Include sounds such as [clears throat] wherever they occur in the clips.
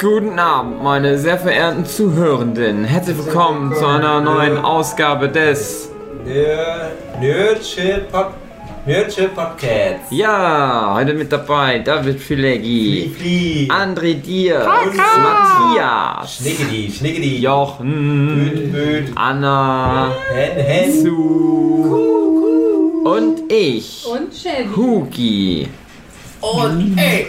Guten Abend, meine sehr verehrten Zuhörenden. Herzlich willkommen zu einer neuen Ausgabe des Nerdship Pod Nerdship Podcast. Ja, heute mit dabei David Fileggi, Fli, André Dier, Und Matthias, Schnickedi, Schnickedi. Jochen. Anna, Hen, Hen. Su und ich, Und Chevy. Hugi. Und ey,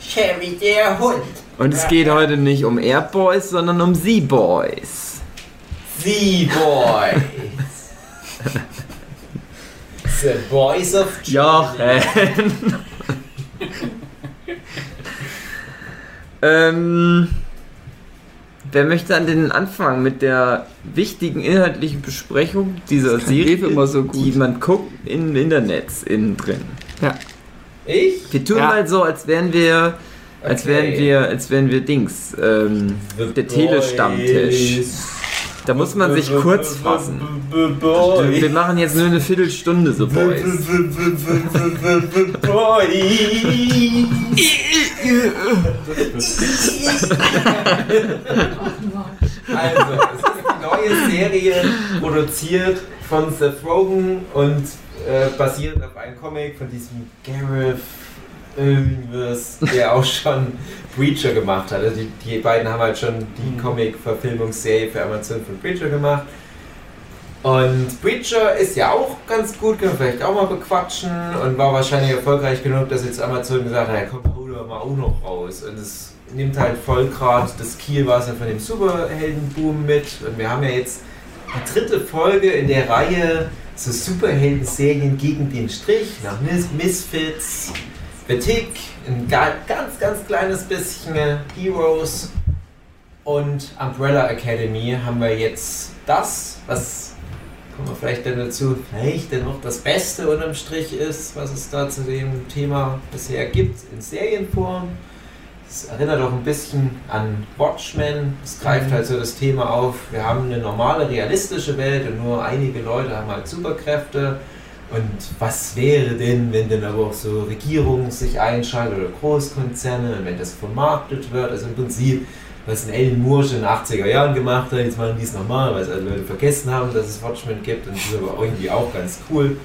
Chevy der Hund. Und es geht heute nicht um Airboys, sondern um Z-Boys. The Boys. The Boys of. Jochen. ähm, wer möchte an den Anfang mit der wichtigen inhaltlichen Besprechung dieser Serie, so gut. die man guckt im Internet innen drin? Ja. Ich? Wir tun Ja. mal so, als wären wir, als Okay. wären wir, als wären wir Dings, ähm, der Telestammtisch. Da muss man sich kurz fassen. Wir machen jetzt nur eine Viertelstunde so Boys. Also, es ist eine neue Serie, produziert von Seth Rogen und äh, basierend auf einem Comic von diesem Gareth irgendwas, der auch schon Preacher gemacht hat. Also die, die beiden haben halt schon die Comic-Verfilmungsserie für Amazon von Preacher gemacht. Und Preacher ist ja auch ganz gut, können wir vielleicht auch mal bequatschen und war wahrscheinlich erfolgreich genug, dass jetzt Amazon gesagt hat, ja, komm, hol doch mal auch noch raus. Und es nimmt halt voll gerade das Kielwasser von dem Superheldenboom mit. Und wir haben ja jetzt die dritte Folge in der Reihe so Superhelden-Serien gegen den Strich, nach Mis Misfits, Betik, ein ga- ganz, ganz kleines bisschen Heroes und Umbrella Academy haben wir jetzt das, was kommen wir vielleicht dann dazu, vielleicht dann noch das Beste unterm Strich ist, was es da zu dem Thema bisher gibt, in Serienform. Es erinnert auch ein bisschen an Watchmen. Es greift halt so das Thema auf. Wir haben eine normale, realistische Welt und nur einige Leute haben halt Superkräfte. Und was wäre denn, wenn dann aber auch so Regierungen sich einschalten oder Großkonzerne und wenn das vermarktet wird? Also im Prinzip, was ein Alan Moore schon in den 80er Jahren gemacht hat, jetzt machen die es nochmal, weil es alle Leute vergessen haben, dass es Watchmen gibt und das ist aber irgendwie auch ganz cool.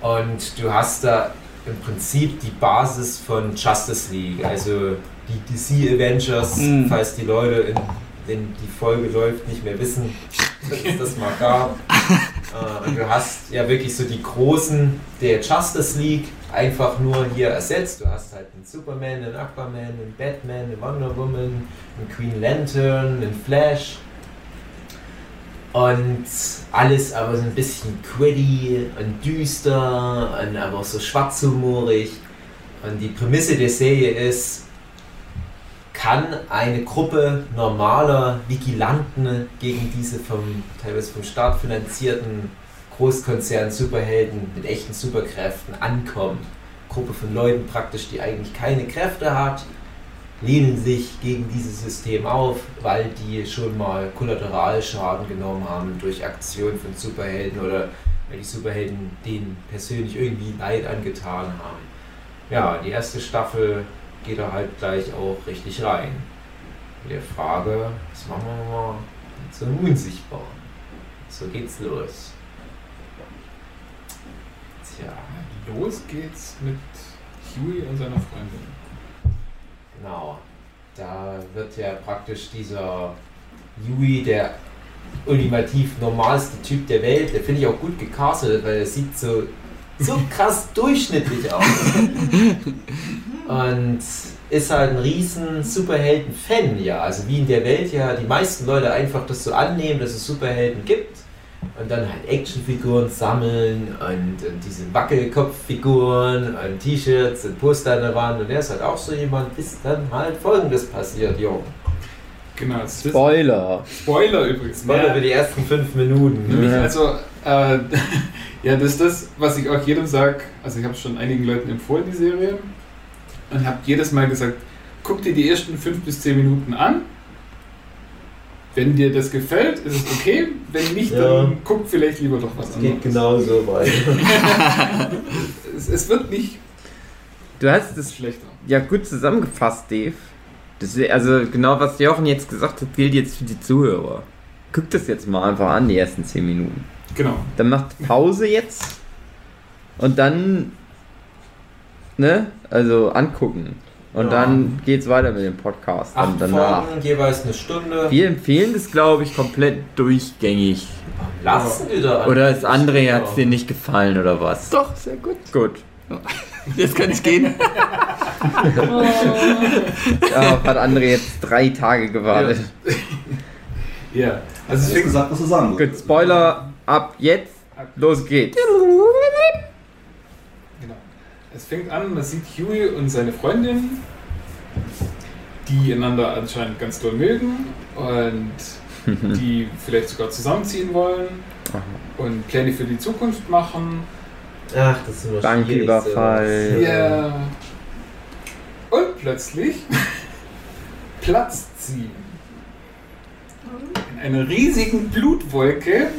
Und du hast da im Prinzip die Basis von Justice League, also die DC Avengers, Mhm. falls die Leute, in, wenn die Folge läuft, nicht mehr wissen, dass es das mal gab. [laughs] Äh, und du hast ja wirklich so die großen der Justice League einfach nur hier ersetzt. Du hast halt einen Superman, einen Aquaman, einen Batman, einen Wonder Woman, einen Green Lantern, einen Flash. Und alles aber so ein bisschen gritty und düster und aber auch so schwarzhumorig. Und die Prämisse der Serie ist, kann eine Gruppe normaler Vigilanten gegen diese vom, teilweise vom Staat finanzierten Großkonzern Superhelden mit echten Superkräften ankommen. Gruppe von Leuten praktisch, die eigentlich keine Kräfte hat, lehnen sich gegen dieses System auf, weil die schon mal Kollateralschaden genommen haben durch Aktionen von Superhelden oder weil die Superhelden denen persönlich irgendwie Leid angetan haben. Ja, die erste Staffel geht da halt gleich auch richtig rein. Mit der Frage, was machen wir mal einem Unsichtbaren? So geht's los. Tja, Los geht's mit Huey und seiner Freundin. genau. Da wird ja praktisch dieser Yui, der ultimativ normalste Typ der Welt, der finde ich auch gut gecastet, weil er sieht so, so [laughs] krass durchschnittlich aus. [laughs] Und ist halt ein riesen Superhelden-Fan, ja. Also wie in der Welt ja die meisten Leute einfach das so annehmen, dass es Superhelden gibt. Und dann halt Actionfiguren sammeln und, und diese Wackelkopffiguren und T-Shirts und Poster an der Wand. Und er ist halt auch so jemand, bis dann halt folgendes passiert, jo. Genau, Spoiler. Spoiler übrigens. Spoiler Ja, für die ersten fünf Minuten. Ja. also, äh, [laughs] ja, das ist das, was ich auch jedem sage. Also, ich habe schon einigen Leuten empfohlen, die Serie. Und habe jedes Mal gesagt: guck dir die ersten fünf bis zehn Minuten an. Wenn dir das gefällt, ist es okay. Wenn nicht, Ja. dann guck vielleicht lieber doch was Es anderes. geht genauso weiter. [laughs] Es, es wird nicht Du hast es schlechter. ja gut zusammengefasst, Dave. Das, also genau was Jochen jetzt gesagt hat, gilt jetzt für die Zuhörer. Guckt das jetzt mal einfach an, die ersten 10 Minuten. Genau. Dann macht Pause jetzt und dann, ne, also angucken. Und Ja. dann geht's weiter mit dem Podcast. Acht danach. Folgen, jeweils eine Stunde. Wir empfehlen das, glaube ich, komplett durchgängig. Lassen wir da Oder ist André Ja. hat's dir nicht gefallen oder was? Doch, sehr gut. Gut. [laughs] Jetzt kann ich gehen. [laughs] Ja, hat André jetzt drei Tage gewartet. Ja. Also es hast fängt gesagt, was du sagen Gut. Spoiler ab jetzt. Los geht's. Es fängt an, man sieht Huey und seine Freundin, die einander anscheinend ganz doll mögen und [laughs] die vielleicht sogar zusammenziehen wollen und Pläne für die Zukunft machen. Ach, das ist immer Banküberfall. Ja. Und plötzlich [laughs] platzt sie in einer riesigen Blutwolke,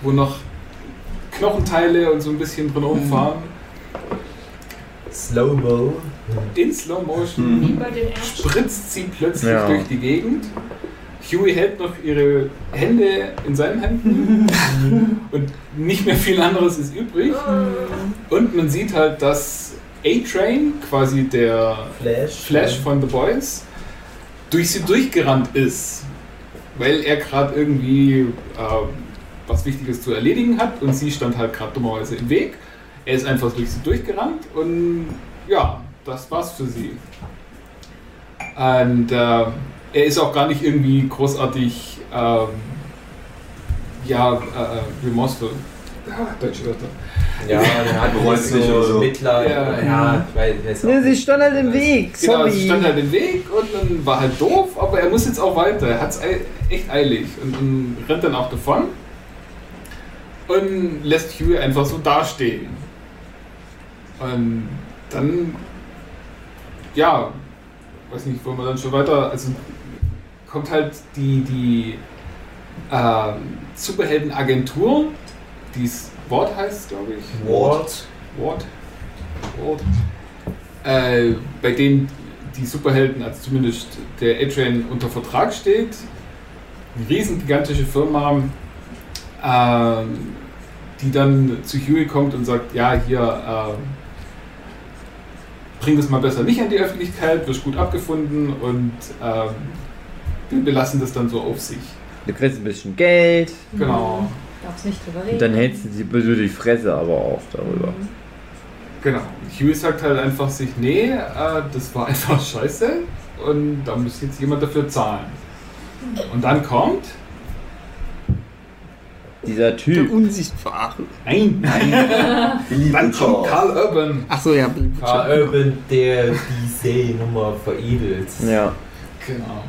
wo noch Knochenteile und so ein bisschen drin rumfahren. Slow-Mo. In Slow Motion Wie bei den Ärzten. spritzt sie plötzlich Ja. durch die Gegend. Huey hält noch ihre Hände in seinen Händen [laughs] und nicht mehr viel anderes ist übrig. Und man sieht halt, dass A-Train, quasi der Flash. Flash von The Boys, durch sie durchgerannt ist, weil er gerade irgendwie äh, was Wichtiges zu erledigen hat und sie stand halt gerade dummerweise im Weg. Er ist einfach durch sie durchgerannt und ja, das war's für sie. Und äh, er ist auch gar nicht irgendwie großartig, ähm, ja, äh, äh, remorseful. Ah, deutsche Wörter. Ja, er hat Bereut sich so. Mitleid. Ja. Ja, weil Ne, sie stand halt im Weg. Genau, sie Sorry. stand halt im Weg und dann war halt doof, aber er muss jetzt auch weiter. Er hat es echt eilig und, und rennt dann auch davon und lässt Huey einfach so dastehen. Und dann, ja, weiß nicht, wollen wir dann schon weiter, also kommt halt die, die ähm, Superheldenagentur, dieses Wort heißt, glaube ich. Ward. Ward. Ward. Äh, bei denen die Superhelden, also zumindest der A-Train unter Vertrag steht. Eine riesen gigantische Firma, ähm, die dann zu Huey kommt und sagt, ja, hier, ähm, bring das mal besser nicht an die Öffentlichkeit, wirst gut abgefunden und ähm, wir belassen das dann so auf sich. Du kriegst ein bisschen Geld Genau. Darfst nicht drüber reden. und dann hältst du sie böse die Fresse aber auch darüber. Genau. Huey sagt halt einfach sich, nee, äh, das war [laughs] einfach scheiße und da muss jetzt jemand dafür zahlen. Und dann kommt. Dieser Der Typ. Unsichtbare. Nein, nein. [laughs] Billy Dann kommt Butcher. Karl Urban. Achso, ja, Karl Butcher. Urban, der die See nochmal veredelt. Ja. Genau.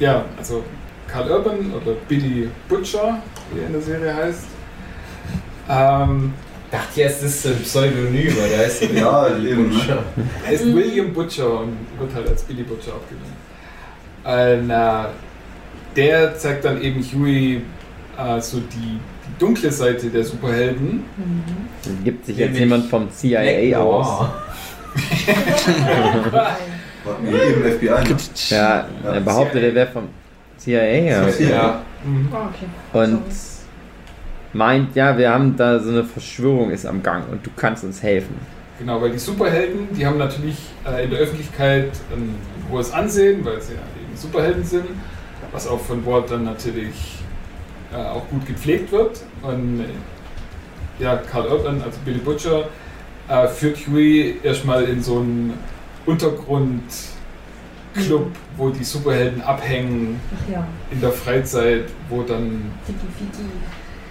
Ja, also Karl Urban oder Billy Butcher, wie er in der Serie heißt. Ähm, dachte jetzt, das ist ein Pseudonym, aber da ist Ja, eben, ne? Er ist William Butcher und wird halt als Billy Butcher abgenommen. Und, äh, der zeigt dann eben Huey äh, so die, die dunkle Seite der Superhelden. Mhm. Dann gibt sich Nämlich jetzt jemand vom CIA aus. [laughs] Mir eben FBI. Ne? Ja, er behauptet, er wäre vom CIA. Ja. CIA. Ja. Mhm. Oh, okay. Und meint, ja, wir haben da so eine Verschwörung ist am Gang und du kannst uns helfen. Genau, weil die Superhelden, die haben natürlich äh, in der Öffentlichkeit ein hohes Ansehen, weil sie ja eben Superhelden sind, was auch von Ward dann natürlich äh, auch gut gepflegt wird. Und äh, ja, Karl Urban, also Billy Butcher, äh, führt Huey erstmal in so einen Untergrundclub, wo die Superhelden abhängen ja, in der Freizeit, wo dann Digi Figi.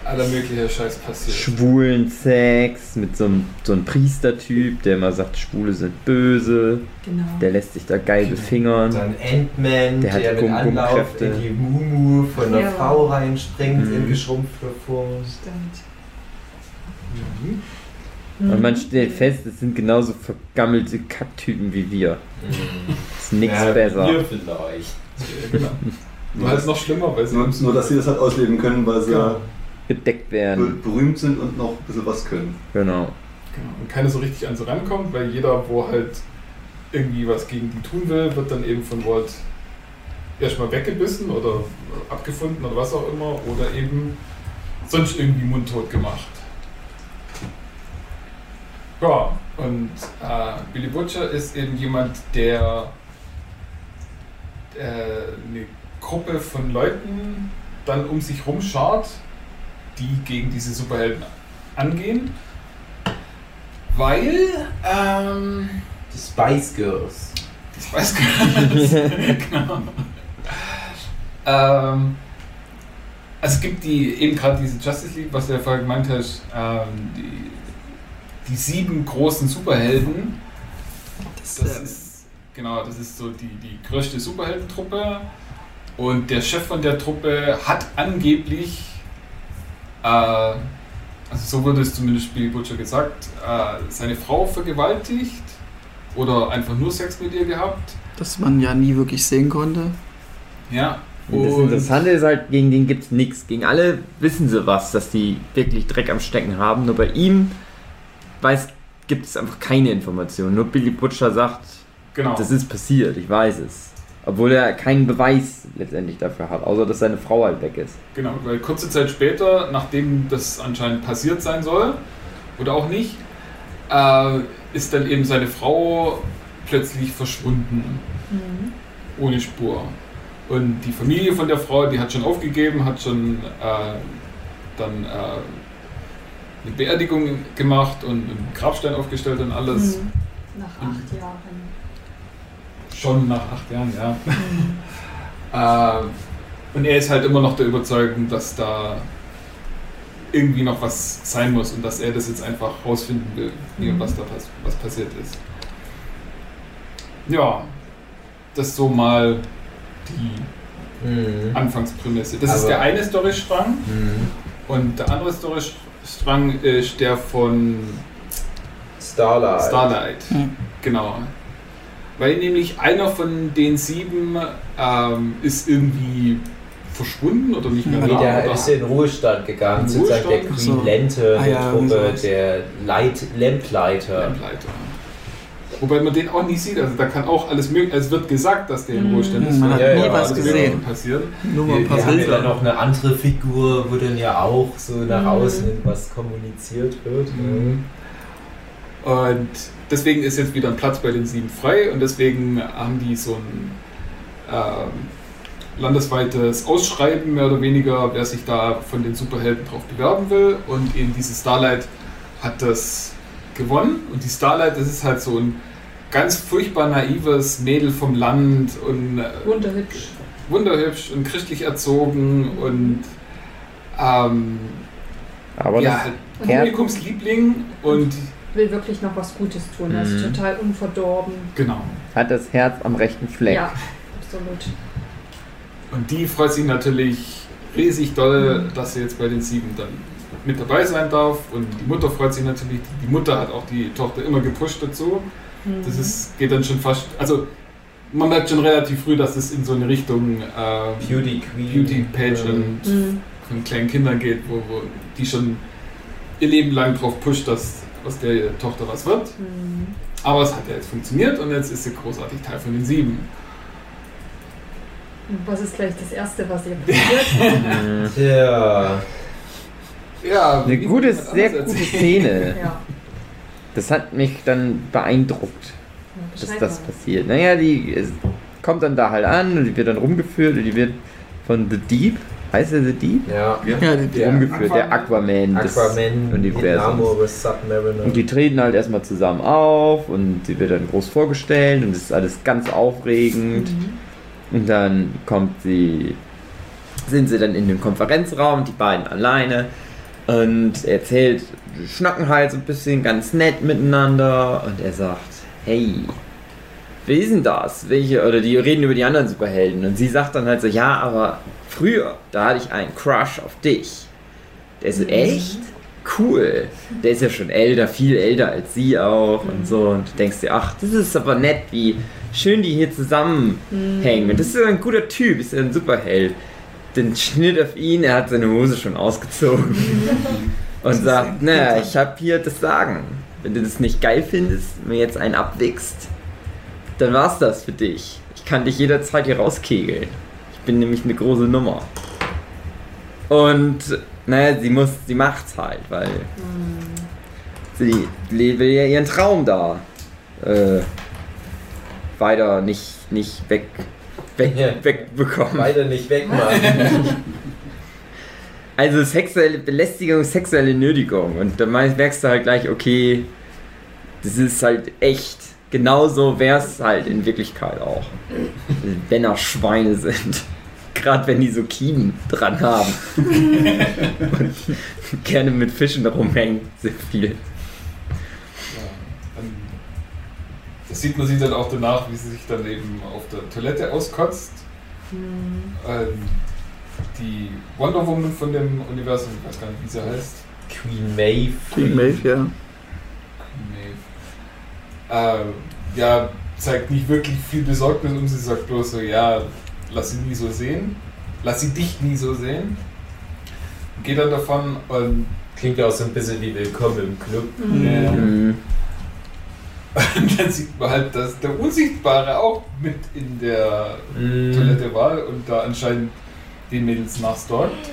Aller möglicher Scheiß passiert. Schwulen Sex mit so einem, so einem Priestertyp, der immer sagt, Schwule sind böse. Genau. Der lässt sich da geil befingern. Dann Ant-Man, Der der, hat mit Anlauf in die Mumu von der Ja. Frau reinspringt Mhm. in geschrumpfter Form. Stimmt. Mhm. Und man stellt fest, es sind genauso vergammelte Kacktypen wie wir. Ist nix ja, besser. Ihr vielleicht. [laughs] Ja, genau. Nur halt noch schlimmer, weil sie Nur, dass sie das halt ausleben können, weil sie Genau. Gedeckt be werden. berühmt sind und noch ein bisschen was können. Genau. Genau. Und keiner so richtig an sie rankommt, weil jeder, wo halt irgendwie was gegen die tun will, wird dann eben von Walt erstmal weggebissen oder abgefunden oder was auch immer oder eben sonst irgendwie mundtot gemacht. Ja, und äh, Billy Butcher ist eben jemand, der äh, eine Gruppe von Leuten dann um sich rumschart, die gegen diese Superhelden angehen, weil ähm, Die Spice Girls. weiß gar nicht. genau. Ähm, also es gibt die eben gerade diese Justice League, was du ja vorher gemeint hast, ähm, die, die sieben großen Superhelden. Das ist genau, das ist so die, die größte Superheldentruppe. Und der Chef von der Truppe hat angeblich, also so wurde es zumindest Billy Butcher gesagt, äh, seine Frau vergewaltigt oder einfach nur Sex mit ihr gehabt. Das man ja nie wirklich sehen konnte. Ja. Und das Interessante ist halt, gegen den gibt's nichts. Gegen alle wissen sie was, dass die wirklich Dreck am Stecken haben. Nur bei ihm weiß, gibt es einfach keine Informationen. Nur Billy Butcher sagt, genau. das ist passiert, ich weiß es. Obwohl er keinen Beweis letztendlich dafür hat, außer dass seine Frau halt weg ist. Genau, weil kurze Zeit später, nachdem das anscheinend passiert sein soll, oder auch nicht, äh, ist dann eben seine Frau plötzlich verschwunden, Mhm. ohne Spur. Und die Familie von der Frau, die hat schon aufgegeben, hat schon äh, dann äh, eine Beerdigung gemacht und einen Grabstein aufgestellt und alles. Mhm. Nach acht Jahren. Schon nach acht Jahren, ja. Mhm. Äh, und er ist halt immer noch der Überzeugung, dass da irgendwie noch was sein muss und dass er das jetzt einfach rausfinden will, Mhm. was da pass was passiert ist. Ja, das ist so mal die Mhm. Anfangsprämisse. Das ist Aber- der eine Storystrang Mhm. und der andere Storystrang ist der von Starlight. Starlight. Hm. Genau. Weil nämlich einer von den sieben ähm, ist irgendwie verschwunden oder nicht mehr Nee, da. der oder- ist in den Ruhestand gegangen, In sozusagen der? Queen so. Lente, Ah der ja, Truppe, der Leit Lampleiter. Lampleiter. Wobei man den auch nicht sieht, also da kann auch alles mögliche, es wird gesagt, dass der im Mhm. Ruhestand ist. Man hat nie kann was gesehen. Passieren. Nur mal ein paar ja Bilder. dann noch eine andere Figur, wo dann ja auch so nach Mhm. außen hin was kommuniziert wird. Mhm. Und deswegen ist jetzt wieder ein Platz bei den sieben frei und deswegen haben die so ein ähm, landesweites Ausschreiben, mehr oder weniger, wer sich da von den Superhelden drauf bewerben will. Und eben diese Starlight hat das gewonnen. Und die Starlight, das ist halt so ein ganz furchtbar naives Mädel vom Land und äh, Wunderhübsch. wunderhübsch und christlich erzogen und ähm, Aber ja, das, halt Und Ja. Publikumsliebling und will wirklich noch was Gutes tun. Er ist Mhm. total unverdorben. genau. hat das Herz am rechten Fleck. Ja, absolut. Und die freut sich natürlich riesig doll, dass sie jetzt bei den sieben dann mit dabei sein darf. Und die Mutter freut sich natürlich. Die Mutter hat auch die Tochter immer gepusht dazu. Mhm. Das ist, geht dann schon fast. Also man merkt schon relativ früh, dass es in so eine Richtung ähm, Beauty Queen. Beauty Pageant Mhm. von kleinen Kindern geht, wo, wo die schon ihr Leben lang drauf pusht, dass aus der Tochter was wird. Mhm. Aber es hat ja jetzt funktioniert und jetzt ist sie großartig Teil von den sieben. Und was ist gleich das Erste, was ihr [laughs] passiert? Tja. Ja, Eine gute, sehr gute. Szene. ja. Das hat mich dann beeindruckt, dass beschreib das mal. passiert. Naja, die es kommt dann da halt an und die wird dann rumgeführt und die wird von The Deep, heißt er The Deep? Ja. Ja, die, Der rumgeführt, der Aquaman des Aquaman, Universums. Submariner. Und die treten halt erstmal zusammen auf und sie wird dann groß vorgestellt und es ist alles ganz aufregend. Mhm. Und dann kommt sie, sind sie dann in dem Konferenzraum, die beiden alleine. Und er erzählt, die schnacken halt so ein bisschen ganz nett miteinander. Und er sagt, hey, wer ist denn das? Welche, oder die reden über die anderen Superhelden. Und sie sagt dann halt so, ja, aber früher, da hatte ich einen Crush auf dich. Der ist so, Mhm. echt? Cool. Der ist ja schon älter, viel älter als sie auch und so. Und du denkst dir, ach, das ist aber nett, wie schön die hier zusammenhängen. Und das ist ja ein guter Typ, ist ja ein Superheld. Den Schnitt auf ihn, er hat seine Hose schon ausgezogen. [laughs] und sagt, naja, ich habe hier das Sagen. Wenn du das nicht geil findest, mir jetzt einen abwichst, dann war's das für dich. Ich kann dich jederzeit hier rauskegeln. Ich bin nämlich eine große Nummer. Und, naja, sie muss, sie macht's halt, weil sie will ja ihren Traum da äh, weiter nicht, nicht weg, weg, Ja. wegbekommen. Weiter nicht wegmachen. [laughs] Also sexuelle Belästigung, sexuelle Nötigung. Und da meinst- merkst du halt gleich, okay, das ist halt echt. Genauso wäre es halt in Wirklichkeit auch. Wenn er Schweine sind. Gerade wenn die so Kiemen dran haben. Und gerne mit Fischen rumhängen. Sehr viel. Ja, dann, das sieht man sie dann auch danach, wie sie sich dann eben auf der Toilette auskotzt. Hm. Ähm, die Wonder Woman von dem Universum, ich weiß gar nicht, wie sie heißt. Queen Maeve. King Maeve, ja. Ähm, ja, zeigt nicht wirklich viel Besorgnis um sie, sagt bloß so, ja, lass sie nie so sehen. Lass sie dich nie so sehen. Geht dann davon und Klingt ja auch so ein bisschen wie Willkommen im Club. Ja. Mhm. [laughs] Und dann sieht man halt, dass der Unsichtbare auch mit in der Mm, Toilette war und da anscheinend die Mädels nachstalkt.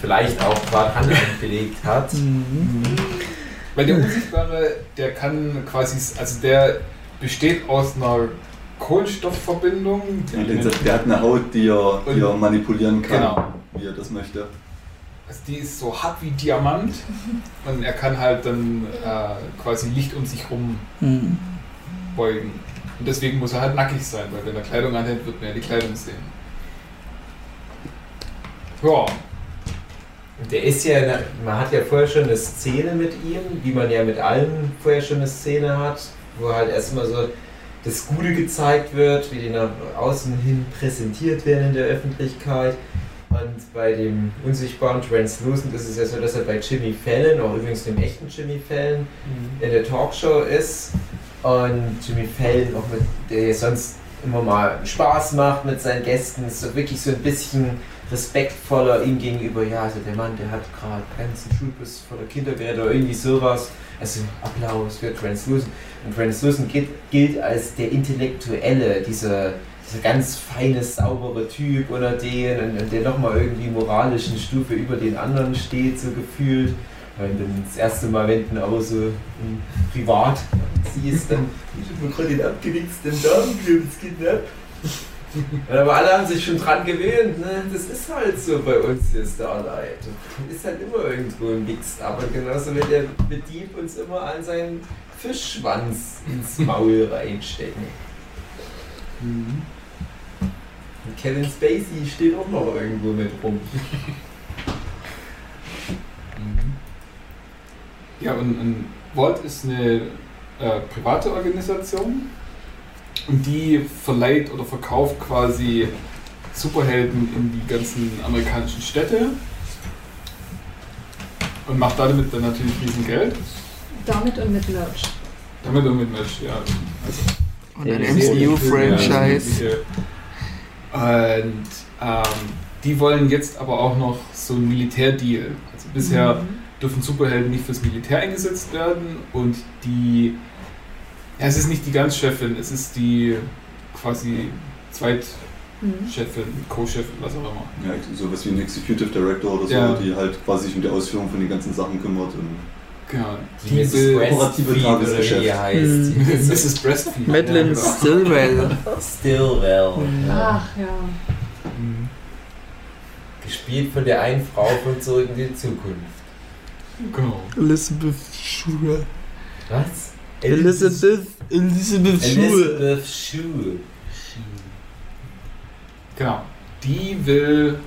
Vielleicht auch gerade Hand [laughs] angelegt hat. Mhm. Weil der Unsichtbare, der kann quasi, also der besteht aus einer Kohlenstoffverbindung. die Ja, der, hat eine Haut, die er, die er manipulieren kann, Genau. wie er das möchte. Also die ist so hart wie Diamant und er kann halt dann äh, quasi Licht um sich rum Mhm. beugen. Und deswegen muss er halt nackig sein, weil wenn er Kleidung anhält, wird man ja die Kleidung sehen. Ja, Der ist ja, man hat ja vorher schon eine Szene mit ihm, wie man ja mit allen vorher schon eine Szene hat, wo halt erstmal so das Gute gezeigt wird, wie die nach außen hin präsentiert werden in der Öffentlichkeit. Und bei dem unsichtbaren Translucent ist es ja so, dass er bei Jimmy Fallon, auch übrigens dem echten Jimmy Fallon, in der Talkshow ist. Und Jimmy Fallon, auch mit, der ja sonst immer mal Spaß macht mit seinen Gästen, ist so wirklich so ein bisschen respektvoller ihm gegenüber. Ja, also der Mann, der hat gerade ganzen Schulbus voller Kinder gerettet oder irgendwie sowas. Also Applaus für Translucent. Und Translucent gilt, gilt als der Intellektuelle, dieser, dieser ganz feine, saubere Typ unter denen, und, und der nochmal irgendwie moralisch eine Stufe über den anderen steht, so gefühlt. Du dann das erste Mal, wenn du auch so ähm, privat siehst, dann ich hab mir gerade den abgewichsten Damenklubs ab. Aber alle haben sich schon dran gewöhnt, ne? Das ist halt so bei uns hier Starlight. Ist halt immer irgendwo ein Mix, aber genauso wird der Bedieb uns immer an seinen Fischschwanz ins Maul reinstecken. Mhm. Und Kevin Spacey steht auch noch irgendwo mit rum. Ja, und, und Vault ist eine äh, private Organisation und die verleiht oder verkauft quasi Superhelden in die ganzen amerikanischen Städte und macht damit dann natürlich riesen Geld. Damit und mit Merch. Damit und mit Match, ja. Also, Und ein MCU-Franchise. Und ähm, die wollen jetzt aber auch noch so einen Militärdeal. Also bisher Mhm. dürfen Superhelden nicht fürs Militär eingesetzt werden und die, ja, es ist nicht die Ganzchefin, es ist die quasi Zweitchefin, Mhm. Co-Chefin, was auch immer. Ja, sowas wie ein Executive Director oder so, Ja. die halt quasi sich um die Ausführung von den ganzen Sachen kümmert. Und Genau. Die Mrs. Breastfeed wie Tagesgeschäft. die heißt. Mhm. Mrs. Breastfeed. Madeline genau. Stillwell. Stillwell. Ach ja. Mhm. Gespielt von der einen Frau von Zurück in die Zukunft. Genau. Elizabeth Schule. Was? Elizabeth, Elizabeth Schule. Elizabeth Shue. Genau. Die will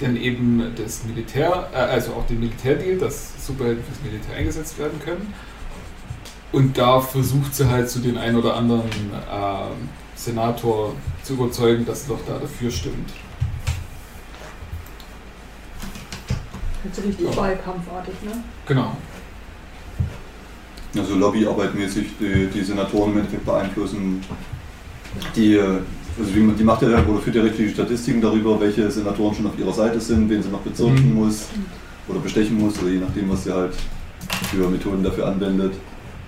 dann eben das Militär, äh, also auch den Militärdeal, dass Superhelden fürs Militär eingesetzt werden können. Und da versucht sie halt zu den ein oder anderen ähm, Senator zu überzeugen, dass er doch da dafür stimmt. So richtig Ja. Wahlkampfartig, ne? Genau. Also Lobbyarbeitmäßig die, die Senatoren im Endeffekt beeinflussen. Die, also die, die macht ja oder führt ja richtige Statistiken darüber, welche Senatoren schon auf ihrer Seite sind, wen sie noch bezirken Mhm. muss oder bestechen muss, oder je nachdem, was sie halt für Methoden dafür anwendet.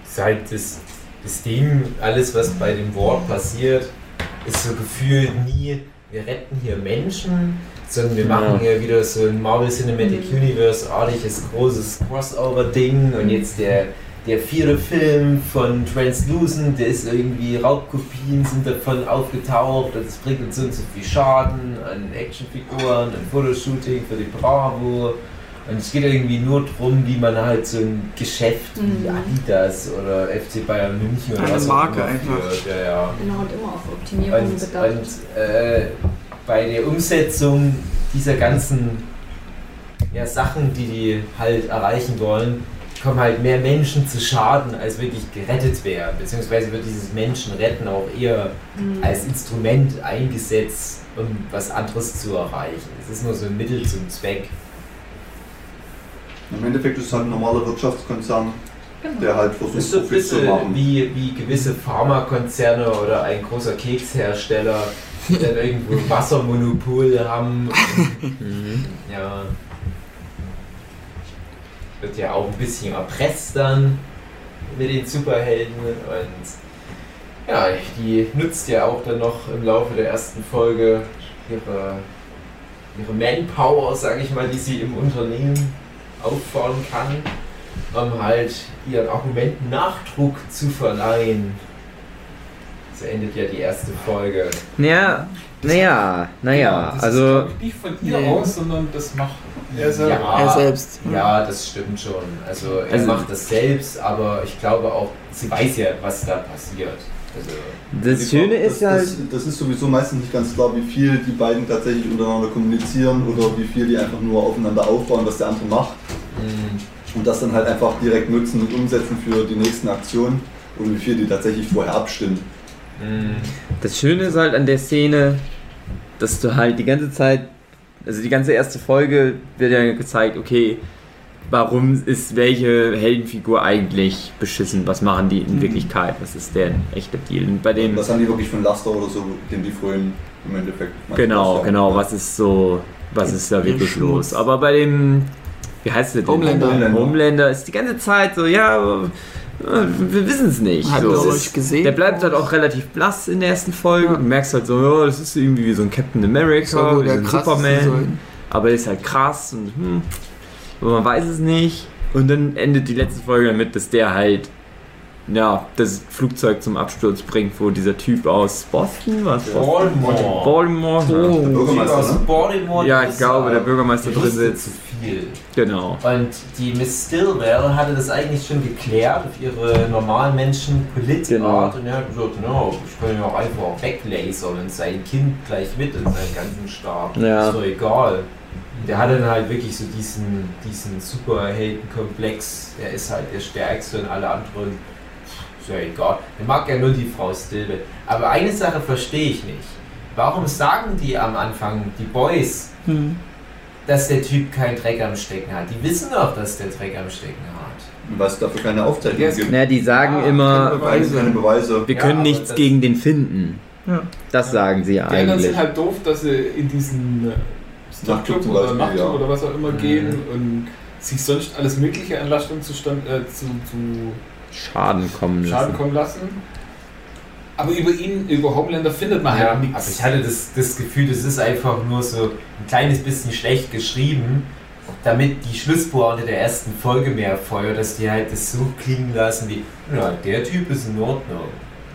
Seit das das Ding, alles was bei dem Wort passiert, ist so gefühlt nie, wir retten hier Menschen, sondern wir machen hier wieder so ein Marvel Cinematic Universe-artiges großes Crossover-Ding und jetzt der, der vierte Film von Translucent, der ist irgendwie Raubkopien sind davon aufgetaucht und es bringt uns so und so viel Schaden an Actionfiguren, an Fotoshooting für die Bravo. Und es geht irgendwie nur darum, wie man halt so ein Geschäft wie Mhm. Adidas oder FC Bayern München oder Eine was Marke auch immer einfach. führt. Ja, ja. Genau, und immer auf Optimierung Und, bedacht. und äh, bei der Umsetzung dieser ganzen ja, Sachen, die die halt erreichen wollen, kommen halt mehr Menschen zu Schaden, als wirklich gerettet werden. Beziehungsweise wird dieses Menschenretten auch eher Mhm. als Instrument eingesetzt, um was anderes zu erreichen. Es ist nur so ein Mittel zum Zweck. Im Endeffekt ist es halt ein normaler Wirtschaftskonzern, genau. der halt Das versucht, ist so ein Profit zu bisschen machen. wie, wie gewisse Pharmakonzerne oder ein großer Kekshersteller, die dann irgendwo ein [laughs] Wassermonopol haben. Mhm. [laughs] Ja. Wird ja auch ein bisschen erpresst dann mit den Superhelden und ja, die nutzt ja auch dann noch im Laufe der ersten Folge ihre, ihre Manpower, sage ich mal, die sie im Unternehmen auffahren kann, um halt ihren Argumenten Nachdruck zu verleihen. So endet ja die erste Folge. Ja, naja, naja, das also. ist, glaub ich, nicht von ihr Nee. aus, sondern das macht er selber. Ja. Er selbst. Ja, das stimmt schon. Also er Also- macht das selbst, aber ich glaube auch, sie weiß ja, was da passiert. Also, Das Schöne ist das, halt. Das, das ist sowieso meistens nicht ganz klar, wie viel die beiden tatsächlich untereinander kommunizieren oder wie viel die einfach nur aufeinander aufbauen, was der andere macht. mh, Und das dann halt einfach direkt nutzen und umsetzen für die nächsten Aktionen und wie viel die tatsächlich vorher abstimmen. Mh, Das Schöne ist halt an der Szene, dass du halt die ganze Zeit, also die ganze erste Folge wird ja gezeigt, okay, warum ist welche Heldenfigur eigentlich beschissen? Was machen die in Wirklichkeit? Was ist der echte Deal? Und bei dem, Was haben die wirklich von Laster oder so, den die vorhin im Endeffekt. genau, Ja. genau, was ist so, was ist da wirklich los? Aber bei dem, wie heißt der denn? Homelander. Homelander. Ist die ganze Zeit so, ja, aber, wir wissen es nicht. Hat so. euch gesehen? Der bleibt halt auch relativ blass in der ersten Folge. Ja. Du merkst halt so, ja, das ist irgendwie wie so ein Captain America, Soll wohl wie so der ein Superman. Aber er ist halt krass und hm, aber man weiß es nicht. Und dann endet die letzte Folge damit, dass der halt ja, das Flugzeug zum Absturz bringt, wo dieser Typ aus Boston was? Baltimore. Baltimore. Der Oh. Bürgermeister, aus ne? Baltimore. Ja, ich ist, glaube, äh, der Bürgermeister die drin sitzt. zu viel. Genau. Und die Miss Stillwell hatte das eigentlich schon geklärt auf ihre normalen Menschen Politart Genau. und er hat gesagt, no, ich kann ja auch einfach weglasern und sein Kind gleich mit in seinen ganzen Stab. Ja. Ist doch egal. Der hat dann halt wirklich so diesen, diesen Superheldenkomplex, er ist halt der Stärkste und alle anderen, ist ja egal. Er mag ja nur die Frau Stillwell. Aber eine Sache verstehe ich nicht. Warum sagen die am Anfang, die Boys, Hm. dass der Typ keinen Dreck am Stecken hat. Die wissen doch, dass der Dreck am Stecken hat. Weil es dafür keine Aufzeichnung Yes. gibt. Naja, die sagen Ah, immer, keine Keine, keine Beweise. wir Ja, können aber nichts gegen den finden. Ja. Das sagen sie ja Die anderen eigentlich. sind halt doof, dass sie in diesen äh, Nachtclub oder Beispiel, Nachtclub ja. oder was auch immer Mhm. gehen und sich sonst alles mögliche an Lastung zustand, äh, zu, zu Schaden kommen Schaden lassen. kommen lassen. Aber über ihn, über Homelander findet man Ja, halt aber nichts. ich hatte das, das Gefühl, das ist einfach nur so ein kleines bisschen schlecht geschrieben, damit die Schlusspointe der ersten Folge mehr feuert, dass die halt das so klingen lassen wie, ja, der Typ ist in Ordnung.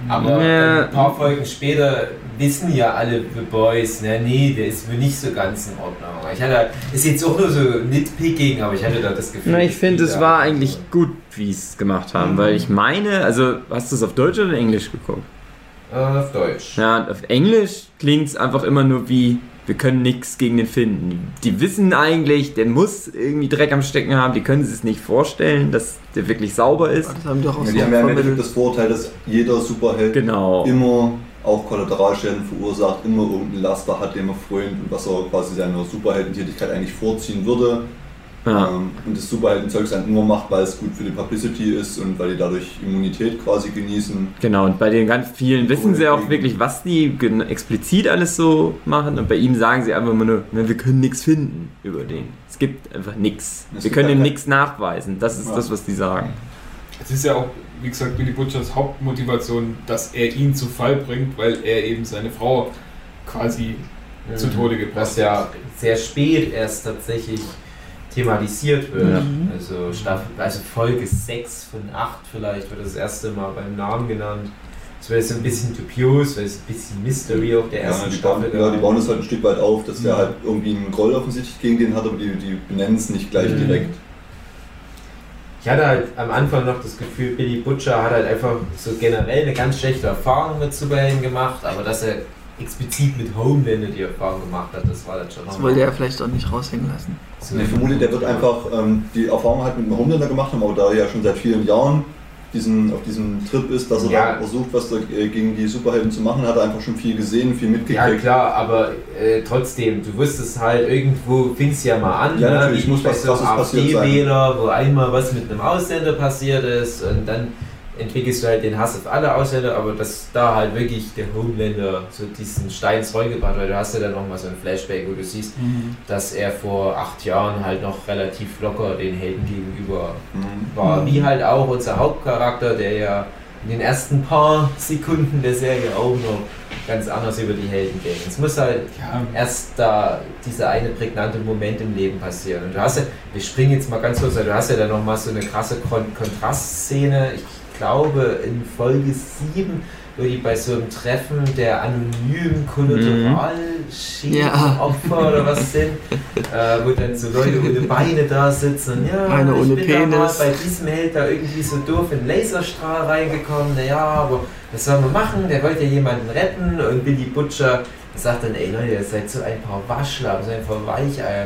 Aber Ja. ein paar Folgen später wissen ja alle The Boys, ne, nee, der ist wohl nicht so ganz in Ordnung. Ich hatte, ist jetzt auch nur so nitpicking, aber ich hatte da das Gefühl. Na, ich finde, es war eigentlich gut, wie sie es gemacht haben, weil ich meine, also hast du es auf Deutsch oder Englisch geguckt? Äh, auf Deutsch. Ja, auf Englisch klingt es einfach immer nur wie, wir können nichts gegen den finden. Die wissen eigentlich, der muss irgendwie Dreck am Stecken haben, die können sich es nicht vorstellen, dass der wirklich sauber ist. Das haben die auch Ja, so die haben ja im Endeffekt das Vorurteil, dass jeder Superheld Genau. immer auch Kollateralschäden verursacht, immer irgendeinen Laster hat, den er freut und was er quasi seiner Superheldentätigkeit eigentlich vorziehen würde. Ja. Ähm, und das Superheldenzeugs dann nur macht, weil es gut für die Publicity ist und weil die dadurch Immunität quasi genießen. Genau, und bei den ganz vielen wissen sie auch wirklich, was die explizit alles so machen. Und bei ihm sagen sie einfach immer nur, "Na, wir können nichts finden über den. Es gibt einfach nichts. Wir können halt ihm nichts nachweisen. Das ist Ja. das, was die sagen. Es ist ja auch, wie gesagt, Billy Butchers Hauptmotivation, dass er ihn zu Fall bringt, weil er eben seine Frau quasi zu Tode gebracht Was ja sehr spät erst tatsächlich thematisiert wird. Ja. Mhm. Also, Staffel, also Folge 6 von 8 vielleicht wird das erste Mal beim Namen genannt. Das wäre jetzt ein bisschen dubios, weil es ein bisschen Mystery auf der Ja, ersten bauen, Staffel ja, die bauen das halt ein Stück weit auf, dass der Mhm. halt irgendwie einen Groll offensichtlich gegen den hat, aber die, die benennen es nicht gleich Mhm. direkt. Ich hatte halt am Anfang noch das Gefühl, Billy Butcher hat halt einfach so generell eine ganz schlechte Erfahrung mit Superhelden gemacht, aber dass er explizit mit Homelander die Erfahrung gemacht hat, das war dann schon Das wollte er vielleicht auch nicht raushängen lassen. so Ich vermute, der wird einfach ähm, die Erfahrung halt mit dem Homelander gemacht haben, aber da er ja schon seit vielen Jahren diesen, auf diesem Trip ist, dass er Ja. da versucht, was da äh, gegen die Superhelden zu machen, hat er einfach schon viel gesehen, viel Ja mitgekriegt. klar, aber äh, trotzdem, du wusstest halt, irgendwo fing es ja mal an, Ja, ne? natürlich, wie muss was einem Krasses passiert sein. AfD-Wähler, wo einmal was mit einem Ausländer passiert ist und dann entwickelst du halt den Hass auf alle Ausländer, aber dass da halt wirklich der Homelander so diesen Stein ins Rollen gebracht hat, weil du hast ja dann nochmal so ein Flashback, wo du siehst, dass er vor acht Jahren halt noch relativ locker den Helden gegenüber Mhm. war. Wie halt auch unser Hauptcharakter, der ja in den ersten paar Sekunden der Serie auch noch ganz anders über die Helden denkt. Es muss halt Ja, erst da dieser eine prägnante Moment im Leben passieren. Und du hast ja, wir springen jetzt mal ganz kurz, du hast ja dann nochmal so eine krasse Kon Kontrastszene, ich glaube in Folge 7, wo die bei so einem Treffen der anonymen Kollateralschädenopfer oder was sind, [laughs] äh, wo dann so Leute ohne Beine da sitzen und ja, Eine ich ohne bin da mal Penis. bei diesem Held da irgendwie so doof in den Laserstrahl reingekommen, naja, aber was soll man machen? Der wollte ja jemanden retten und Billy Butcher sagt dann, ey Leute, ihr seid so ein paar Waschlappen, so ein paar Weicheier,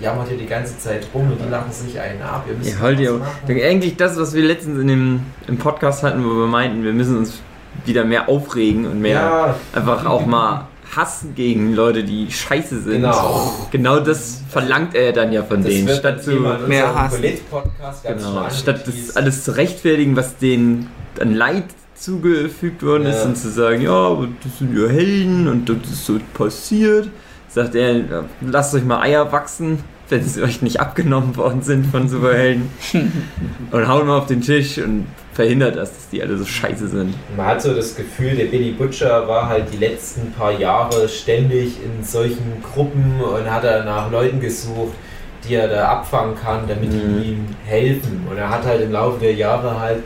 jammert hier die ganze Zeit rum und die lachen sich einen ab. Ihr müsst Ja, halt ihr, eigentlich das, was wir letztens in dem im Podcast hatten, wo wir meinten, wir müssen uns wieder mehr aufregen und mehr Ja, einfach auch mal hassen gegen Leute, die scheiße sind. Genau. Genau das verlangt er dann ja von das denen. Statt zu, mehr hassen. Genau, statt das alles zu rechtfertigen, was denen an Leid zugefügt worden ist Ja. und zu sagen, ja, das sind ja Helden und das ist so passiert, sagt er, lasst euch mal Eier wachsen, wenn sie euch nicht abgenommen worden sind von Superhelden [laughs] und hauen mal auf den Tisch und verhindert das, dass die alle so scheiße sind. Man hat so das Gefühl, der Billy Butcher war halt die letzten paar Jahre ständig in solchen Gruppen und hat er nach Leuten gesucht, die er da abfangen kann, damit die Mhm. ihm helfen. Und er hat halt im Laufe der Jahre halt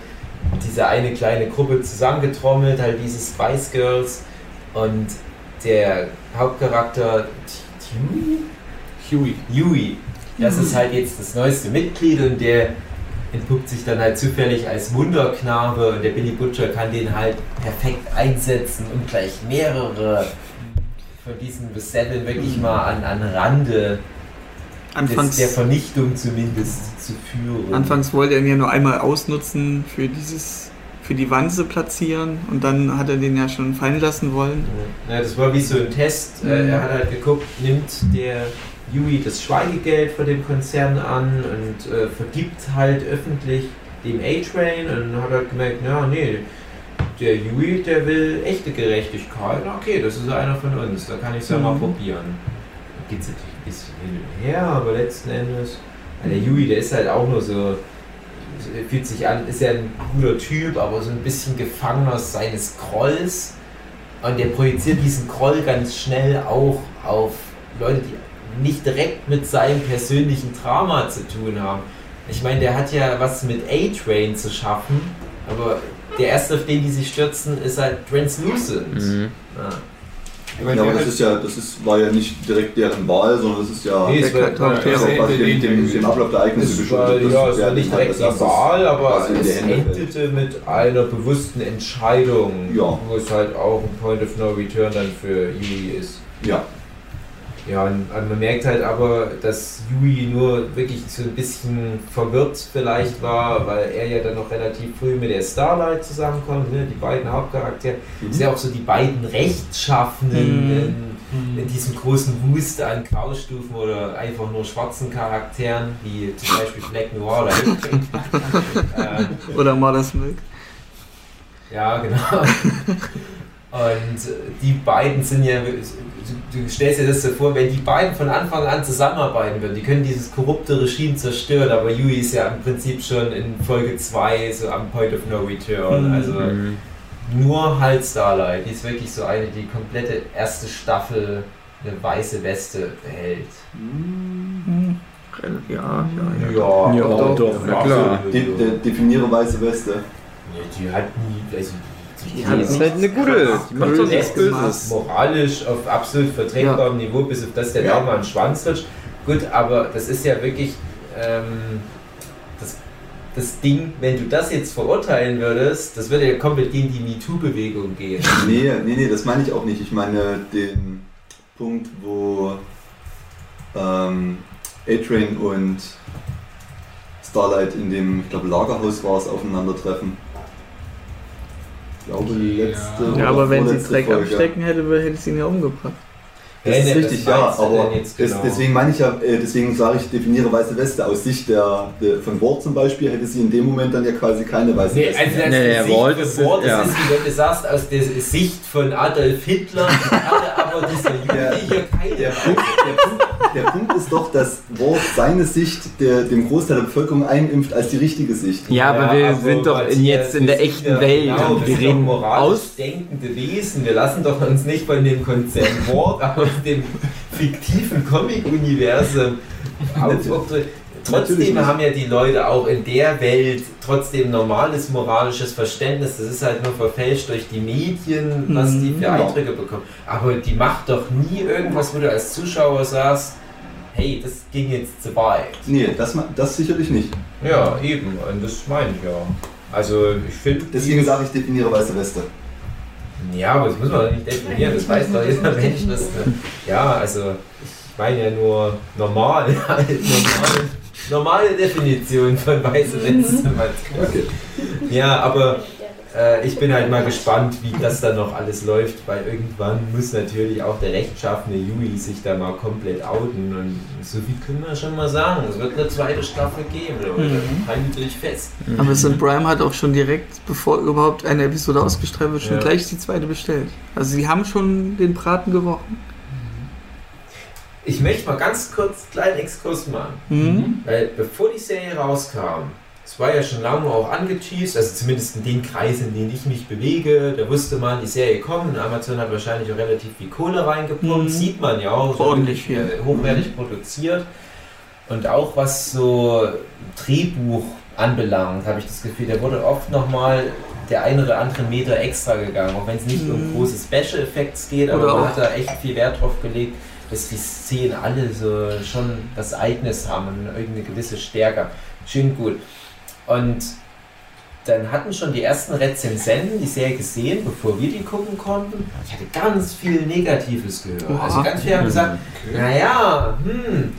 diese eine kleine Gruppe zusammengetrommelt, halt diese Spice Girls und der Hauptcharakter Huey, Huey. Huey, das ist halt jetzt das neueste Mitglied und der entpuppt sich dann halt zufällig als Wunderknabe und der Billy Butcher kann den halt perfekt einsetzen und gleich mehrere von diesen Besetteln wirklich mal an, an Rande Anfangs, der Vernichtung zumindest zu führen. anfangs wollte er ihn ja nur einmal ausnutzen für dieses, für die Wanze platzieren und dann hat er den ja schon fallen lassen wollen. Ja, das war wie so ein Test. Äh, Mhm. Er hat halt geguckt, nimmt der Yui das Schweigegeld von dem Konzern an und äh, vergibt halt öffentlich dem A-Train und hat halt gemerkt, ja, nee, der Yui, der will echte Gerechtigkeit. Na, Okay, das ist einer von uns, da kann ich es ja mal Mhm. probieren. Da geht es natürlich ein bisschen hin und her, aber letzten Endes, der Yui, der ist halt auch nur so, fühlt sich an, ist ja ein guter Typ, aber so ein bisschen Gefangener seines Grolls. Und der projiziert diesen Groll ganz schnell auch auf Leute, die nicht direkt mit seinem persönlichen Drama zu tun haben. Ich meine, der hat ja was mit A-Train zu schaffen, aber der erste, auf den die sich stürzen, ist halt Translucent. Mhm. Ja. Ja, aber das ist ja, das ist, war ja nicht direkt deren Wahl, sondern das ist ja Nee, Der es war, Charakter- das ist auch quasi dem, dem, dem Ablauf der Ereignisse es geschuldet. ja, es war nicht direkt die Wahl, aber es endete mit einer bewussten Entscheidung, Ja. wo es halt auch ein Point of No Return dann für Yui ist. Ja, Ja, und, man merkt halt aber, dass Yui nur wirklich so ein bisschen verwirrt vielleicht war, weil er ja dann noch relativ früh mit der Starlight zusammenkommt, ne? die beiden Hauptcharaktere. Mhm. Das sind ja auch so die beiden Rechtschaffenen Mhm. in, in diesem großen Wust an Graustufen oder einfach nur schwarzen Charakteren, wie zum Beispiel Black Noir oder [laughs] ähm, Oder Mother's Milk. ja, genau. [laughs] Und die beiden sind ja, du stellst dir das so vor, wenn die beiden von Anfang an zusammenarbeiten würden, die können dieses korrupte Regime zerstören, aber Yui ist ja im Prinzip schon in Folge 2 so am Point of No Return. Mhm. Also Mhm. nur halt Starlight, die ist wirklich so eine, die komplette erste Staffel eine weiße Weste behält. Hm. Ja, ja, ja. Ja, Ja, doch, doch, na klar. De, de, definiere weiße Weste. Nee, die hat nie, also die, Die hat ist halt eine gute, die macht doch nichts Böses moralisch auf absolut vertretbarem Niveau, bis auf das der Ja. Daumen an den Schwanz rutscht. Gut, aber das ist ja wirklich ähm, das, das Ding, wenn du das jetzt verurteilen würdest, das würde ja komplett gegen die MeToo-Bewegung gehen. [laughs] Nee, nee, nee, das meine ich auch nicht. Ich meine den Punkt, wo ähm, A-Train und Starlight in dem, ich glaube, Lagerhaus war es, aufeinandertreffen. Ich glaube, Ja. letzte Ja, aber wenn sie Dreck Folge. abstecken hätte, hätte sie ihn ja umgebracht. Das ist nee, richtig, ja, aber genau? deswegen meine ich ja, äh, deswegen sage ich, definiere weiße Weste. Aus Sicht der, der von Ward zum Beispiel hätte sie in dem Moment dann ja quasi keine weiße Nee, Weste. also das Nee, Walt von ist- das ja. ist, wie wenn du sagst, aus der Sicht von Adolf Hitler hatte aber dieser Jugendliche keine Der Punkt, der, Punkt, der Punkt ist doch, dass Ward seine Sicht der, dem Großteil der Bevölkerung einimpft als die richtige Sicht. Ja, aber wir aber sind doch in, jetzt in der wir echten ja- Welt genau, wir sind doch reden moralisch aus. denkende Wesen. Wir lassen doch uns nicht von dem Konzern Ward aus dem fiktiven Comic-Universum Trotzdem haben ja die Leute auch in der Welt trotzdem normales moralisches Verständnis. Das ist halt nur verfälscht durch die Medien, was die für Mhm. Einträge bekommen. Aber die macht doch nie irgendwas, wo du als Zuschauer sagst, hey, das ging jetzt zu weit. Nee, das, das sicherlich nicht. Ja, eben. Und das meine ich ja. Also ich finde. Deswegen sage ich, definiere weiße Weste. Ja, aber das muss man doch nicht definieren. Das weiß doch jeder [laughs] Mensch. Dass, ja, also ich meine ja nur normal. Halt [laughs] normale, normale Definition von weiße Weste. [laughs] Okay. Ja, aber äh, ich bin halt mal gespannt, wie das dann noch alles läuft, weil irgendwann muss natürlich auch der rechtschaffene Yui sich da mal komplett outen. Und so viel können wir schon mal sagen. Es wird eine zweite Staffel geben, Leute. Mhm. Haltet euch fest. Aber St. Prime hat auch schon direkt, bevor überhaupt eine Episode ausgestrahlt wird, schon Ja. gleich die zweite bestellt. Also sie haben schon den Braten gerochen. Ich möchte mal ganz kurz einen kleinen Exkurs machen. Mhm. Weil bevor die Serie rauskam, es war ja schon lange auch angeteased, also zumindest in den Kreisen, in denen ich mich bewege, da wusste man, die Serie kommt und Amazon hat wahrscheinlich auch relativ viel Kohle reingepumpt, Mhm. sieht man ja auch, so Ordentlich viel. hochwertig produziert. Und auch was so Drehbuch anbelangt, habe ich das Gefühl, da wurde oft nochmal der eine oder andere Meter extra gegangen, auch wenn es nicht um Mhm. große Special Effects geht, aber Oder man hat da echt viel Wert drauf gelegt, dass die Szenen alle so schon das Eigenes haben und irgendeine gewisse Stärke. Schön gut. Und dann hatten schon die ersten Rezensenten die Serie gesehen, bevor wir die gucken konnten. Ich hatte ganz viel Negatives gehört. Oha. Also ganz viele haben gesagt, naja, hm.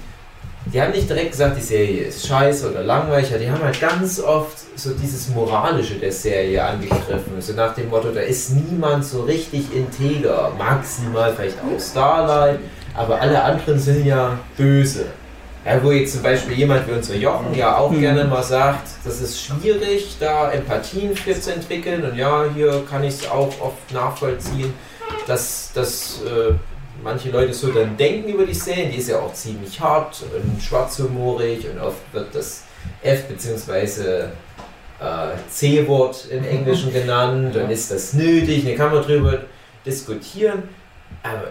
Die haben nicht direkt gesagt, die Serie ist scheiße oder langweilig, die haben halt ganz oft so dieses Moralische der Serie angegriffen. So nach dem Motto, da ist niemand so richtig integer. Maximal vielleicht auch Starlight, aber alle anderen sind ja böse. Ja, wo jetzt zum Beispiel jemand wie unser Jochen ja auch Mhm. gerne mal sagt, das ist schwierig, da Empathien für zu entwickeln. Und ja, hier kann ich es auch oft nachvollziehen, dass, dass äh, manche Leute so dann denken über die Serie. Die ist ja auch ziemlich hart und schwarzhumorig und oft wird das F bzw. Äh, C-Wort im Englischen [laughs] genannt und ist das nötig? Da kann man drüber diskutieren. Aber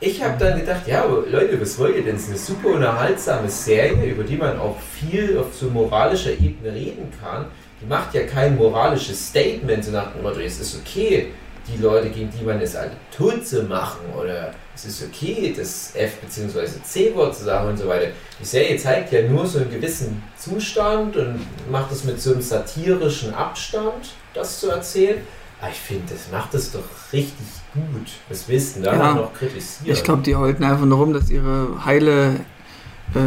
ich habe dann gedacht, ja, Leute, was wollt ihr denn? Es ist eine super unterhaltsame Serie, über die man auch viel auf so moralischer Ebene reden kann. Die macht ja kein moralisches Statement, so nach dem Motto, es ist okay, die Leute, gegen die man es alle tot zu machen oder es ist okay, das F- bzw. C-Wort zu sagen und so weiter. Die Serie zeigt ja nur so einen gewissen Zustand und macht es mit so einem satirischen Abstand, das zu erzählen. Aber ich finde, das macht es doch richtig gut. Was willst du denn da Ja. noch kritisieren? Ich glaube, die heulten einfach nur rum, dass ihre heile äh,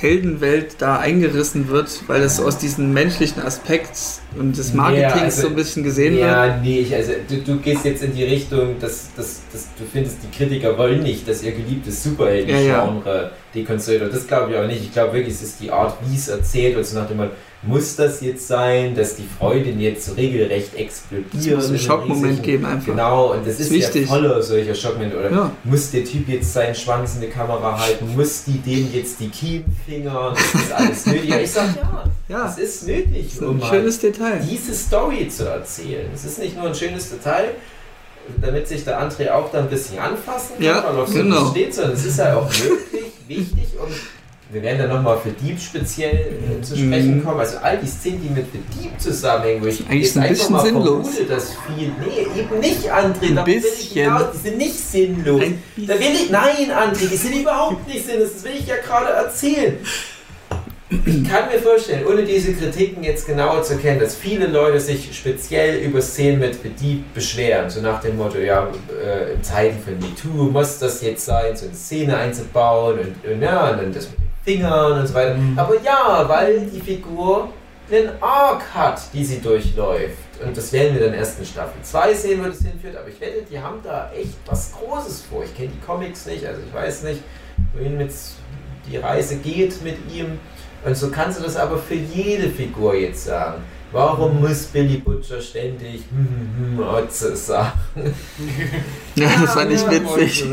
Heldenwelt da eingerissen wird, weil das aus diesem menschlichen Aspekt und des Marketings Ja, also- so ein bisschen gesehen wird. Ja, nee, ich, also du, du gehst jetzt in die Richtung, dass, dass, dass du findest, die Kritiker wollen nicht, dass ihr geliebtes Superhelden-Genre dekonstruiert wird. Das glaube ich auch nicht. Ich glaube wirklich, es ist die Art, wie es erzählt wird. So nach dem Motto, muss das jetzt sein, dass die Freundin jetzt regelrecht explodiert. Es muss einen in Schockmoment geben einfach. Genau, und das ist, Ist ja voller solcher Schockmomente. Oder Ja. muss der Typ jetzt seinen Schwanz in die Kamera halten? Muss die dem jetzt die Kiemfinger? Das ist alles [laughs] nötig. Ja, ich sag ja, Ja, das ist nötig, das ist um ein schönes Detail. diese Story zu erzählen. Es ist nicht nur ein schönes Detail, damit sich der André auch da ein bisschen anfassen kann, Ja, weil auf so genau. steht, sondern es ist ja auch wirklich wichtig und wir werden dann nochmal für Dieb speziell äh, zu sprechen Mhm. kommen. Also all die Szenen, die mit für Dieb zusammenhängen, wo ich Eigentlich jetzt ein einfach bisschen mal sinnlos. vermute, dass viel... Nee, eben nicht, André. Ein darauf will ich bisschen. hinaus. Die sind nicht sinnlos. Da will ich, nein, André, die sind überhaupt nicht sinnlos. Das will ich ja gerade erzählen. Ich kann mir vorstellen, ohne diese Kritiken jetzt genauer zu kennen, dass viele Leute sich speziell über Szenen mit Dieb beschweren. So nach dem Motto, ja, äh, in Zeiten von MeToo muss das jetzt sein, so eine Szene einzubauen und, und, ja, und dann das mit Fingern und so weiter. Aber ja, weil die Figur einen Arc hat, die sie durchläuft. Und das werden wir dann erst in Staffel 2 sehen, wo das hinführt. Aber ich wette, die haben da echt was Großes vor. Ich kenne die Comics nicht, also ich weiß nicht, wohin mit die Reise geht mit ihm. Und so kannst du das aber für jede Figur jetzt sagen. Warum muss Billy Butcher ständig hm, hm, hm, Otze sagen? Ja, das fand ich witzig.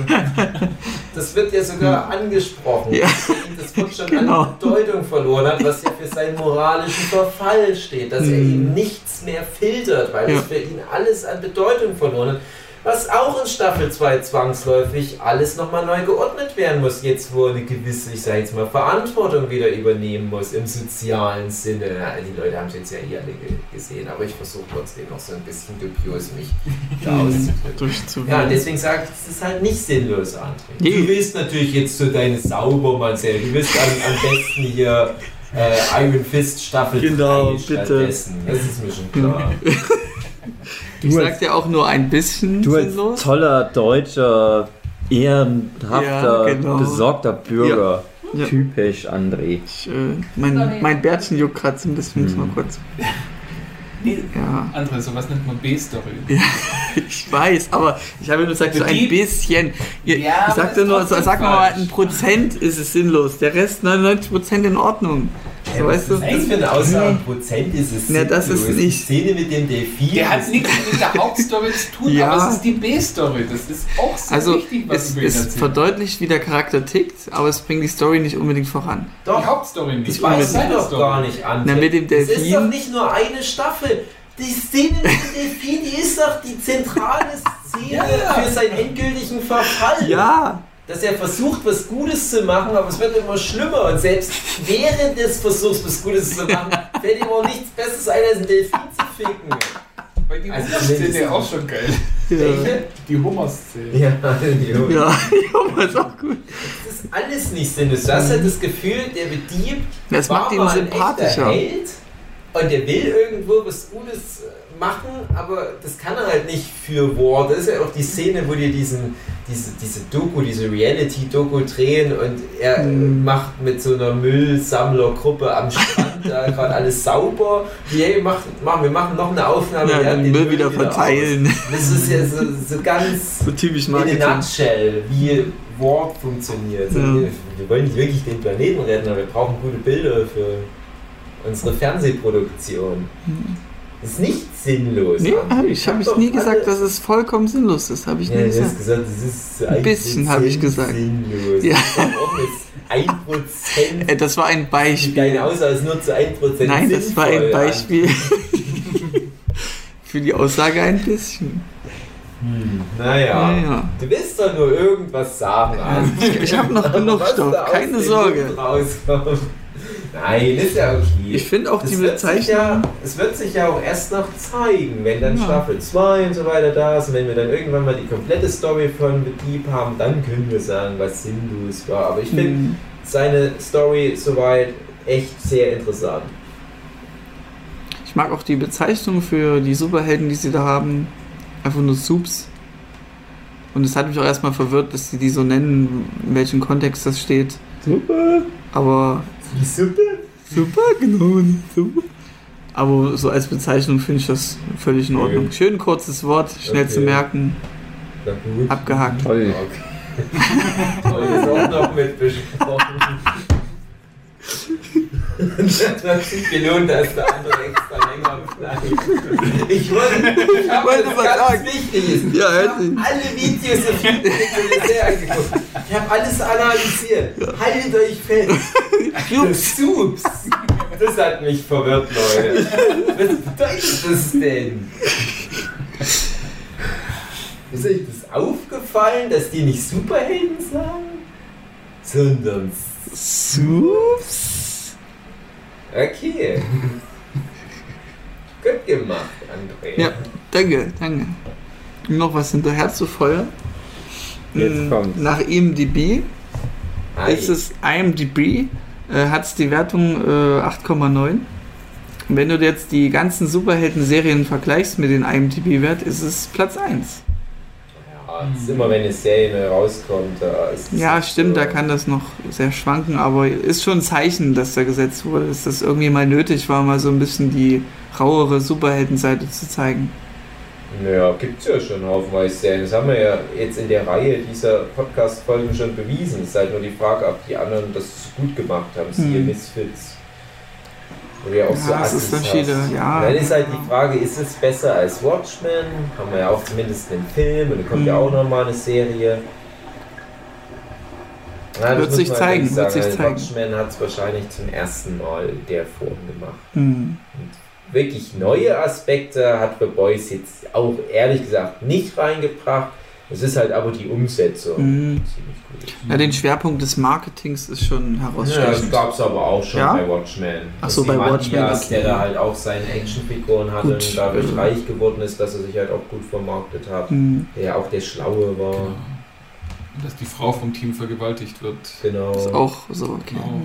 Das wird ja sogar angesprochen, Ja. dass ihm das Wort schon Genau. an Bedeutung verloren hat, was ja für seinen moralischen Verfall steht, dass er eben nichts mehr filtert, weil Ja. es für ihn alles an Bedeutung verloren hat. Was auch in Staffel 2 zwangsläufig alles nochmal neu geordnet werden muss, jetzt wo eine gewisse, ich sag jetzt mal, Verantwortung wieder übernehmen muss im sozialen Sinne. Die Leute haben es jetzt ja eh alle ge- gesehen, aber ich versuche trotzdem noch so ein bisschen dubios mich da [laughs] auszudrücken. Durchzuwählen. Ja, deswegen sage ich, es ist halt nicht sinnlos, André. Nee. Du willst natürlich jetzt so deine Saubermann-Serie. Du willst am, am besten hier äh, Iron Fist Staffel Genau, 3 bitte. stattdessen. Das ist mir schon klar. [laughs] [laughs] Ich sag dir auch nur ein bisschen Du als sinnlos. toller deutscher, ehrenhafter, Ja, genau. besorgter Bürger. Ja. Typisch André. Äh, mein, mein Bärtchen juckt gerade so ein bisschen, muss mal kurz. Ja, Andere, sowas nennt man B-Story. [laughs] ich weiß, aber ich habe nur gesagt, so ein bisschen. Ihr, Ja, ich aber sagte nur, sag mal, ein Prozent ist es sinnlos. Der Rest 99 Prozent in Ordnung. So, weißt du? Was ist das für eine Aussage? Prozent ist es. Na, das ist nicht- Die Szene mit dem Delfin. Der hat nichts mit der Hauptstory zu tun, Ja. aber es ist die B-Story. Das ist auch sehr Also, wichtig, was es, über ihn es erzählt. verdeutlicht, wie der Charakter tickt, aber es bringt die Story nicht unbedingt voran. Die Doch, Hauptstory nicht. die weiß ich doch Story. gar nicht, André. Na, mit dem Das ist doch nicht nur eine Staffel. Die Szene mit dem Delfin, die ist doch die zentrale Szene [laughs] Ja. für seinen endgültigen Verfall. Ja, dass er versucht, was Gutes zu machen, aber es wird immer schlimmer. Und selbst während des Versuchs, was Gutes zu machen, [laughs] fällt ihm auch nichts Besseres ein, als einen Delfin zu ficken. Bei die Also Hummer-Szene auch schon geil. ja, Welche? Die Hummer-Szene. Ja, jo. ja, ja ist auch gut. Das ist alles nicht sinnlos. Du hast halt das Gefühl, der Dieb Das war macht ihn sympathischer. echter Held und der will irgendwo was Gutes äh, machen, aber das kann er halt nicht für War. Das ist ja auch die Szene, wo die diesen, diese, diese Doku, diese Reality-Doku drehen und er Mhm. macht mit so einer Müllsammlergruppe am Strand da [laughs] gerade alles sauber. Die, hey, mach, mach, wir machen noch eine Aufnahme. Ja, wir haben den Müll wieder verteilen. aus. Das ist ja so, so ganz So typisch in a nutshell, wie Warp funktioniert. Ja. wir, wir wollen nicht wirklich den Planeten retten, aber wir brauchen gute Bilder für unsere Fernsehproduktion. Das ist nicht sinnlos. Nee, hab ich habe ich nie gesagt, dass es vollkommen sinnlos ist. Habe ich ja, nie gesagt. gesagt, Ein bisschen, hab ich gesagt. Sinnlos. Ja. Ein Prozent. [laughs] Äh, Das war ein Beispiel. Deine Aussage ist nur zu ein Prozent Nein, das war ein sinnvoll, Beispiel. [laughs] Für die Aussage ein bisschen. Hm, naja. Naja. Du willst doch nur irgendwas sagen, André. Ich, ich habe noch genug Stoff, keine Sorge. Rauskommt. Nein, ist ja okay. Ich finde auch Es die wird, sich Bezeichnung. ja, es wird sich ja auch erst noch zeigen, wenn dann Ja. Staffel 2 und so weiter da ist und wenn wir dann irgendwann mal die komplette Story von The Deep haben, dann können wir sagen, was sinnlos war. Aber ich finde Hm, seine Story soweit echt sehr interessant. Ich mag auch die Bezeichnung für die Superhelden, die sie da haben. Einfach nur Soups. Und es hat mich auch erstmal verwirrt, dass sie die so nennen, in welchem Kontext das steht. Super. Aber Die Suppe? super, genau. Aber so als Bezeichnung finde ich das völlig in Ordnung. Okay. Schön kurzes Wort, schnell Okay. zu merken, Na gut. abgehakt. Toll. Okay. [laughs] Und das auch noch mit besprochen. [laughs] das hat sich gelohnt, dass der andere extra länger bleibt. Ich wollte, ich Wollte das was ganz sagen. wichtig ist. Ja, ich habe alle Videos auf YouTube sehr angeguckt. Ich habe alles analysiert. Haltet euch fest. [laughs] Das Sups. Das hat mich verwirrt, Leute. Was bedeutet das denn? Ist euch das aufgefallen, dass die nicht Superhelden sagen? Sondern Sups? Okay. Gut gemacht, André. Ja, danke, danke. Noch was hinterher zu feuern. Jetzt Mm, kommt's. Nach IMDb Ei. ist es IMDb, äh, hat es die Wertung äh, 8,9. Wenn du jetzt die ganzen Superhelden-Serien vergleichst mit den IMDb-Wert, ist es Platz 1. Ja, ist immer, wenn eine Serie neu rauskommt, da ist Ja, stimmt, so. da kann das noch sehr schwanken, aber ist schon ein Zeichen, dass da gesetzt wurde, dass das irgendwie mal nötig war, mal so ein bisschen die rauere Superheldenseite zu zeigen. Naja, gibt's ja schon haufenweise Serien. Das haben wir ja jetzt in der Reihe dieser Podcast-Folgen schon bewiesen. Es ist halt nur die Frage, ob die anderen das gut gemacht haben. Siehe Hm. Misfits. Wo du ja auch Ja, so es Assis ist verschieden, hast. ja. Und dann ist halt die Frage, ist es besser als Watchmen? Haben wir ja auch zumindest einen Film und dann kommt ja Hm. auch nochmal eine Serie. Ja, das Wird muss sich zeigen, wird sich Also zeigen. Watchmen hat es wahrscheinlich zum ersten Mal in der Form gemacht Hm. Wirklich neue Aspekte hat The Boys jetzt auch ehrlich gesagt nicht reingebracht. Es ist halt aber die Umsetzung Mhm. ziemlich gut. Ja, den Schwerpunkt des Marketings ist schon Ja, das herausstechend. gab es aber auch schon Ja? bei Watchmen. Ach so, bei Watchmen, okay. der da halt auch seine Actionfiguren hatte Gut, und dadurch äh. reich geworden ist, dass er sich halt auch gut vermarktet hat. Hm. Der ja auch der Schlaue war. Genau. Und dass die Frau vom Team vergewaltigt wird. Genau. Ist auch so, okay. Genau.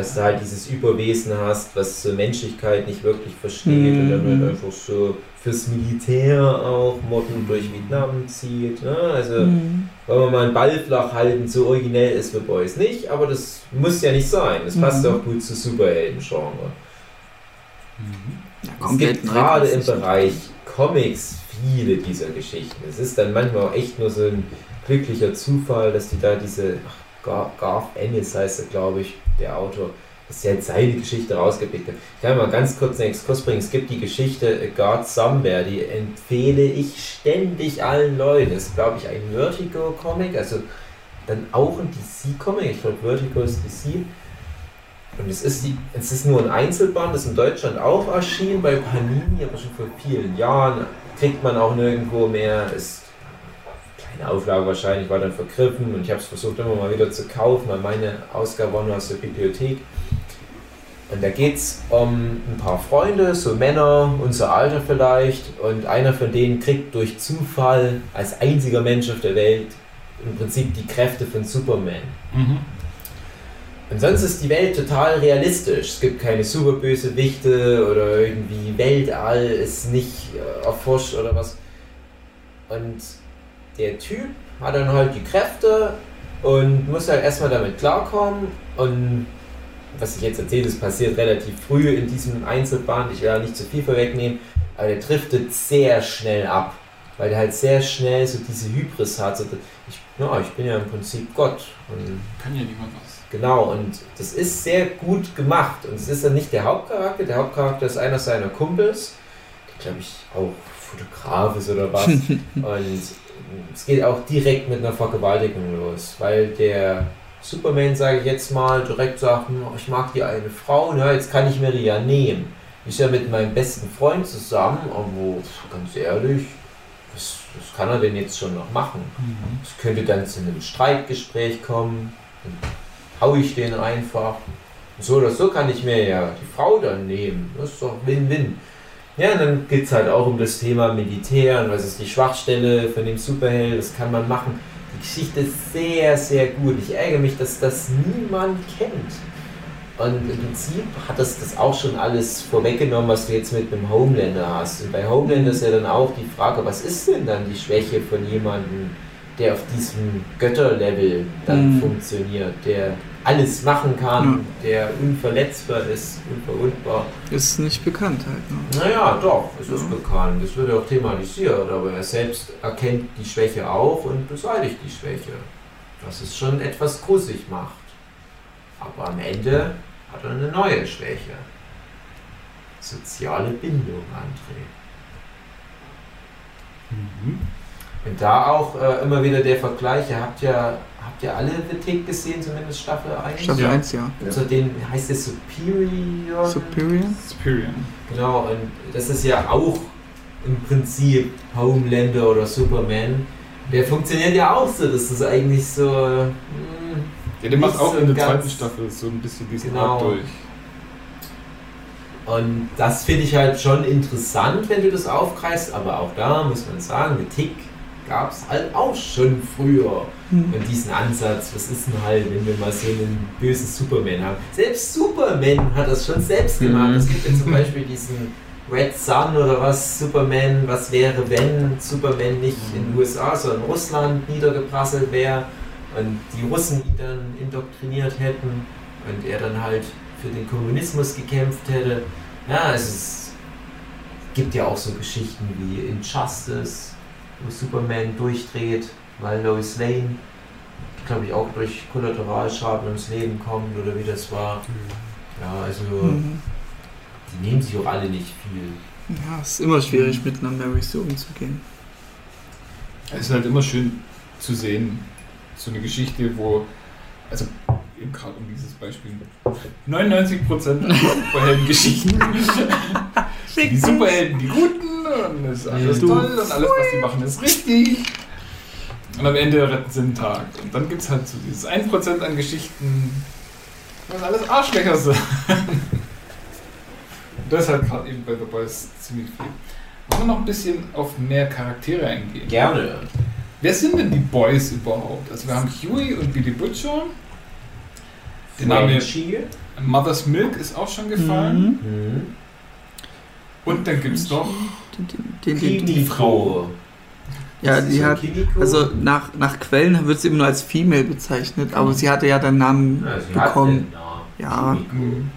Dass du halt dieses Überwesen hast, was zur Menschlichkeit nicht wirklich versteht Mhm. und dann halt einfach so fürs Militär auch Motten durch Vietnam zieht. Ne? Also, Hm. wollen wir mal einen Ball flach halten, so originell ist The Boys nicht, aber das muss ja nicht sein. Das passt Mhm. auch gut zu Superhelden-Genre. Mhm. Ja, Es komplett gibt gerade im. Bereich Comics viele dieser Geschichten. Es ist dann manchmal auch echt nur so ein glücklicher Zufall, dass die da diese, ach, Gar- Garth Ennis heißt er, glaube ich, der Autor, dass jetzt seine Geschichte rausgepickt hat. Ich kann mal ganz kurz einen Exkurs bringen. Es gibt die Geschichte äh, God Somewhere, die empfehle ich ständig allen Leuten. Das ist, glaube ich, ein Vertigo-Comic, also dann auch ein DC-Comic. Ich glaube, Vertigo ist DC. Und es ist, die, es ist nur ein Einzelband, das in Deutschland auch erschienen bei Panini, aber schon vor vielen Jahren. Kriegt man auch nirgendwo mehr. Ist kleine Auflage wahrscheinlich, war dann vergriffen und ich habe es versucht immer mal wieder zu kaufen, weil meine Ausgabe war nur aus der Bibliothek. Und da geht es um ein paar Freunde, so Männer, unser Alter vielleicht, und einer von denen kriegt durch Zufall als einziger Mensch auf der Welt im Prinzip die Kräfte von Superman. Mhm. Und sonst ist die Welt total realistisch. Es gibt keine Superbösewichte oder irgendwie Weltall ist nicht äh, erforscht oder was. Und der Typ hat dann halt die Kräfte und muss halt erstmal damit klarkommen. Und was ich jetzt erzähle, das passiert relativ früh in diesem Einzelband. Ich will da nicht zu viel vorwegnehmen, aber der driftet sehr schnell ab. Weil der halt sehr schnell so diese Hybris hat. So, ich, ja, ich bin ja im Prinzip Gott. Und Kann ja niemand was. Genau, und das ist sehr gut gemacht. Und es ist dann nicht der Hauptcharakter. Der Hauptcharakter ist einer seiner Kumpels, der glaube ich auch Fotograf ist oder was. [laughs] und es geht auch direkt mit einer Vergewaltigung los, weil der Superman, sage ich jetzt mal, direkt sagt, "Hm, ich mag die eine Frau, na, jetzt kann ich mir die ja nehmen. Ich ja mit meinem besten Freund zusammen, aber ganz ehrlich, was, was kann er denn jetzt schon noch machen? Mhm. Es könnte dann zu einem Streitgespräch kommen. Dann hau ich den einfach. So oder so kann ich mir ja die Frau dann nehmen. Das ist doch Win-Win. Ja, und dann geht es halt auch um das Thema Militär und was ist die Schwachstelle von dem Superheld, das kann man machen. Die Geschichte ist sehr, sehr gut. Ich ärgere mich, dass das niemand kennt. Und im Prinzip hat das das auch schon alles vorweggenommen, was du jetzt mit einem Homelander hast. Und bei Homelander ist ja dann auch die Frage, was ist denn dann die Schwäche von jemandem, der auf diesem Götterlevel dann Mhm. funktioniert, der alles machen kann, der unverletzbar ist, unverwundbar. Ist nicht bekannt halt. Ne? Naja, doch, es ist bekannt, es wird ja auch thematisiert, aber er selbst erkennt die Schwäche auch und beseitigt die Schwäche. Was es schon etwas gruselig macht. Aber am Ende hat er eine neue Schwäche. Soziale Bindung, André. Mhm. Und da auch äh, immer wieder der Vergleich, ihr habt ja, habt ihr alle The Tick gesehen, zumindest Staffel 1? Staffel Ja. 1, ja. Ja. Zu den heißt es Superior. Superior? Superior. Genau, und das ist ja auch im Prinzip Homelander oder Superman. Der funktioniert ja auch so, das ist eigentlich so. hm, Ja, der macht auch so in der zweiten Staffel so ein bisschen diesen Genau. Arc durch. Und das finde ich halt schon interessant, wenn du das aufgreifst, aber auch da muss man sagen, The Tick gab es halt auch schon früher. Hm. Und diesen Ansatz, was ist denn halt, wenn wir mal so einen bösen Superman haben? Selbst Superman hat das schon selbst gemacht. Mhm. Es gibt ja zum Beispiel diesen Red Sun oder was, Superman, was wäre, wenn Superman nicht in den USA, sondern in Russland niedergeprasselt wäre und die Russen ihn dann indoktriniert hätten und er dann halt für den Kommunismus gekämpft hätte. Ja, es ist, gibt ja auch so Geschichten wie Injustice, wo Superman durchdreht, weil Lois Lane, glaube ich, auch durch Kollateralschaden ums Leben kommt oder wie das war. Ja, also Mhm. die nehmen sich auch alle nicht viel. Ja, es ist immer schwierig, mit einer Mary so umzugehen. Es ist halt immer schön zu sehen, so eine Geschichte, wo, also eben gerade um dieses Beispiel, 99% der Superheldengeschichten, [laughs] die Superhelden die Guten und es ist alles Du toll und alles, was die machen, ist richtig. Und am Ende retten sie den Tag. Und dann gibt es halt so dieses 1% an Geschichten, was alles Arschlöcher sind. [laughs] Und das ist halt gerade eben bei The Boys ziemlich viel. Wollen wir noch ein bisschen auf mehr Charaktere eingehen? Gerne. Wer sind denn die Boys überhaupt? Also wir haben Huey und Billy Butcher. Der Name. Mother's Milk ist auch schon gefallen. Mhm. Mhm. Und dann gibt es noch Den, den, Die Frau. ja, die hat, also nach, nach Quellen wird sie immer nur als Female bezeichnet, aber sie hatte ja den Namen ja, sie bekommen. Ja. Namen.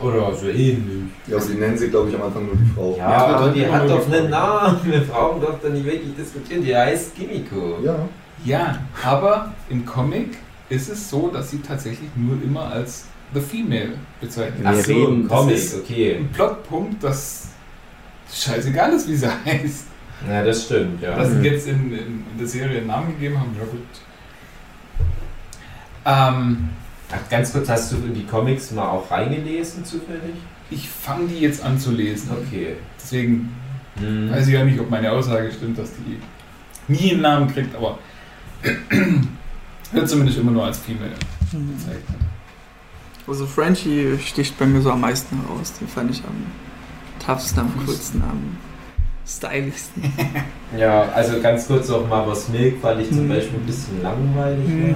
Oder so ähnlich. Ja, die nennen sie, glaube ich, am Anfang nur die Frau. Ja, Ja, aber die immer hat doch die einen Frau. Namen. Wir brauchen doch dann nicht wirklich diskutieren. Die heißt Kimiko. Ja. Ja, aber im Comic ist es so, dass sie tatsächlich nur immer als The Female bezeichnet Wir Ach so, im Comic, das ist- okay. Ein Plotpunkt, dass scheißegal ist, wie sie [laughs] heißt. Ja, das stimmt, ja. Dass Mhm. sie jetzt in, in, in der Serie einen Namen gegeben haben, ja gut. Ähm, Ach, ganz kurz, hast du in die Comics mal auch reingelesen, zufällig? ich fange die jetzt an zu lesen. Okay. Deswegen Mhm. weiß ich ja nicht, ob meine Aussage stimmt, dass die nie einen Namen kriegt, aber [clears throat] wird zumindest immer nur als Female Mhm. bezeichnet. Also Frenchie sticht bei mir so am meisten heraus. Den fand ich am toughsten, am coolsten, am stylischsten. [laughs] Ja, also ganz kurz auch Mama's Milk fand ich zum Mhm. Beispiel ein bisschen langweilig. Mhm.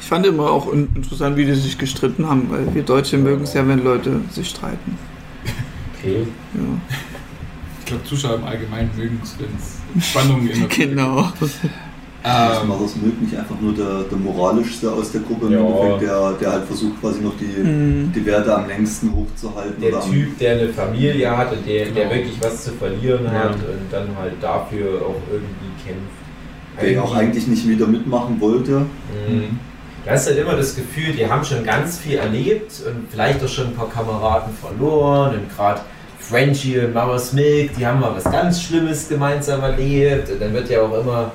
Ich fand immer auch in- interessant, wie die sich gestritten haben, weil wir Deutsche mögen es ja, wenn Leute sich streiten. Okay. Ja. Ich glaube, Zuschauer im Allgemeinen mögen es, wenn es Spannungen in der [laughs] Genau. Ist ähm, Mothers Milk nicht einfach nur der, der moralischste aus der Gruppe, im Ja. Endeffekt, der, der halt versucht, quasi noch die, Mhm. die Werte am längsten hochzuhalten? Der Typ, der eine Familie hat und der, der Genau. wirklich was zu verlieren Ja. hat und dann halt dafür auch irgendwie kämpft. der auch eigentlich nicht wieder mitmachen wollte. Mhm. Da ist halt immer das Gefühl, die haben schon ganz viel erlebt und vielleicht auch schon ein paar Kameraden verloren und gerade Frenchie und Mama's Milk, die haben mal was ganz Schlimmes gemeinsam erlebt und dann wird ja auch immer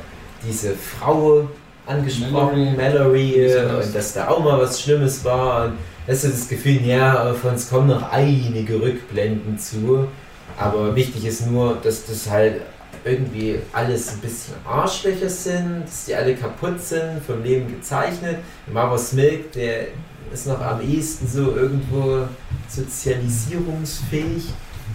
diese Frau angesprochen, Mallory, heißt. und dass da auch mal was Schlimmes war und das ist das Gefühl, ja, von uns kommen noch einige Rückblenden zu, aber wichtig ist nur, dass das halt irgendwie alles ein bisschen Arschlöcher sind, dass die alle kaputt sind, vom Leben gezeichnet. Mama's Milk, der ist noch am ehesten so irgendwo sozialisierungsfähig.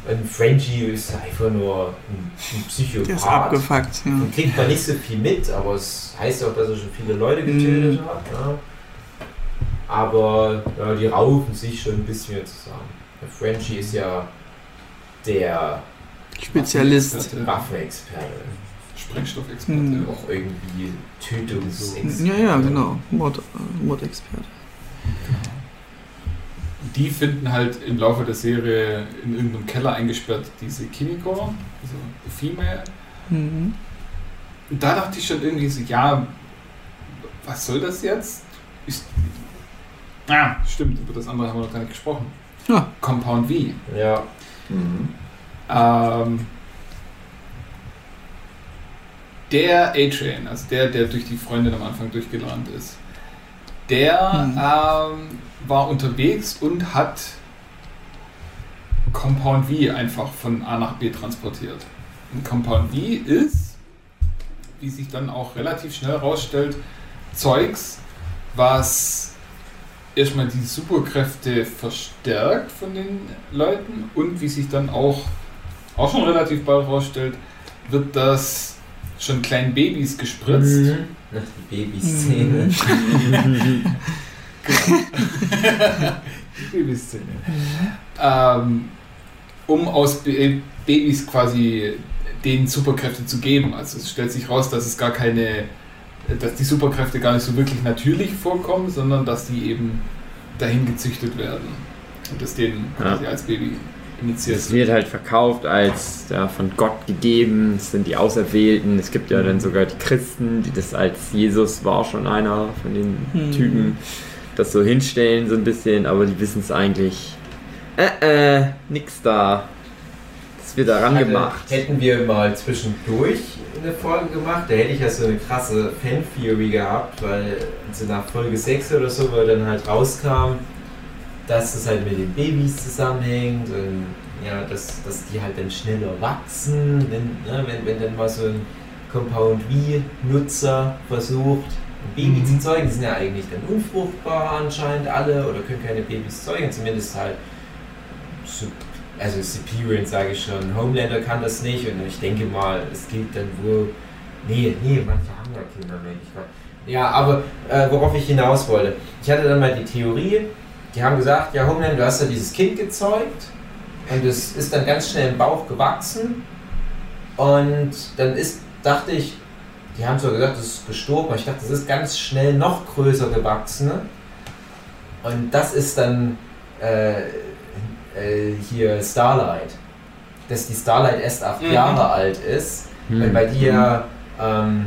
Und Frenchie ist einfach nur ein, ein Psychopath. Der ist abgefuckt. Ja. Und kriegt man nicht so viel mit, aber es heißt auch, dass er schon viele Leute getötet Mhm. hat. Ja. Aber ja, die raufen sich schon ein bisschen zusammen. Der Frenchie ist ja der Spezialist. Waffenexperte. Sprengstoffexperte. Mhm. Auch irgendwie Tötungsexperte. Ja, ja, genau. Mord, äh, Mordexperte. Die finden halt im Laufe der Serie in irgendeinem Keller eingesperrt diese Kimiko, also Female. Mhm. Und da dachte ich schon irgendwie so, ja, was soll das jetzt? Ist, Ah, stimmt, über das andere haben wir noch gar nicht gesprochen. Ja. Compound V. Ja. Mhm. Ähm, der A-Train, also der, der durch die Freundin am Anfang durchgerannt ist, der Hm. ähm, war unterwegs und hat Compound V einfach von A nach B transportiert. Und Compound V ist, wie sich dann auch relativ schnell herausstellt, Zeugs, was erstmal die Superkräfte verstärkt von den Leuten und wie sich dann auch, auch schon relativ bald herausstellt, wird das schon kleinen Babys gespritzt. Mhm. Nach [laughs] die Babyszene. [laughs] Die Babyszene. Ähm, um aus Ba- Babys quasi denen Superkräfte zu geben. Also es stellt sich raus, dass es gar keine, dass die Superkräfte gar nicht so wirklich natürlich vorkommen, sondern dass die eben dahin gezüchtet werden. Und das denen Ja. quasi als Baby initiiert Es wird halt verkauft als ja, von Gott gegeben, es sind die Auserwählten. Es gibt ja dann sogar die Christen, die das als Jesus war schon einer von den Hm. Typen, das so hinstellen so ein bisschen, aber die wissen es eigentlich. Äh, äh, nix da. Das wird daran Hatte- gemacht. Hätten wir mal zwischendurch eine Folge gemacht, da hätte ich ja so eine krasse Fan-Theory gehabt, weil so nach Folge 6 oder so, wo dann halt rauskam, dass das halt mit den Babys zusammenhängt und ja, dass, dass die halt dann schneller wachsen, wenn, ne, wenn, wenn dann mal so ein Compound V-Nutzer versucht, ein Baby Mhm. zu zeugen, die sind ja eigentlich dann unfruchtbar anscheinend alle oder können keine Babys zeugen, zumindest halt also Superior sage ich schon, Homelander kann das nicht und ich denke mal, es gilt dann wohl. Nee, nee, manche haben ja Kindermöglichkeit. Ja, aber äh, worauf ich hinaus wollte, ich hatte dann mal die Theorie, die haben gesagt, ja Homelander, du hast ja dieses Kind gezeugt und es ist dann ganz schnell im Bauch gewachsen und dann ist, dachte ich, die haben zwar gesagt, es ist gestorben, aber ich dachte, es ist ganz schnell noch größer gewachsen und das ist dann äh, äh, hier Starlight. Dass die Starlight erst acht Mhm. Jahre alt ist, Hm. weil bei dir ja ähm,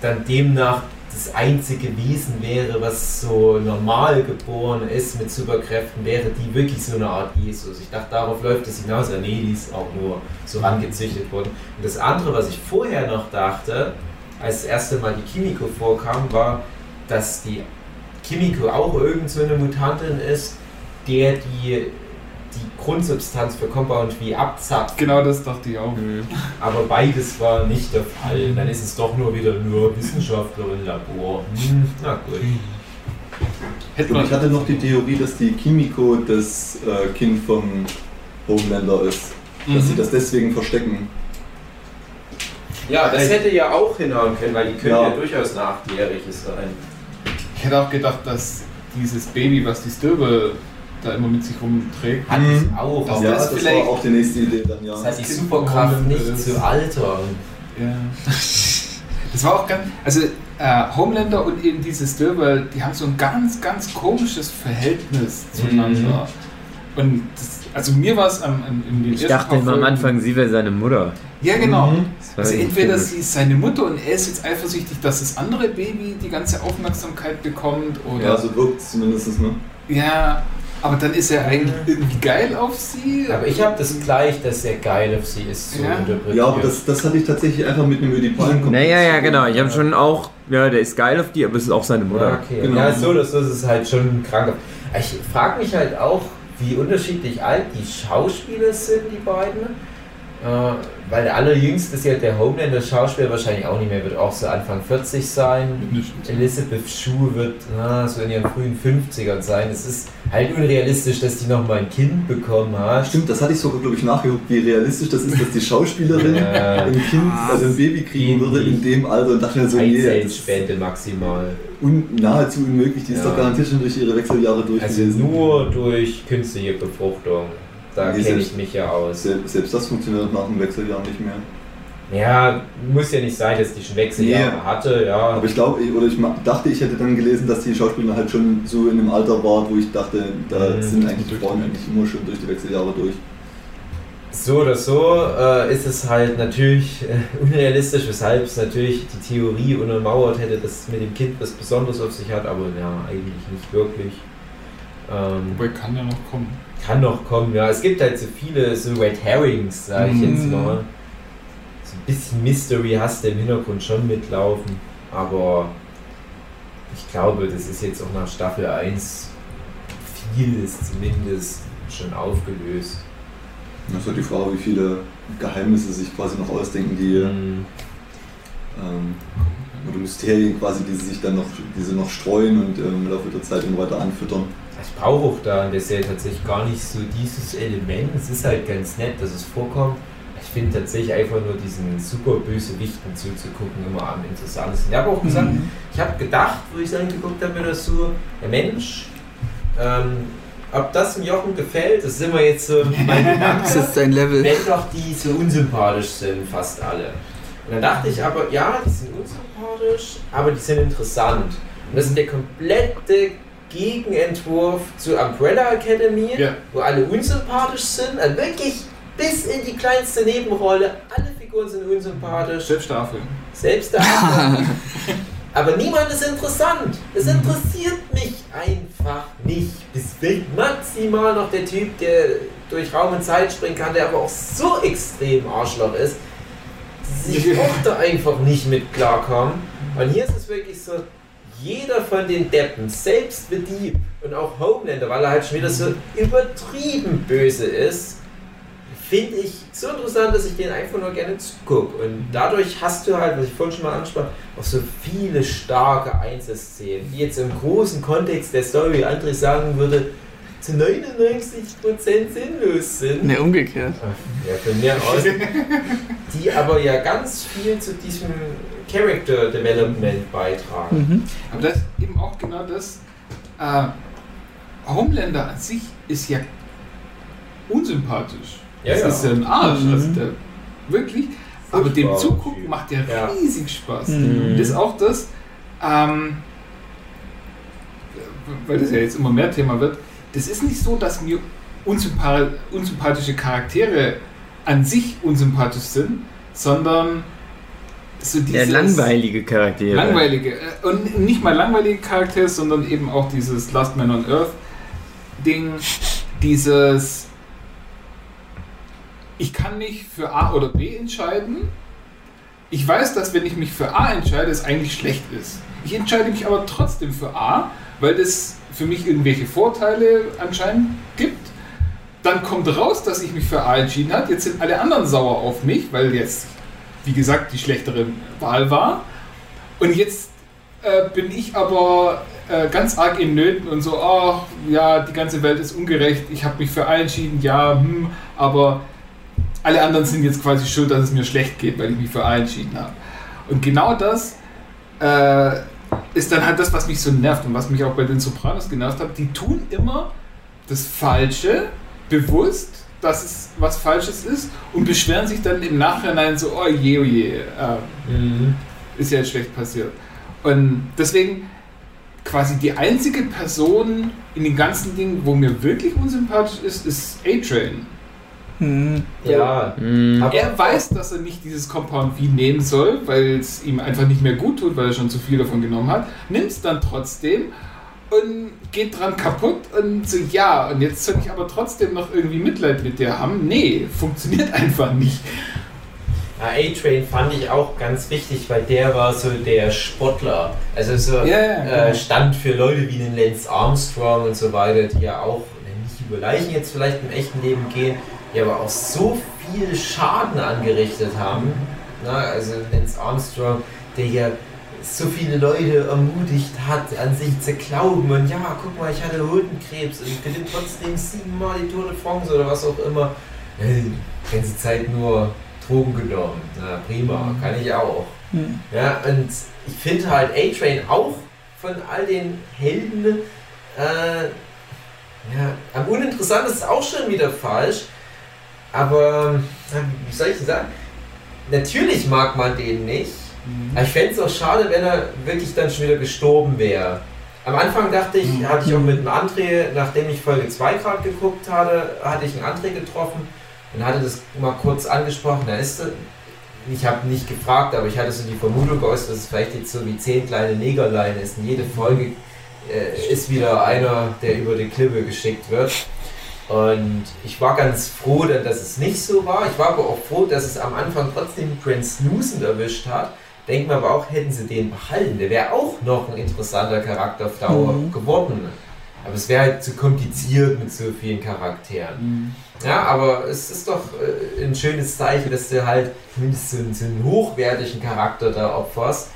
dann demnach das einzige Wesen wäre, was so normal geboren ist mit Superkräften, wäre die wirklich so eine Art Jesus. Ich dachte, darauf läuft es hinaus. Ja, nee, die ist auch nur so rangezüchtet worden. Und das andere, was ich vorher noch dachte, als das erste Mal die Kimiko vorkam, war, dass die Kimiko auch irgend so eine Mutantin ist, der die Grundsubstanz für Compound V abzapft. Genau das dachte ich auch. Hm. Aber beides war nicht der Fall. Dann ist es doch nur wieder nur Wissenschaftlerin Labor. Hm, na gut. Hätte Und man, ich hatte noch die Theorie, dass die Kimiko das äh, Kind vom Homelander ist. Dass sie Mhm. das deswegen verstecken. Ja, das hätte ja auch hinhauen können, weil die können ja, Ja. durchaus eine Achtjährige sein. Ich hätte auch gedacht, dass dieses Baby, was die Stirbe da immer mit sich rumträgt, Hat Mhm. es auch, Das ja, ist das vielleicht- war auch die nächste Idee dann, ja. das hat die Superkraft nicht Homelander zu ist- altern. Ja. Das war auch ganz. Also, äh, Homelander und eben diese Stilwell, die haben so ein ganz, ganz komisches Verhältnis zueinander. Und das, also, mir war es am, am, Ich ersten dachte immer am Anfang, sie wäre seine Mutter. Ja, genau. Mhm. Das Also, entweder sie ist seine Mutter und er ist jetzt eifersüchtig, dass das andere Baby die ganze Aufmerksamkeit bekommt. Oder Ja, so wirkt es zumindest, ne? Ja, aber dann ist er eigentlich irgendwie geil auf sie. Aber ich habe das gleich, dass er geil auf sie ist, so Ja. interpretiert. Ja, aber das, das hatte ich tatsächlich einfach mit einem ödipalen. Naja, ja, genau. Ich habe schon auch, ja, der ist geil auf die, aber es ist auch seine Ja, Mutter. okay. Genau. Ja, so oder so ist halt schon krank. Ich frage mich halt auch, wie unterschiedlich alt die Schauspieler sind, die beiden. Äh, weil der allerjüngste ist ja der Homelander-Schauspieler wahrscheinlich auch nicht mehr, wird auch so Anfang 40 sein. Elizabeth Shue wird na, so in ihren frühen 50ern sein. Es ist halt unrealistisch, dass die nochmal ein Kind bekommen hat. Stimmt, das hatte ich sogar, glaube ich, nachgeguckt, wie realistisch das ist, dass die Schauspielerin Äh, ein Kind, also ein Baby kriegen würde in dem Alter und dachte mir so, nee, ist Eizellspende maximal. un nahezu unmöglich, die ist Ja. doch garantiert schon durch ihre Wechseljahre durch Also nur durch künstliche Befruchtung. Da kenne ich selbst- mich ja aus. Selbst, selbst das funktioniert nach dem Wechseljahr nicht mehr. Ja, muss ja nicht sein, dass die schon Wechseljahre Nee. hatte, ja. Aber ich glaube, oder ich dachte, ich hätte dann gelesen, dass die Schauspielerin halt schon so in einem Alter war, wo ich dachte, da Mhm. sind eigentlich die Frauen eigentlich immer schon durch die Wechseljahre durch. So oder so äh, ist es halt natürlich äh, unrealistisch, weshalb es natürlich die Theorie untermauert hätte, dass es mit dem Kind was Besonderes auf sich hat, aber ja, eigentlich nicht wirklich. Ähm, Wobei kann ja noch kommen. Kann noch kommen, ja. Es gibt halt so viele so Red Herrings, sag ich jetzt Mhm. mal. So ein bisschen Mystery hast du im Hintergrund schon mitlaufen, aber ich glaube, das ist jetzt auch nach Staffel 1 vieles zumindest schon aufgelöst. Das ist halt die Frage, wie viele Geheimnisse sich quasi noch ausdenken, die Mhm. ähm, oder Mysterien quasi, die sie sich dann noch, die sie noch streuen und ähm, im Laufe der Zeit immer weiter anfüttern. Ich brauche auch da in der Serie tatsächlich gar nicht so dieses Element. Es ist halt ganz nett, dass es vorkommt. Ich finde tatsächlich einfach nur diesen super Bösewichten zuzugucken immer am interessantesten. Ich habe auch gesagt, Mhm. ich habe gedacht, wo ich es angeguckt habe, mir das so, der Mensch, ähm, ob das dem Jochen gefällt, das sind wir jetzt so mein [laughs] Das ist dein Level. wenn doch die so unsympathisch sind, fast alle. Und dann dachte ich aber, ja, die sind unsympathisch, aber die sind interessant. Und das ist der komplette Gegenentwurf zu Umbrella Academy, Ja. wo alle unsympathisch sind, also wirklich bis in die kleinste Nebenrolle, alle Figuren sind unsympathisch. Selbst dafür. Selbst Autor. [laughs] Aber niemand ist interessant. Es interessiert mich einfach nicht. Bis fehlt maximal noch der Typ, der durch Raum und Zeit springen kann, der aber auch so extrem Arschloch ist, dass ich [laughs] auch da einfach nicht mit klarkommen. Und hier ist es wirklich so, jeder von den Deppen, selbst The Dieb und auch Homelander, weil er halt schon wieder so übertrieben böse ist, finde ich so interessant, dass ich den einfach nur gerne zugucke. Und dadurch hast du halt, was ich vorhin schon mal ansprach, auch so viele starke Einzelszenen, die jetzt im großen Kontext der Story, wie André sagen würde, zu 99% sinnlos sind. Ne, umgekehrt. Ja, von mir aus. [laughs] Die aber ja ganz viel zu diesem Character Development beitragen. Mhm. Aber das ist eben auch genau das. Äh, Homelander an sich ist ja unsympathisch. Ja, das ja. ist ja ein Arsch. Mhm. Also der, wirklich. Aber dem Zugucken macht der Ja. riesig Spaß. Mhm. Das ist auch das, ähm, weil das ja jetzt immer mehr Thema wird. Das ist nicht so, dass mir unsympa unsympathische Charaktere an sich unsympathisch sind, sondern so dieses langweilige Charaktere. langweilige äh, und nicht mal langweilige Charaktere, sondern eben auch dieses Last Man on Earth Ding, dieses ich kann mich für A oder B entscheiden. Ich weiß, dass wenn ich mich für A entscheide, es eigentlich schlecht ist. Ich entscheide mich aber trotzdem für A, weil das für mich irgendwelche Vorteile anscheinend gibt. Dann kommt raus, dass ich mich für A entschieden habe. Jetzt sind alle anderen sauer auf mich, weil jetzt, wie gesagt, die schlechtere Wahl war. Und jetzt äh, bin ich aber äh, ganz arg in Nöten und so, ach ja, die ganze Welt ist ungerecht, ich habe mich für A entschieden, ja, hm, aber alle anderen sind jetzt quasi schuld, dass es mir schlecht geht, weil ich mich für A entschieden habe. Und genau das äh, ist dann halt das, was mich so nervt und was mich auch bei den Sopranos genervt hat. Die tun immer das Falsche bewusst, dass es was Falsches ist und beschweren sich dann im Nachhinein so, oh je, oh je, äh, Mhm. ist ja jetzt schlecht passiert. Und deswegen quasi die einzige Person in den ganzen Dingen, wo mir wirklich unsympathisch ist, ist A-Train. Mhm. Ja, Mhm. Aber- Er weiß, dass er nicht dieses Compound V nehmen soll, weil es ihm einfach nicht mehr gut tut, weil er schon zu viel davon genommen hat. Nimmt es dann trotzdem und geht dran kaputt und so, ja, und jetzt soll ich aber trotzdem noch irgendwie Mitleid mit dir haben. Nee, funktioniert [laughs] einfach nicht. A-Train fand ich auch ganz wichtig, weil der war so der Sportler. Also so Ja, ja, äh, genau. stand für Leute wie den Lance Armstrong und so weiter, die ja auch nicht über Leichen jetzt vielleicht im echten Leben gehen, die aber auch so viel Schaden angerichtet haben. Na, also Lance Armstrong, der ja so viele Leute ermutigt hat, an sich zu glauben und ja, guck mal, ich hatte Hodenkrebs und ich bin trotzdem siebenmal die Tour de France oder was auch immer. Die ganze Zeit nur Drogen genommen. Na prima, kann ich auch. Mhm. Ja, und ich finde halt A-Train auch von all den Helden, äh, ja, am uninteressantesten ist auch schon wieder falsch, aber na, wie soll ich denn sagen? Natürlich mag man den nicht, aber ich fände es auch schade, wenn er wirklich dann schon wieder gestorben wäre. Am Anfang dachte ich, Mhm. hatte ich auch mit einem André, nachdem ich Folge 2 gerade geguckt hatte, hatte ich einen André getroffen und hatte das mal kurz angesprochen. Da ist ich habe nicht gefragt, aber ich hatte so die Vermutung geäußert, dass es vielleicht jetzt so wie zehn kleine Negerlein ist. Und jede Folge äh, ist wieder einer, der über die Klippe geschickt wird. Und ich war ganz froh, dass es nicht so war. Ich war aber auch froh, dass es am Anfang trotzdem Translucent erwischt hat. Denke mir aber auch, hätten sie den behalten. Der wäre auch noch ein interessanter Charakter auf Dauer Mhm. geworden. Aber es wäre halt zu kompliziert mit so vielen Charakteren. Ja, aber es ist doch äh, ein schönes Zeichen, dass du halt zumindest so einen, so einen hochwertigen Charakter da opferst.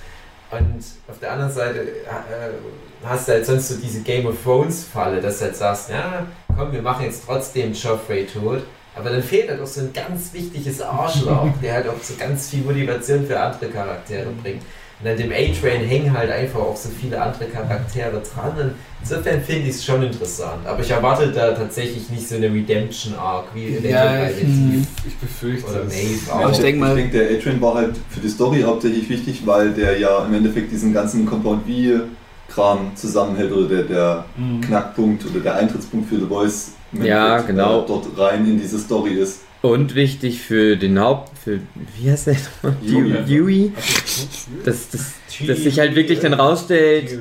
Und auf der anderen Seite äh, hast du halt sonst so diese Game of Thrones Falle, dass du halt sagst, ja, komm, wir machen jetzt trotzdem Joffrey tot. Aber dann fehlt halt auch so ein ganz wichtiges Arschloch, der halt auch so ganz viel Motivation für andere Charaktere bringt. Und an dem A-Train hängen halt einfach auch so viele andere Charaktere dran. Und insofern finde ich es schon interessant. Aber ich erwarte da tatsächlich nicht so eine Redemption-Arc wie in der Ja, ich, Mhm. ich befürchte Oder Aber auch. ich denk mal- ich denke, der A-Train war halt für die Story hauptsächlich wichtig, weil der ja im Endeffekt diesen ganzen Compound V-Kram zusammenhält oder der, der Mhm. Knackpunkt oder der Eintrittspunkt für The Voice Ja, genau. dort rein in diese Story ist. Und wichtig für den Haupt, für, wie heißt der nochmal? Yui. Yui. Dass, dass, dass sich halt wirklich dann rausstellt,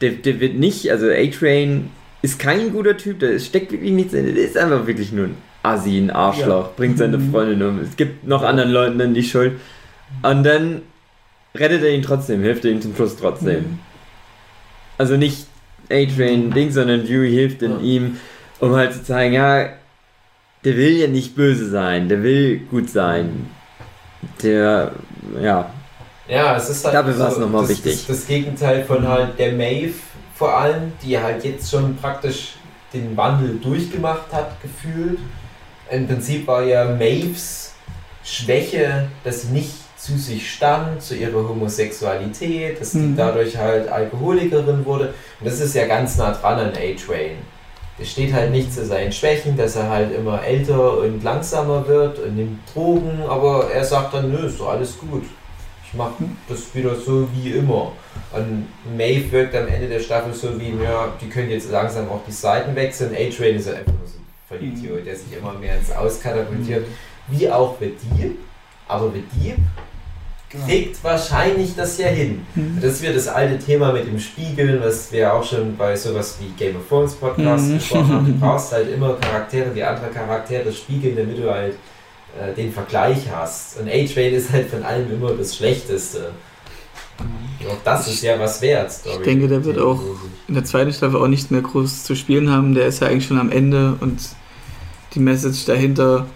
der, der wird nicht, also A-Train ist kein guter Typ, da steckt wirklich nichts in, der ist einfach wirklich nur ein Assi, ein Arschloch, bringt seine Mhm. Freundin um. Es gibt noch anderen Leuten dann die Schuld. Und dann rettet er ihn trotzdem, hilft er ihm zum Schluss trotzdem. Mhm. Also nicht A-Train Ding, sondern Yui hilft in Ja. ihm, um halt zu zeigen, ja, der will ja nicht böse sein, der will gut sein. Der, ja, Ja, es ist halt Dafür war's noch mal das, wichtig. Das, das Gegenteil von halt der Maeve vor allem, die halt jetzt schon praktisch den Wandel durchgemacht hat, gefühlt. Im Prinzip war ja Maeves Schwäche, dass sie nicht zu sich stand, zu ihrer Homosexualität, dass sie Mhm. dadurch halt Alkoholikerin wurde. Und das ist ja ganz nah dran an A-Train. Der steht halt nicht zu seinen Schwächen, dass er halt immer älter und langsamer wird und nimmt Drogen, aber er sagt dann, nö, ist doch alles gut. Ich mache das wieder so wie immer. Und Maeve wirkt am Ende der Staffel so wie, ja, die können jetzt langsam auch die Seiten wechseln. A-Train ist ja einfach nur so ein Vollidiot, der sich immer mehr ins Auskatapultiert. Wie auch Dieb. Aber Dieb kriegt wahrscheinlich das ja hin. Mhm. Das wird das alte Thema mit dem Spiegeln, was wir auch schon bei sowas wie Game of Thrones Podcast Mhm. gesprochen haben. Du [laughs] brauchst halt immer Charaktere, die andere Charaktere spiegeln, damit du halt äh, den Vergleich hast. Und A-Train ist halt von allem immer das Schlechteste. Und auch das ist ja was wert. Ich denke, der wird auch in der zweiten Staffel auch nicht mehr groß zu spielen haben. Der ist ja eigentlich schon am Ende und die Message dahinter,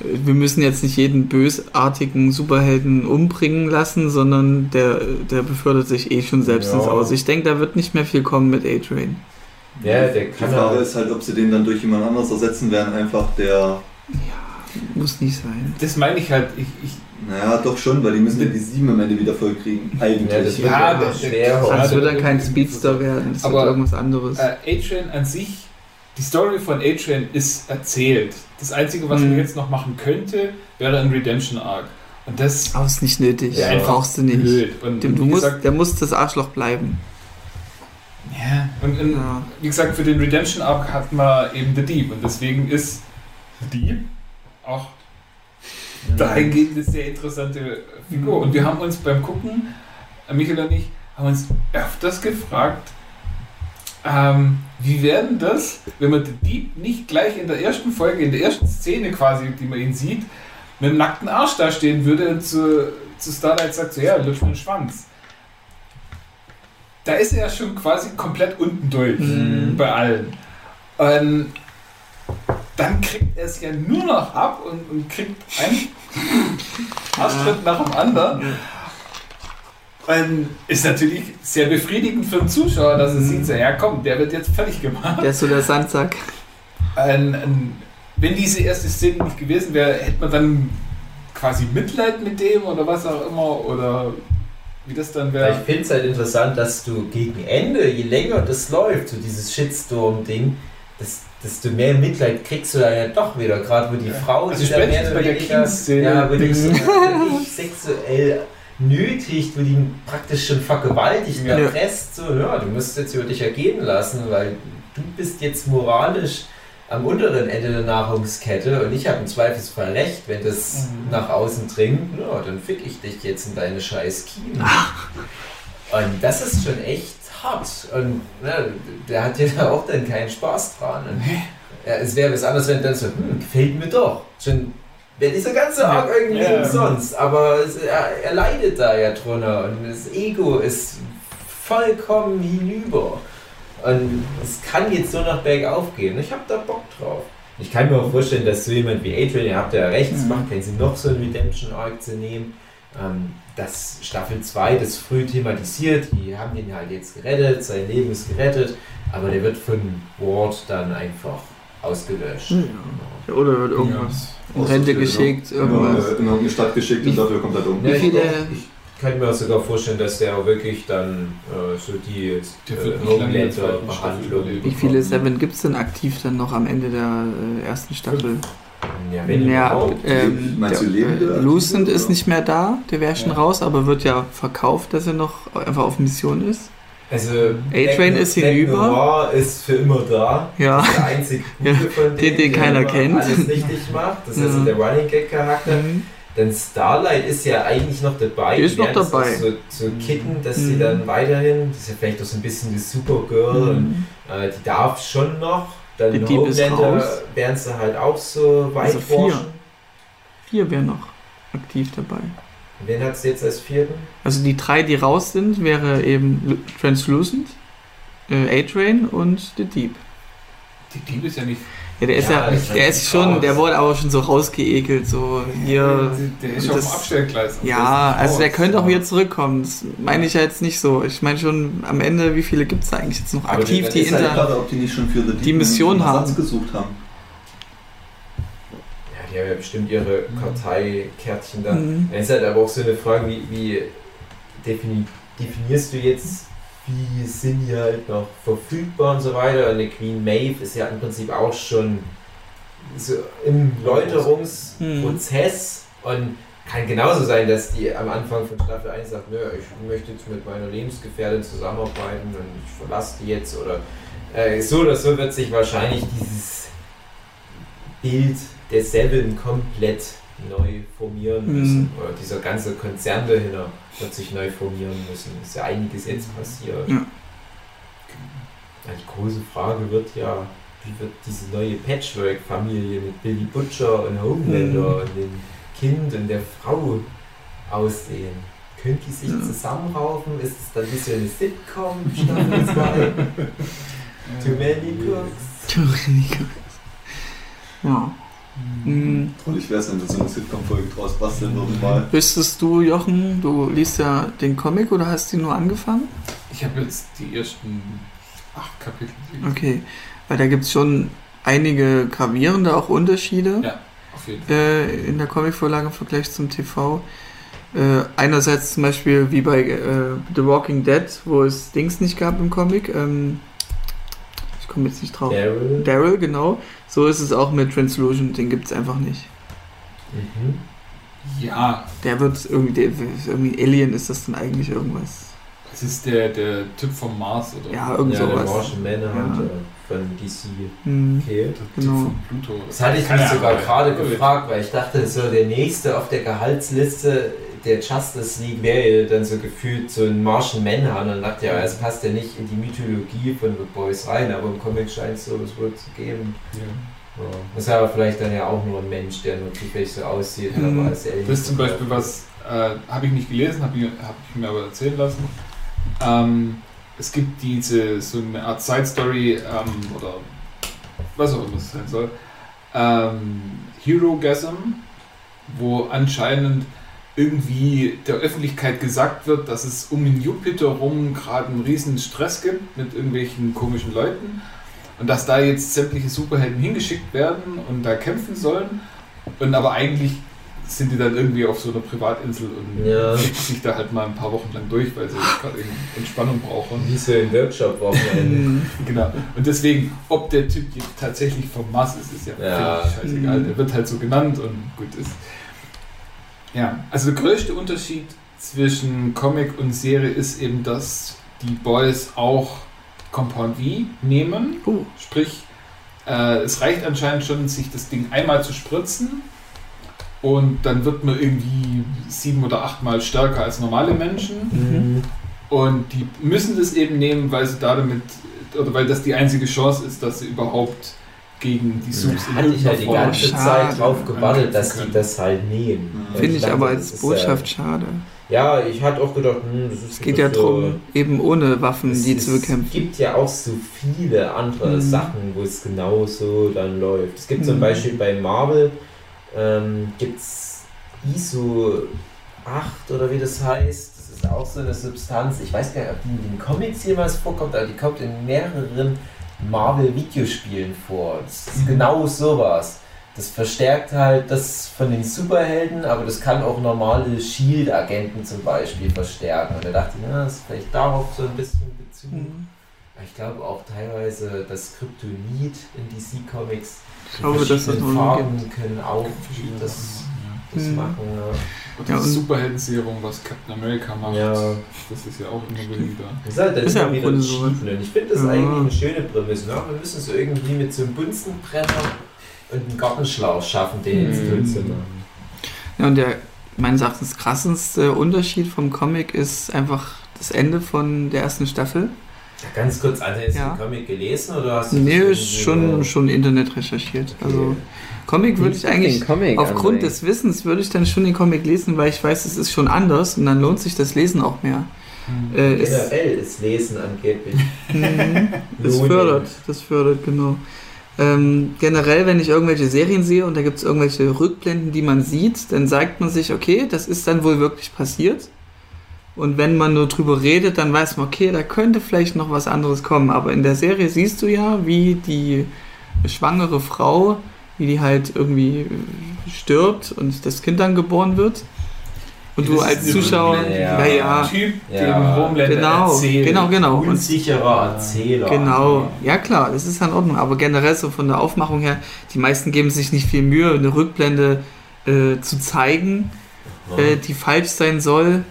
wir müssen jetzt nicht jeden bösartigen Superhelden umbringen lassen, sondern der, der befördert sich eh schon selbst Ja. ins Aus. Ich denke, da wird nicht mehr viel kommen mit A-Train. Ja, der Die kann Frage halt. ist halt, ob sie den dann durch jemand anderes ersetzen werden, einfach der, Muss nicht sein. Das meine ich halt. Ich, ich, naja, doch schon, weil die müssen ja die sieben am Ende wieder voll kriegen. Eigentlich. Ja, das wird Ja, ja, schwer. Ja, Also es wird dann kein Speedster werden, es wird Aber- irgendwas anderes. äh, A-Train an sich, die Story von A-Train ist erzählt. Das Einzige, was Mhm. man jetzt noch machen könnte, wäre ein Redemption Arc. Und das Aber ist nicht nötig. Ja, Den brauchst du nicht. blöd. Und, Dem, du musst, gesagt, der muss das Arschloch bleiben. ja, und, und Ja. wie gesagt, für den Redemption Arc hat man eben The Deep. Und deswegen ist The Deep auch dahingehend eine sehr interessante Figur. Und wir haben uns beim Gucken, Michael und ich, haben uns öfters gefragt, ähm, wie werden das, wenn man den Dieb nicht gleich in der ersten Folge, in der ersten Szene quasi, die man ihn sieht, mit dem nackten Arsch da stehen würde und zu, zu Starlight sagt so, ja, lutsch mir den Schwanz. Da ist er ja schon quasi komplett unten durch Mhm. bei allen. Und dann kriegt er es ja nur noch ab und, und kriegt einen [laughs] Arschtritt nach dem anderen. Und ist natürlich sehr befriedigend für den Zuschauer, dass er Mhm. sieht, so, ja komm, der wird jetzt fertig gemacht. Der ist so der Sandsack. Ein, ein, wenn diese erste Szene nicht gewesen wäre, hätte man dann quasi Mitleid mit dem oder was auch immer oder wie das dann Ja, wäre. Ich finde es halt interessant, dass du gegen Ende, je länger das läuft, so dieses Shitstorm-Ding, dass, desto mehr Mitleid kriegst du dann ja doch wieder, gerade wo die Frau Also sich da spätestens bei der weniger- ja, [laughs] sexuell nötigt, wo die ihn praktisch schon vergewaltigt, Ja. erpresst, so, ja, du musst jetzt über dich ergehen lassen, weil du bist jetzt moralisch am unteren Ende der Nahrungskette und ich habe im Zweifelsfall recht, wenn das Mhm. nach außen dringt, ja, dann fick ich dich jetzt in deine scheiß Kiemen. Und das ist schon echt hart. Und ne, der hat ja da auch dann keinen Spaß dran. Und, ja, es wäre was anderes, wenn dann so, hm, gefällt mir doch. Schon wäre dieser ganze Arc irgendwie Ja. umsonst. Aber es, er, er leidet da ja drunter. Und das Ego ist vollkommen hinüber. Und es kann jetzt so nach bergauf gehen. Ich habe da Bock drauf. Ich kann mir auch vorstellen, dass so jemand wie Adrian, ihr habt ja recht, es Mhm. macht keinen Sinn, noch so einen Redemption-Arc zu nehmen. Ähm, dass Staffel 2 das früh thematisiert, die haben ihn halt jetzt gerettet, sein Leben ist gerettet, aber der wird von Ward dann einfach ausgelöscht. Hm. Ja, Oder wird irgendwas in Rente geschickt, irgendwas. eine, in irgendeine Stadt geschickt und dafür kommt er um. Ja, ich, viele- kann mir sogar vorstellen, dass der auch wirklich dann äh, so die äh, Homelander-Behandlung. Wie viele Seven gibt es denn aktiv dann noch am Ende der äh, ersten Staffel? Ja, wenn Ja, ähm, Meinst du der, lebende äh, Lucent ist nicht mehr da, der wäre schon Ja. raus, aber wird ja verkauft, dass er noch einfach auf Mission ist. Also, A-Train ist hinüber. Noir ist für immer da. Ja. Das ist der einzige [laughs] Gute Ja, von den- denen, den der keiner kennt. alles richtig macht. Das ist also der Running Gag Charakter. Mhm. Denn Starlight ist ja eigentlich noch dabei. Die ist noch dabei. So, so kitten, dass sie Mhm. dann weiterhin, das ist ja vielleicht auch so ein bisschen die Supergirl und Mhm. äh, die darf schon noch. Dann Die Homelander werden sie halt auch so weit Also vier. forschen. Vier wären noch aktiv dabei. Wen hat es jetzt als vierten? Also die drei, die raus sind, wäre eben Lu- Translucent, äh, A-Train und The Deep. Die Dieb ist ja nicht. Ja, der ist Ja, ja, das der halt ist schon, raus. der wurde aber schon so rausgeekelt, so hier. Der ist und auf das- dem Abstellgleis. Ja, Das also der könnte auch wieder zurückkommen. Das meine ich ja jetzt nicht so. Ich meine schon am Ende, wie viele gibt es eigentlich jetzt noch Aber aktiv, das die ist halt inter. gerade, ob die nicht schon für The Deep die Mission haben. gesucht haben. Die haben ja bestimmt ihre Karteikärtchen da. Mhm. Es ist halt aber auch so eine Frage, wie, wie defini definierst du jetzt, wie sind die halt noch verfügbar und so weiter. Und eine Queen Maeve ist ja im Prinzip auch schon so im Läuterungsprozess und kann genauso sein, dass die am Anfang von Staffel 1 sagt, nö, ich möchte jetzt mit meiner Lebensgefährtin zusammenarbeiten und ich verlasse die jetzt oder äh, so oder so wird sich wahrscheinlich dieses Bild der Seven komplett neu formieren Mhm. müssen. Oder dieser ganze Konzern dahinter wird sich neu formieren müssen. Ist ja einiges jetzt passiert. Ja. Ja, Die große Frage wird ja, wie wird diese neue Patchwork-Familie mit Billy Butcher und Homelander Mhm. und dem Kind und der Frau aussehen? Können die sich Ja. zusammenraufen? Ist es dann ein bisschen eine Sitcom, Staffel 2? [laughs] Too many cooks? ja. Mhm. Trollig wäre es, wenn wir so eine Sitcom-Folge draus basteln würden mal. Wüsstest du, Jochen, du liest ja den Comic oder hast ihn nur angefangen? Ich habe jetzt die ersten acht Kapitel. gelesen. Okay, weil da gibt es schon einige gravierende auch Unterschiede Ja. Auf jeden Fall. äh, in der Comicvorlage im Vergleich zum TV. Äh, einerseits zum Beispiel wie bei äh, The Walking Dead, wo es Dings nicht gab im Comic. Ähm, ich komme jetzt nicht drauf. Daryl? Daryl, genau. So ist es auch mit Translusion, den gibt es einfach nicht. Mhm. Ja, Der wird irgendwie, der, irgendwie Alien ist das dann eigentlich irgendwas. es ist der, der Typ vom Mars oder Ja, irgend Ja, der sowas. Martian Manhunter von DC. Hm. Okay. der genau. Typ von Pluto. Das hatte ich mich sogar gerade gefragt, weil ich dachte, so der nächste auf der Gehaltsliste der Justice League wäre ja dann so gefühlt so ein Martian Manhunter und dachte ja, es passt ja nicht in die Mythologie von The Boys rein, aber im Comic scheint es so es wohl zu geben. Ja. Ja. Das ist aber vielleicht dann ja auch nur ein Mensch, der nur zufällig so aussieht, Mhm. aber als Alien. Das ist zum Beispiel was, äh, habe ich nicht gelesen, habe ich, hab ich mir aber erzählen lassen. Ähm, es gibt diese, so eine Art Side Story ähm, oder was auch immer es sein soll. Ähm, Hero-Gasm, wo anscheinend irgendwie der Öffentlichkeit gesagt wird, dass es um den Jupiter rum gerade einen riesen Stress gibt mit irgendwelchen komischen Leuten und dass da jetzt sämtliche Superhelden hingeschickt werden und da kämpfen sollen und aber eigentlich sind die dann irgendwie auf so einer Privatinsel und Ja. schicken sich da halt mal ein paar Wochen lang durch, weil sie gerade Entspannung brauchen. Wie so ein Workshop-Wochenende. Hm. Genau. Und deswegen, ob der Typ jetzt tatsächlich vom Mars ist, ist ja, Ja. scheißegal. Der wird halt so genannt und gut ist. Ja, also der größte Unterschied zwischen Comic und Serie ist eben, dass die Boys auch Compound V nehmen. Oh. Sprich, äh, es reicht anscheinend schon, sich das Ding einmal zu spritzen und dann wird man irgendwie sieben oder achtmal stärker als normale Menschen. Mhm. Und die müssen das eben nehmen, weil sie da damit, oder weil das die einzige Chance ist, dass sie überhaupt gegen die Subs hatte ich halt die ganze Schade. Zeit drauf gewartet, dass die Können. das halt nehmen. Und Finde ich aber als ist, Botschaft schade. Äh, ja, ich hatte auch gedacht, hm, das ist Es geht ja darum, eben ohne Waffen Es, die es zu bekämpfen. gibt ja auch so viele andere Mhm. Sachen, wo es genauso dann läuft. Es gibt zum Mhm. Beispiel bei Marvel ähm, gibt's ISO 8 oder wie das heißt. Das ist auch so eine Substanz. Ich weiß gar nicht, ob die in den Comics jemals vorkommt, aber die kommt in mehreren Marvel-Videospielen vor. Das ist Mhm. genau sowas. Das verstärkt halt das von den Superhelden, aber das kann auch normale Shield-Agenten zum Beispiel verstärken. Und da dachte ich, na, das ist vielleicht darauf so ein bisschen Bezug. Mhm. Ich glaube auch teilweise das Kryptonit in DC-Comics. Ich glaube, dass das Farben können auch das, das Mhm. machen. Und Ja, das und- Superhelden-Serum, was Captain America macht, Ja. ja. das ist ja auch immer wieder. Das ist halt dann Ist ja immer im wieder Grunde das so. Und ich finde das Ja. eigentlich eine schöne Prämisse. Ne? Wir müssen es irgendwie mit so einem Bunsenbrenner und einem Gartenschlauch schaffen, den ins Mhm. Zu machen. Ja, und der meines Erachtens krassendste Unterschied vom Comic ist einfach das Ende von der ersten Staffel. Ganz kurz, Alter, hast Ja. du den Comic gelesen oder hast du Nee, ist schon, schon Internet recherchiert. Also Comic würde ich eigentlich, Comic aufgrund ansehen. des Wissens würde ich dann schon den Comic lesen, weil ich weiß, es ist schon anders und dann lohnt sich das Lesen auch mehr. Äh, ist, Generell ist Lesen angeblich. [laughs] Mhm. das Lohnen. fördert, das fördert, genau. Ähm, generell, wenn ich irgendwelche Serien sehe und da gibt es irgendwelche Rückblenden, die man sieht, dann sagt man sich, okay, das ist dann wohl wirklich passiert. Und wenn man nur drüber redet, dann weiß man, okay, da könnte vielleicht noch was anderes kommen. Aber in der Serie siehst du ja, wie die schwangere Frau, wie die halt irgendwie stirbt und das Kind dann geboren wird. Und du als Zuschauer, ja, ja, Typ, Ja. dem Homelander genau, erzählt. genau, genau. Unsicherer Erzähler. Genau, ja klar, das ist in Ordnung, aber generell so von der Aufmachung her, die meisten geben sich nicht viel Mühe, eine Rückblende äh, zu zeigen, Ja. äh, die falsch sein soll.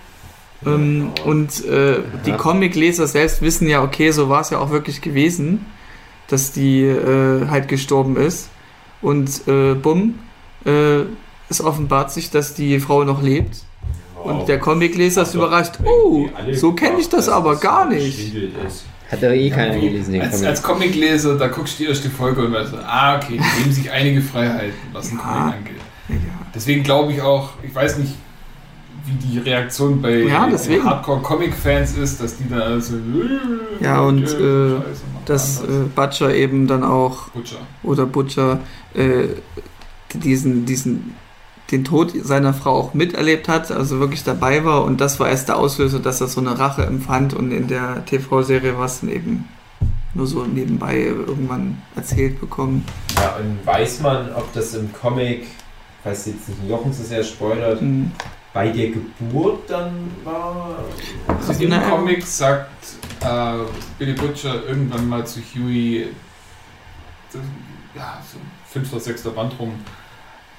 Ähm, und äh, die. Comicleser selbst wissen ja, okay, so war es ja auch wirklich gewesen, dass die äh, halt gestorben ist. Und äh, bumm, äh, es offenbart sich, dass die Frau noch lebt. Und der Comicleser ist Also, überrascht, oh, so kenne ich das aber gar nicht. Hat doch eh keiner gelesen, den Als, Comic. als Comicleser, da guckst du die erste Folge und weißt, ah, okay, die nehmen sich einige Freiheiten, was ein Ja. Comic angeht. Deswegen glaube ich auch, ich weiß nicht, wie die Reaktion bei Ja, deswegen. Hardcore-Comic-Fans ist, dass die da also. Ja, und, äh, machen dass äh, Butcher eben dann auch Butcher. oder Butcher äh, diesen, diesen, den Tod seiner Frau auch miterlebt hat, also wirklich dabei war und das war erst der Auslöser, dass er so eine Rache empfand und in der TV-Serie war es dann eben nur so nebenbei irgendwann erzählt bekommen. Ja, und weiß man, ob das im Comic, falls jetzt nicht Jochen zu sehr spoilert, Hm. Bei der Geburt dann war? Also Im Na, Comic sagt äh, Billy Butcher irgendwann mal zu Huey, das, ja, so fünfter, sechster Band rum,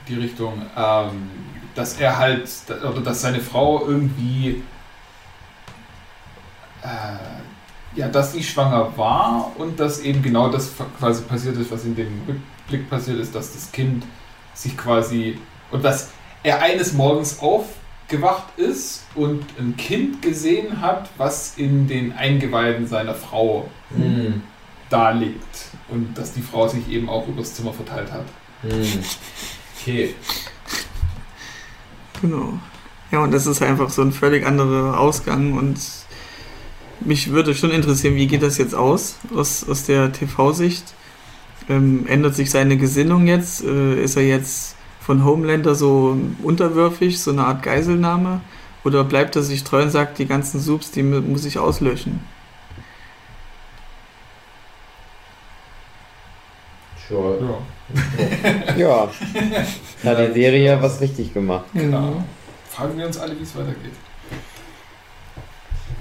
die Richtung, ähm, dass er halt, oder dass seine Frau irgendwie, äh, ja, dass sie schwanger war und dass eben genau das quasi passiert ist, was in dem Rückblick passiert ist, dass das Kind sich quasi, und dass er eines Morgens aufgewacht ist und ein Kind gesehen hat, was in den Eingeweiden seiner Frau Hm. da liegt und dass die Frau sich eben auch übers Zimmer verteilt hat. Hm. Okay. Genau. Ja, und das ist einfach so ein völlig anderer Ausgang und mich würde schon interessieren, wie geht das jetzt aus, aus, aus der TV-Sicht? Ähm, ändert sich seine Gesinnung jetzt? Äh, ist er jetzt von Homelander so unterwürfig, so eine Art Geiselnahme? Oder bleibt er sich treu und sagt, die ganzen Subs, die mu- muss ich auslöschen? Sure. Ja, [laughs] Ja, hat die Serie was richtig gemacht. genau. Fragen wir uns alle, wie es weitergeht.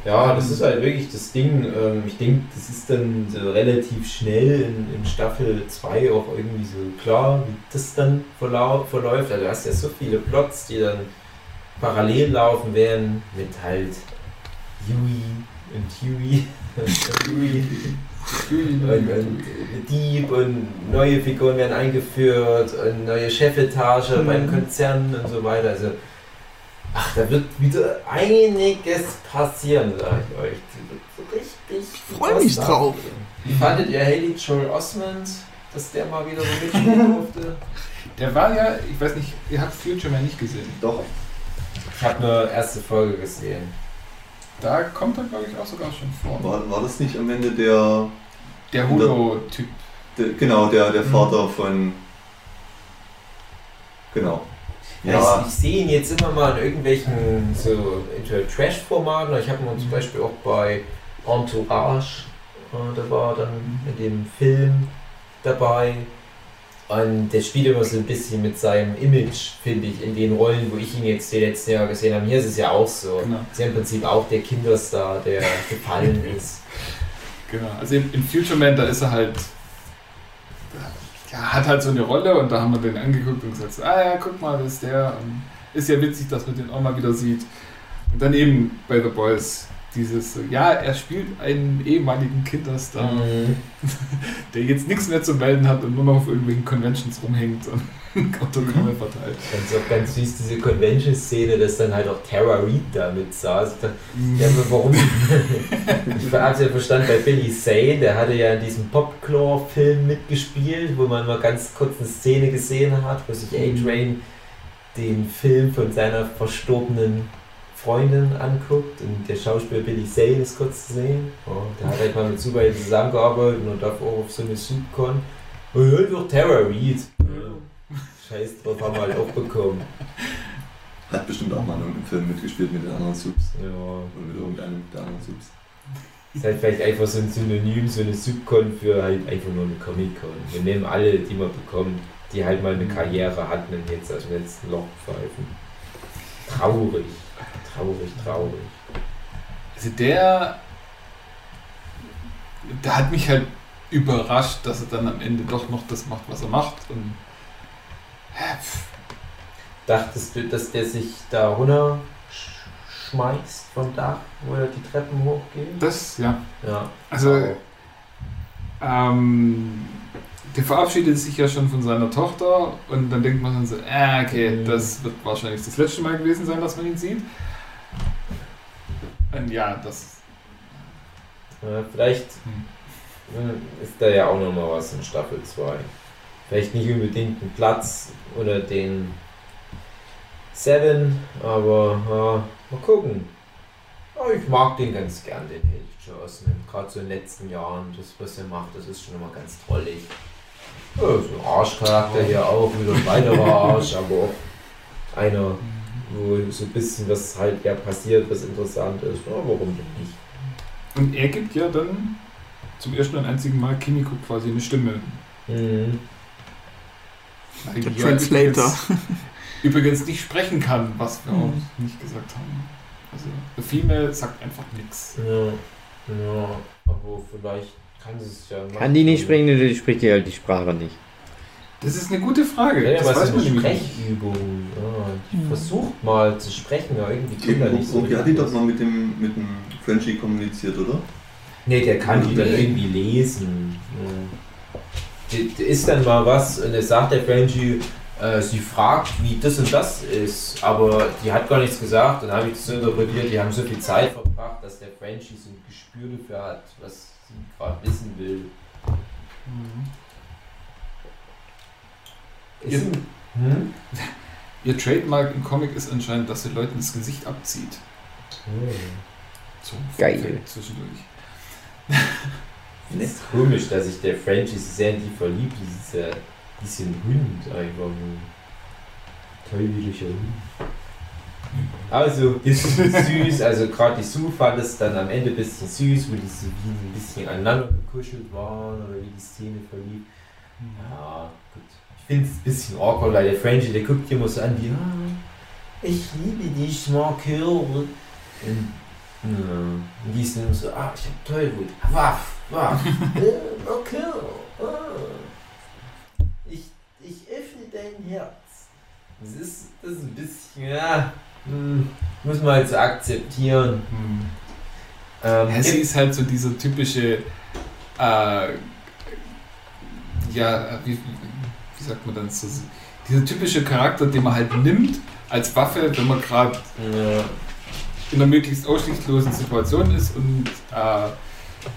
Ja, das ist halt wirklich das Ding. Ähm, ich denke, das ist dann so relativ schnell in, in Staffel 2 auch irgendwie so klar, wie das dann verlau verläuft. Also du hast ja so viele Plots, die dann parallel laufen werden mit halt Yui und Huey und Huey und, und Dieb und neue Figuren werden eingeführt und neue Chefetage Mhm. beim Konzern und so weiter. Also Ach, da wird wieder einiges passieren, sag ich euch. So richtig. Ich freu mich drauf. Wie fandet ihr Haley Joel Osment, dass der mal wieder so mitspielen [laughs] durfte? Der war ja, ich weiß nicht, ihr habt Future Man nicht gesehen. Doch. Ich habe nur erste Folge gesehen. Da kommt er, glaube ich, auch sogar schon vor. War, war das nicht am Ende der, Der Holo-Typ. der genau, der, der Mhm. Vater von. Genau. Ja. Ich, ich sehe ihn jetzt immer mal in irgendwelchen so Trash-Formaten. Ich habe ihn zum Beispiel auch bei Entourage, äh, da war dann in dem Film dabei. Und der spielt immer so ein bisschen mit seinem Image, finde ich, in den Rollen, wo ich ihn jetzt die letzten Jahre gesehen habe. Hier ist es ja auch so. Genau. Ist ja im Prinzip auch der Kinderstar, der gefallen [laughs] ist. Genau. Also in, in Future Man, da ist er halt. Ja, hat halt so eine Rolle und da haben wir den angeguckt und gesagt, ah ja, guck mal, das ist der. Und ist ja witzig, dass man den auch mal wieder sieht. Und dann eben bei The Boys dieses, so, ja, er spielt einen ehemaligen Kinderstar, Mhm. [laughs] der jetzt nichts mehr zu melden hat und nur noch auf irgendwelchen Conventions rumhängt und [laughs] Autogramme verteilt. Ganz auch ganz süß diese Convention-Szene, dass dann halt auch Tara Reid da mit saß. Ich dachte, Ja, warum? [laughs] ich habe ja verstanden, bei Billy Zane, der hatte ja in diesem Popclaw-Film mitgespielt, wo man mal ganz kurz eine Szene gesehen hat, wo sich A-Train den Film von seiner verstorbenen Freundin anguckt und der Schauspieler Billy Zane ist kurz zu sehen. Oh, der hat halt mal mit Superhelden zusammengearbeitet und darf auch auf so eine Supercon. Und ja, doch Tara Reid. Ja, Scheiß drauf, haben wir halt auch bekommen. [laughs] hat bestimmt auch mal in irgendeinem Film mitgespielt mit den anderen Subs. Ja. Oder mit irgendeinem der anderen Subs. Ist halt vielleicht einfach so ein Synonym, so eine Subcon für halt einfach nur eine Comic-Con. Wir nehmen alle, die wir bekommen, die halt mal eine Karriere hatten und jetzt aus dem letzten Loch pfeifen. Traurig. Traurig, traurig. Also der, der hat mich halt überrascht, dass er dann am Ende doch noch das macht, was er macht. Und Dachtest du, dass der sich da runter sch- schmeißt vom Dach, wo er die Treppen hochgeht? das, ja. Ja. Also, ähm, der verabschiedet sich ja schon von seiner Tochter und dann denkt man dann so, äh, okay, Mhm. das wird wahrscheinlich das letzte Mal gewesen sein, dass man ihn sieht. Und ja, das. Ja, vielleicht Hm. äh, ist da ja auch noch mal was in Staffel 2. Vielleicht nicht unbedingt ein Platz oder den Seven, aber ja, mal gucken. Aber ich mag den ganz gern, den Held Johnson. Gerade so in den letzten Jahren, das was er macht, das ist schon immer ganz trollig. Ja, so ein Arschcharakter hier auch, wieder ein weiterer Arsch, aber auch einer, wo so ein bisschen was halt ja passiert, was interessant ist. Ja, warum denn nicht? Und er gibt ja dann zum ersten und einzigen Mal Kimiko quasi eine Stimme. Mhm. Weil Der Translator. Übrigens, [laughs] übrigens nicht sprechen kann, was wir Mhm. auch nicht gesagt haben. Also, The Female sagt einfach nichts. Ja, ja, aber vielleicht kann sie es ja machen. Kann die nicht sprechen oder die spricht die halt die Sprache nicht? Das ist eine gute Frage. Ja, ja, das aber weiß man ist eine. Sprechübung. Ja, die Mhm. versucht mal zu sprechen, aber irgendwie Kinder nicht so. Obi hat die doch mal mit dem, mit dem Frenchie kommuniziert, oder? Nee, der kann die dann irgendwie lesen. Ja. Ist dann mal was und es sagt der Frenchie, äh, sie fragt, wie das und das ist, aber die hat gar nichts gesagt. Dann habe ich das so interpretiert, die haben so viel Zeit verbracht, dass der Frenchie so ein Gespür dafür hat, was sie gerade wissen will. Mhm. Ein, hm? Ihr Trademark im Comic ist anscheinend, dass sie Leuten das Gesicht abzieht. Hm. So Geil. Zwischendurch. Ich finde es komisch, dass sich der Frenchie so sehr in die verliebt, dieser, diesen Hund einfach. ein Teuflischer Hund. Also, ist süß, also gerade die Sue fand es dann am Ende ein bisschen süß, wo die so wie ein bisschen aneinander gekuschelt waren oder wie die Szene verlief. Ja, gut. Ich finde es ein bisschen awkward, weil der Frenchie, der guckt immer so an wie, ah, ich liebe dich, Markel. Und, ja, und die ist dann so, ah, ich hab Tollwut. Waff, waff, [laughs] äh, Markel. Ah. Ich, ich öffne dein Herz. Das ist, das ist ein bisschen, ja, hm, muss man halt so akzeptieren. Hm. Ähm, Ja, sie ist halt so dieser typische, äh, ja, wie, wie sagt man dann so, dieser typische Charakter, den man halt nimmt, als Waffe, wenn man gerade Ja. in einer möglichst aussichtslosen Situation ist und äh,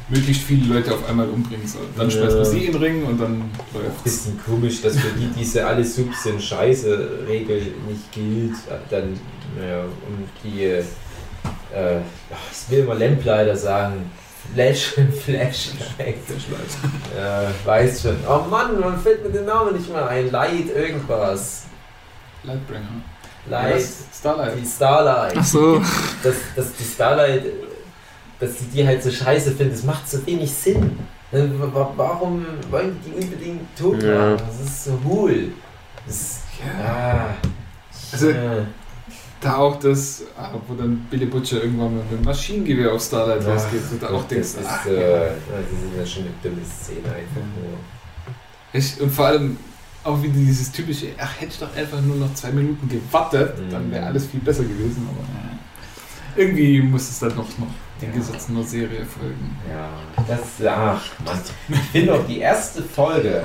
möglichst viele Leute auf einmal umbringen soll. Dann Ja. schmeißt man sie in den Ring und dann läuft's. Bisschen komisch, dass für die diese alle Subs sind scheiße Regel nicht gilt. Dann, naja, und die, äh, ach, ich will mal Lamplighter sagen, [laughs] Flash, Flash, ja, weiß schon. Oh Mann, man fällt mir den Namen nicht mehr ein. Light irgendwas. Lightbringer. Light? Starlight. die Starlight. Ach so. dass, dass die Starlight, dass sie die halt so scheiße finden, das macht so wenig Sinn. Wa- Warum wollen die unbedingt tot Ja. machen? Das ist so hohl. Das, Ja. ah, Also- ja. Da auch das, ah, wo dann Billy Butcher irgendwann mit einem Maschinengewehr auf Starlight Ja, losgeht, wo du auch das denkst, ist, ach, äh, ja. ja, das ist ja schon eine dumme Szene einfach nur. Ich, und vor allem auch wieder dieses typische, ach, hätte ich doch einfach nur noch zwei Minuten gewartet, dann wäre Mhm. alles viel besser gewesen. Aber. Irgendwie muss es dann noch, noch den. Gesetzen der Serie folgen. Ja, das, ach Mann. Ich finde auch die erste Folge,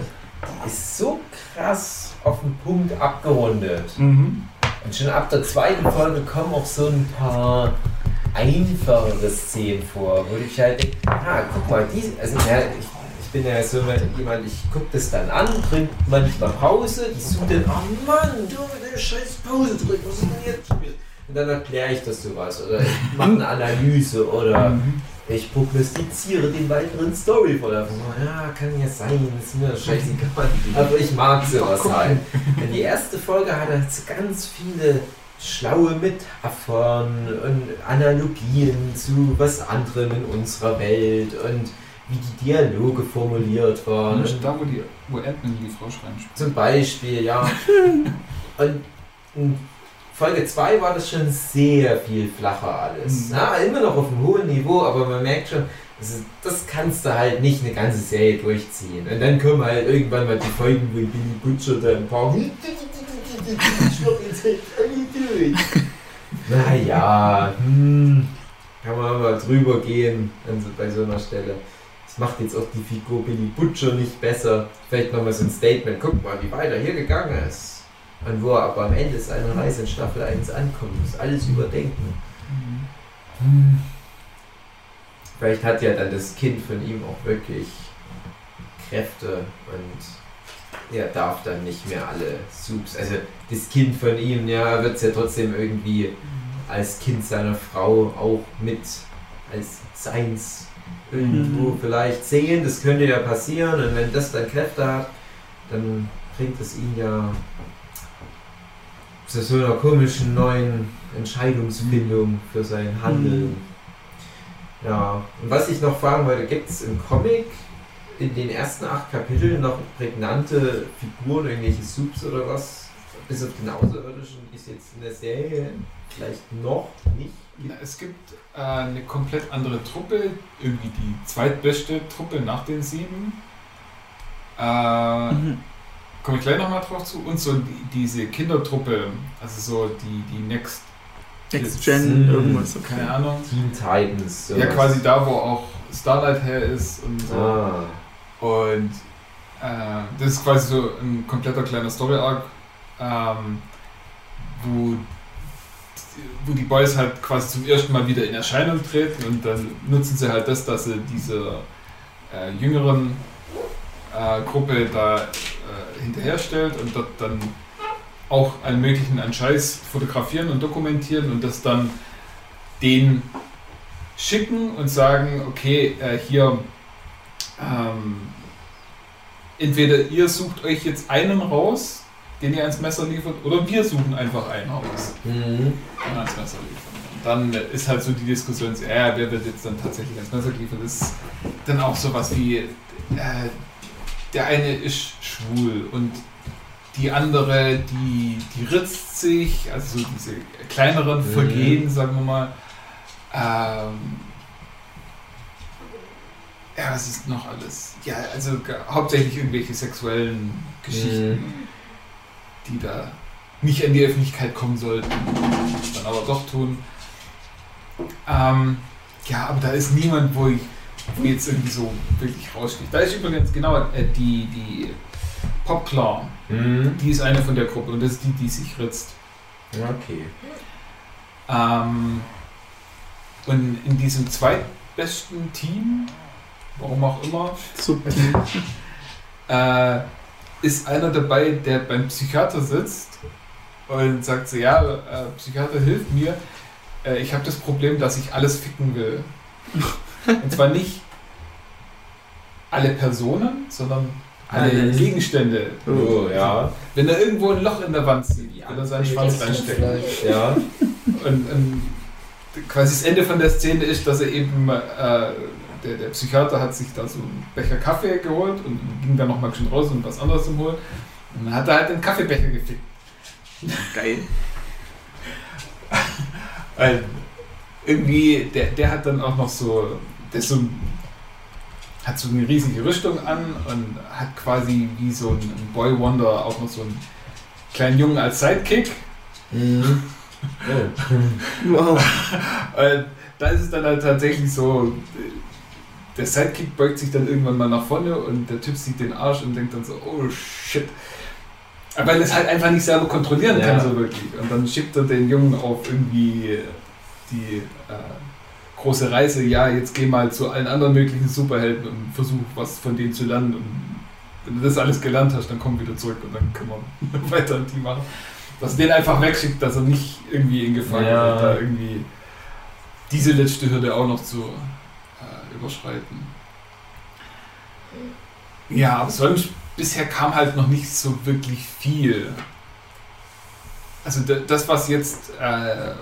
die ist so krass auf den Punkt abgerundet. Mhm. Und schon ab der zweiten Folge kommen auch so ein paar einfachere Szenen vor, wo ich halt denke, ah, guck mal, die, also ja, ich, ich bin ja so jemand, ich gucke das dann an, trinke manchmal Pause, die sucht dann, oh Mann, du mit der scheiß Pause drücken, was ist denn jetzt? Und dann erkläre ich das sowas oder ich mache eine Analyse oder Mhm. ich prognostiziere den weiteren Storyverlauf. So, Ja, kann ja sein, ist mir scheißegal. [laughs] Aber ich mag sowas halt. Und die erste Folge hat halt so ganz viele schlaue Metaphern und Analogien zu was anderem in unserer Welt und wie die Dialoge formuliert waren. Nicht da, wo, die, wo Ant-Man die Frau schreien spielt. Zum Beispiel, ja. [laughs] Und in Folge 2 war das schon sehr viel flacher alles. Mhm. Ja, immer noch auf einem hohen Niveau, aber man merkt schon, das, ist, das kannst du halt nicht eine ganze Serie durchziehen. Und dann kommen halt irgendwann mal die Folgen, wo Billy Butcher da ein paar. [laughs] Naja, hm, kann man mal drüber gehen also bei so einer Stelle. Das macht jetzt auch die Figur Billy Butcher nicht besser. Vielleicht nochmal so ein Statement. Guck mal, wie weit er hier gegangen ist. Und wo er aber am Ende seiner Reise in Staffel 1 ankommt. Muss alles überdenken. Hm. Vielleicht hat ja dann das Kind von ihm auch wirklich Kräfte und er darf dann nicht mehr alle Subs. Also das Kind von ihm, ja, wird es ja trotzdem irgendwie als Kind seiner Frau auch mit als seins irgendwo Mhm. vielleicht sehen. Das könnte ja passieren und wenn das dann Kräfte hat, dann bringt es ihn ja zu so einer komischen neuen Entscheidungsfindung für sein Handeln. Ja, und was ich noch fragen wollte, gibt es im Comic in den ersten acht Kapiteln noch prägnante Figuren, irgendwelche Subs oder was? Bis auf den Außerirdischen ist jetzt in der Serie vielleicht noch nicht. Na, Es gibt äh, eine komplett andere Truppe, irgendwie die zweitbeste Truppe nach den sieben. Äh, Mhm. Komme ich gleich nochmal drauf zu. Und so die, diese Kindertruppe, also so die, die Next, Next Gen, Mhm. irgendwas. keine Ahnung. Teen Titans. Ja, sowas. quasi da, wo auch Starlight her ist und so. Ah. Und äh, das ist quasi so ein kompletter kleiner Story-Arc, ähm, wo, wo die Boys halt quasi zum ersten Mal wieder in Erscheinung treten und dann nutzen sie halt das, dass sie diese äh, jüngeren äh, Gruppe da äh, hinterherstellt und dort dann auch allen möglichen an Scheiß fotografieren und dokumentieren und das dann denen schicken und sagen, okay, äh, hier ähm, entweder ihr sucht euch jetzt einen raus, den ihr ans Messer liefert, oder wir suchen einfach einen raus, Mhm. den wir ans Messer liefern. Und dann äh, ist halt so die Diskussion, ja, wer wird jetzt dann tatsächlich ans Messer geliefert, das ist dann auch sowas wie, äh, der eine ist schwul und die andere, die, die ritzt sich, also so diese kleineren Mhm. Vergehen, sagen wir mal. Ähm, ja, was ist noch alles? Ja, also hauptsächlich irgendwelche sexuellen Geschichten, die da nicht an die Öffentlichkeit kommen sollten, dann aber doch tun. Ähm, ja, aber da ist niemand, wo ich wo jetzt irgendwie so wirklich raussticht. Da ist übrigens genau äh, die, die Popclaw, Mhm. die ist eine von der Gruppe und das ist die, die sich ritzt. Okay. Ähm, und in diesem zweitbesten Team, warum auch immer, [laughs] äh, ist einer dabei, der beim Psychiater sitzt und sagt so, ja, äh, Psychiater hilft mir, äh, ich habe das Problem, dass ich alles ficken will. [laughs] und zwar nicht alle Personen, sondern alle Alles. Gegenstände. Oh, ja. Wenn er irgendwo ein Loch in der Wand sieht, will er seinen Schwanz reinstecken. Ja. Und, und quasi das Ende von der Szene ist, dass er eben, äh, der, der Psychiater hat sich da so einen Becher Kaffee geholt und ging dann nochmal schön raus, um was anderes zu holen. Und dann hat er halt den Kaffeebecher gefickt. Geil. Weil [laughs] irgendwie, der, der hat dann auch noch so, der ist so ein- hat so eine riesige Rüstung an und hat quasi wie so ein Boy Wonder auch noch so einen kleinen Jungen als Sidekick. Mhm. [laughs] Oh. Wow. Da ist es dann halt tatsächlich so, der Sidekick beugt sich dann irgendwann mal nach vorne und der Typ sieht den Arsch und denkt dann so, oh shit. Aber Weil er es halt einfach nicht selber kontrollieren kann, Ja. so wirklich. Und dann schickt er den Jungen auf irgendwie die äh, große Reise, ja, jetzt geh mal zu allen anderen möglichen Superhelden und versuch was von denen zu lernen. Und wenn du das alles gelernt hast, dann komm wieder zurück und dann können wir [laughs] weiter ein Team machen. Dass den einfach wegschickt, dass er nicht irgendwie in Gefahr Ja. da irgendwie diese letzte Hürde auch noch zu äh, überschreiten. Ja, aber sonst bisher kam halt noch nicht so wirklich viel. Also da- das, was jetzt, äh,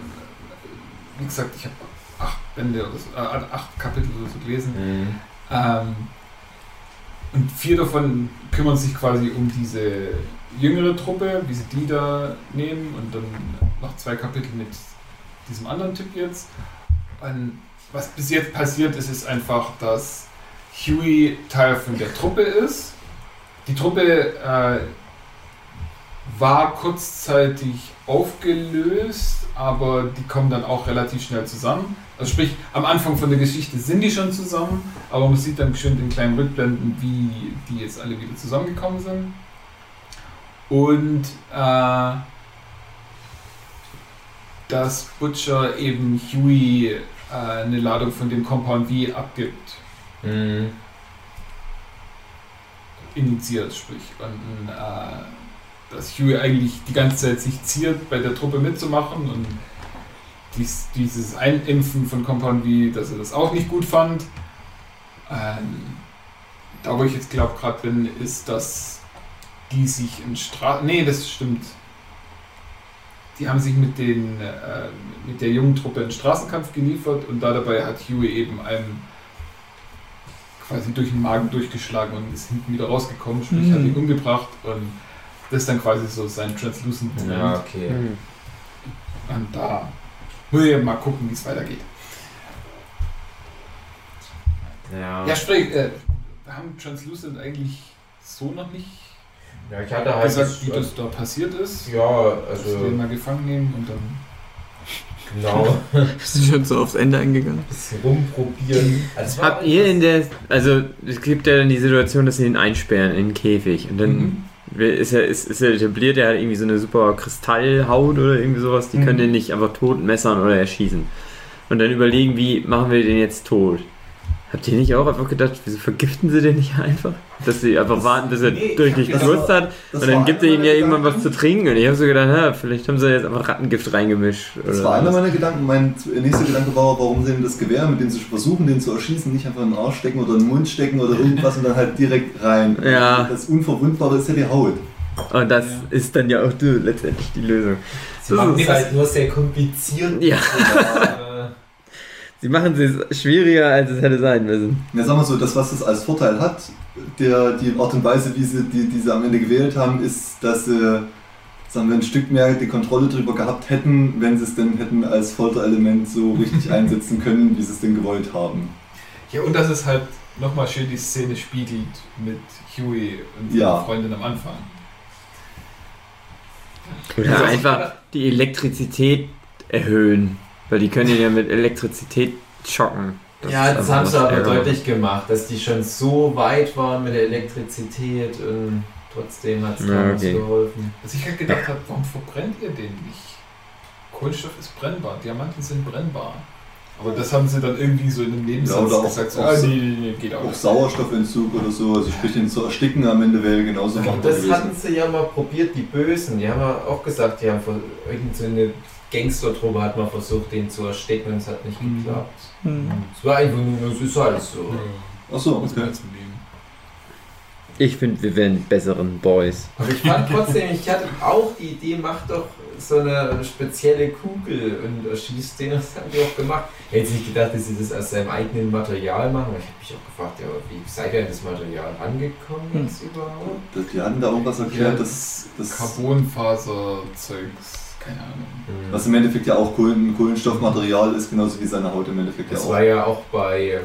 wie gesagt, ich habe Bände oder äh, acht Kapitel oder so gelesen. Mhm. Ähm, und vier davon kümmern sich quasi um diese jüngere Truppe, wie sie die da nehmen und dann noch zwei Kapitel mit diesem anderen Typ jetzt. Und was bis jetzt passiert ist, ist einfach, dass Huey Teil von der Truppe ist. Die Truppe äh, war kurzzeitig aufgelöst, aber die kommen dann auch relativ schnell zusammen. Also sprich, am Anfang von der Geschichte sind die schon zusammen, aber man sieht dann schön in kleinen Rückblenden, wie die jetzt alle wieder zusammengekommen sind. Und äh, dass Butcher eben Huey äh, eine Ladung von dem Compound V abgibt, Mhm. initiiert, sprich. Und äh, dass Huey eigentlich die ganze Zeit sich ziert, bei der Truppe mitzumachen und dies, dieses Einimpfen von Compound V, dass er das auch nicht gut fand. Ähm, da wo ich jetzt glaube gerade bin, ist, dass die sich in Straßen. Nee, das stimmt. Die haben sich mit, den, äh, mit der jungen Truppe einen Straßenkampf geliefert und da dabei hat Huey eben einem quasi durch den Magen durchgeschlagen und ist hinten wieder rausgekommen, sprich Mhm. hat ihn umgebracht und das ist dann quasi so sein Translucent Moment. Ja, okay. Hm. Und da muss ich mal gucken, wie es weitergeht. Ja. Ja, sprich, äh, wir haben Translucent eigentlich so noch nicht ja, ich hatte halt gesagt, wie das da passiert ist. Ja, Dass wir den also mal gefangen nehmen und dann. genau. [laughs] Bist du schon so aufs Ende eingegangen? Ein bisschen rumprobieren. Also Habt ihr in der, also es gibt ja dann die Situation, dass sie ihn einsperren in den Käfig und dann Mhm. Ist er, ist, ist er etabliert, er hat irgendwie so eine super Kristallhaut oder irgendwie sowas, die Mhm. können den nicht einfach tot messern oder erschießen. Und dann überlegen, wie machen wir den jetzt tot? Habt ihr nicht auch einfach gedacht, wieso vergiften sie den nicht einfach? Dass sie einfach Das- warten, bis er nee, durch ich nicht hab das Durst hat und dann gibt er ihm ja irgendwann was zu trinken und ich habe so gedacht, ha, vielleicht haben sie jetzt einfach Rattengift reingemischt. Das war einer meiner Gedanken. Mein nächster Gedanke war, warum sie ihm das Gewehr, mit dem sie versuchen, den zu erschießen, nicht einfach in den Arsch stecken oder in den Mund stecken oder irgendwas und dann halt direkt rein. Ja. Das Unverwundbare ist ja die Haut. Und das Ja. ist dann ja auch du, letztendlich die Lösung. Sie Das machen ist- es halt nur sehr kompliziert. Ja. [laughs] Sie machen es schwieriger, als es hätte sein müssen. Ja, sagen wir so, das, was das als Vorteil hat, der, die Art und Weise, wie sie, die, die sie am Ende gewählt haben, ist, dass sie sagen wir, ein Stück mehr die Kontrolle darüber gehabt hätten, wenn sie es denn hätten als Folterelement so richtig [laughs] einsetzen können, wie sie es denn gewollt haben. Ja, und dass es halt nochmal schön die Szene spiegelt mit Huey und Ja. seiner Freundin am Anfang. Oder Also- einfach die Elektrizität erhöhen. Weil die können ihn ja mit Elektrizität schocken. ja, ist das haben sie aber deutlich gemacht, dass die schon so weit waren mit der Elektrizität und trotzdem hat es Ja, ja, okay. geholfen. Was ich halt gedacht habe, warum verbrennt ihr den nicht? Kohlenstoff ist brennbar, Diamanten sind brennbar. Aber das haben sie dann irgendwie so in einem Nebensatz Ja, oder auch- gesagt, auch ah, nee, nee, nee, geht auch Auch. Sauerstoffentzug oder so, also sprich den zu ersticken am Ende wäre genauso machbar Das gewesen. hatten sie ja mal probiert, die Bösen. Die haben ja auch gesagt, die haben ver- irgend so eine Gangstertruppe hat mal versucht, den zu ersticken und es hat nicht Mhm. geklappt. Hm. Es war einfach nur, es ist halt so. Ja, Achso, man okay. Ich finde, wir wären die besseren Boys. Aber ich fand trotzdem, ich hatte auch die Idee, mach doch so eine spezielle Kugel und erschießt den. Das haben die auch gemacht. Ich hätte nicht gedacht, dass sie das aus seinem eigenen Material machen. aber Ich habe mich auch gefragt, ja, wie seid ihr an das Material rangekommen Hm. jetzt überhaupt? Die hatten da irgendwas erklärt, Ja. dass das, Carbonfaser-Zeugs, keine Ahnung. was im Endeffekt ja auch Kohlen, Kohlenstoffmaterial ist, genauso wie seine Haut im Endeffekt ja Das auch. war ja auch bei ähm,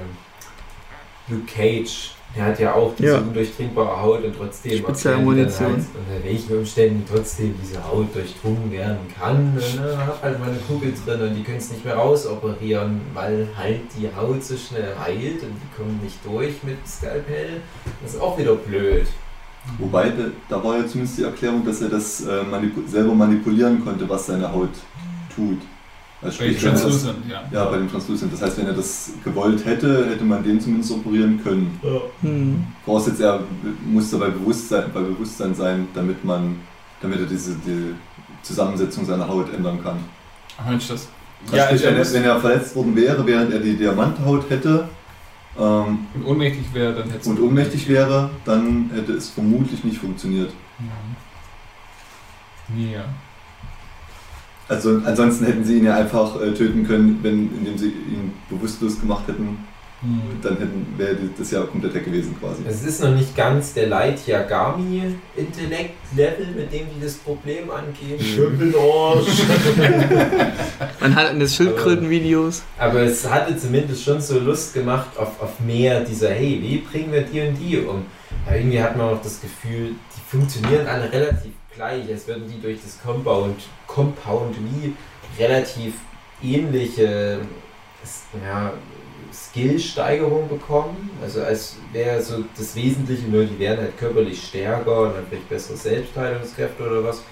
Luke Cage. Der hat ja auch diese Ja. undurchdringbare Haut und trotzdem Spezielle Munition. Halt, unter welchen Umständen trotzdem diese Haut durchdrungen werden kann. Ne, hat halt mal eine Kugel drin und die können es nicht mehr rausoperieren, weil halt die Haut so schnell heilt und die kommen nicht durch mit Skalpell. Das ist auch wieder blöd. Wobei, da- da war ja zumindest die Erklärung, dass er das äh, manipu selber manipulieren konnte, was seine Haut tut. Also Bei das, Translucent, ja. ja, bei dem Translucent. Das heißt, wenn er das gewollt hätte, hätte man den zumindest operieren können. Hm. Voraussetzt er muss dabei Bewusstsein, bei Bewusstsein sein, damit man, damit er diese die Zusammensetzung seiner Haut ändern kann. Ach, Mensch, das. Also Ja, sprich, wenn, er, wenn er verletzt worden wäre, während er die Diamanthaut hätte ähm, und ohnmächtig wäre, dann hätte und ohnmächtig wäre, dann hätte es vermutlich nicht funktioniert. Mhm. Ja. Also ansonsten hätten sie ihn ja einfach äh, töten können, wenn, indem sie ihn bewusstlos gemacht hätten. Mhm. Dann hätten, wäre das ja komplett weg gewesen quasi. Es ist noch nicht ganz der Light Yagami Intellekt Level, mit dem die das Problem angehen. Schimpelarsch. [laughs] Man hat in den Schildkröten-Videos. Aber es hatte zumindest schon so Lust gemacht auf, auf mehr dieser, hey, wie bringen wir die und die um? Aber irgendwie hat man auch das Gefühl, die funktionieren alle relativ gleich, als würden die durch das Compound, Compound wie relativ ähnliche ja, Skillsteigerung bekommen. Also als wäre so das Wesentliche nur, die werden halt körperlich stärker und dann vielleicht bessere Selbstheilungskräfte oder was.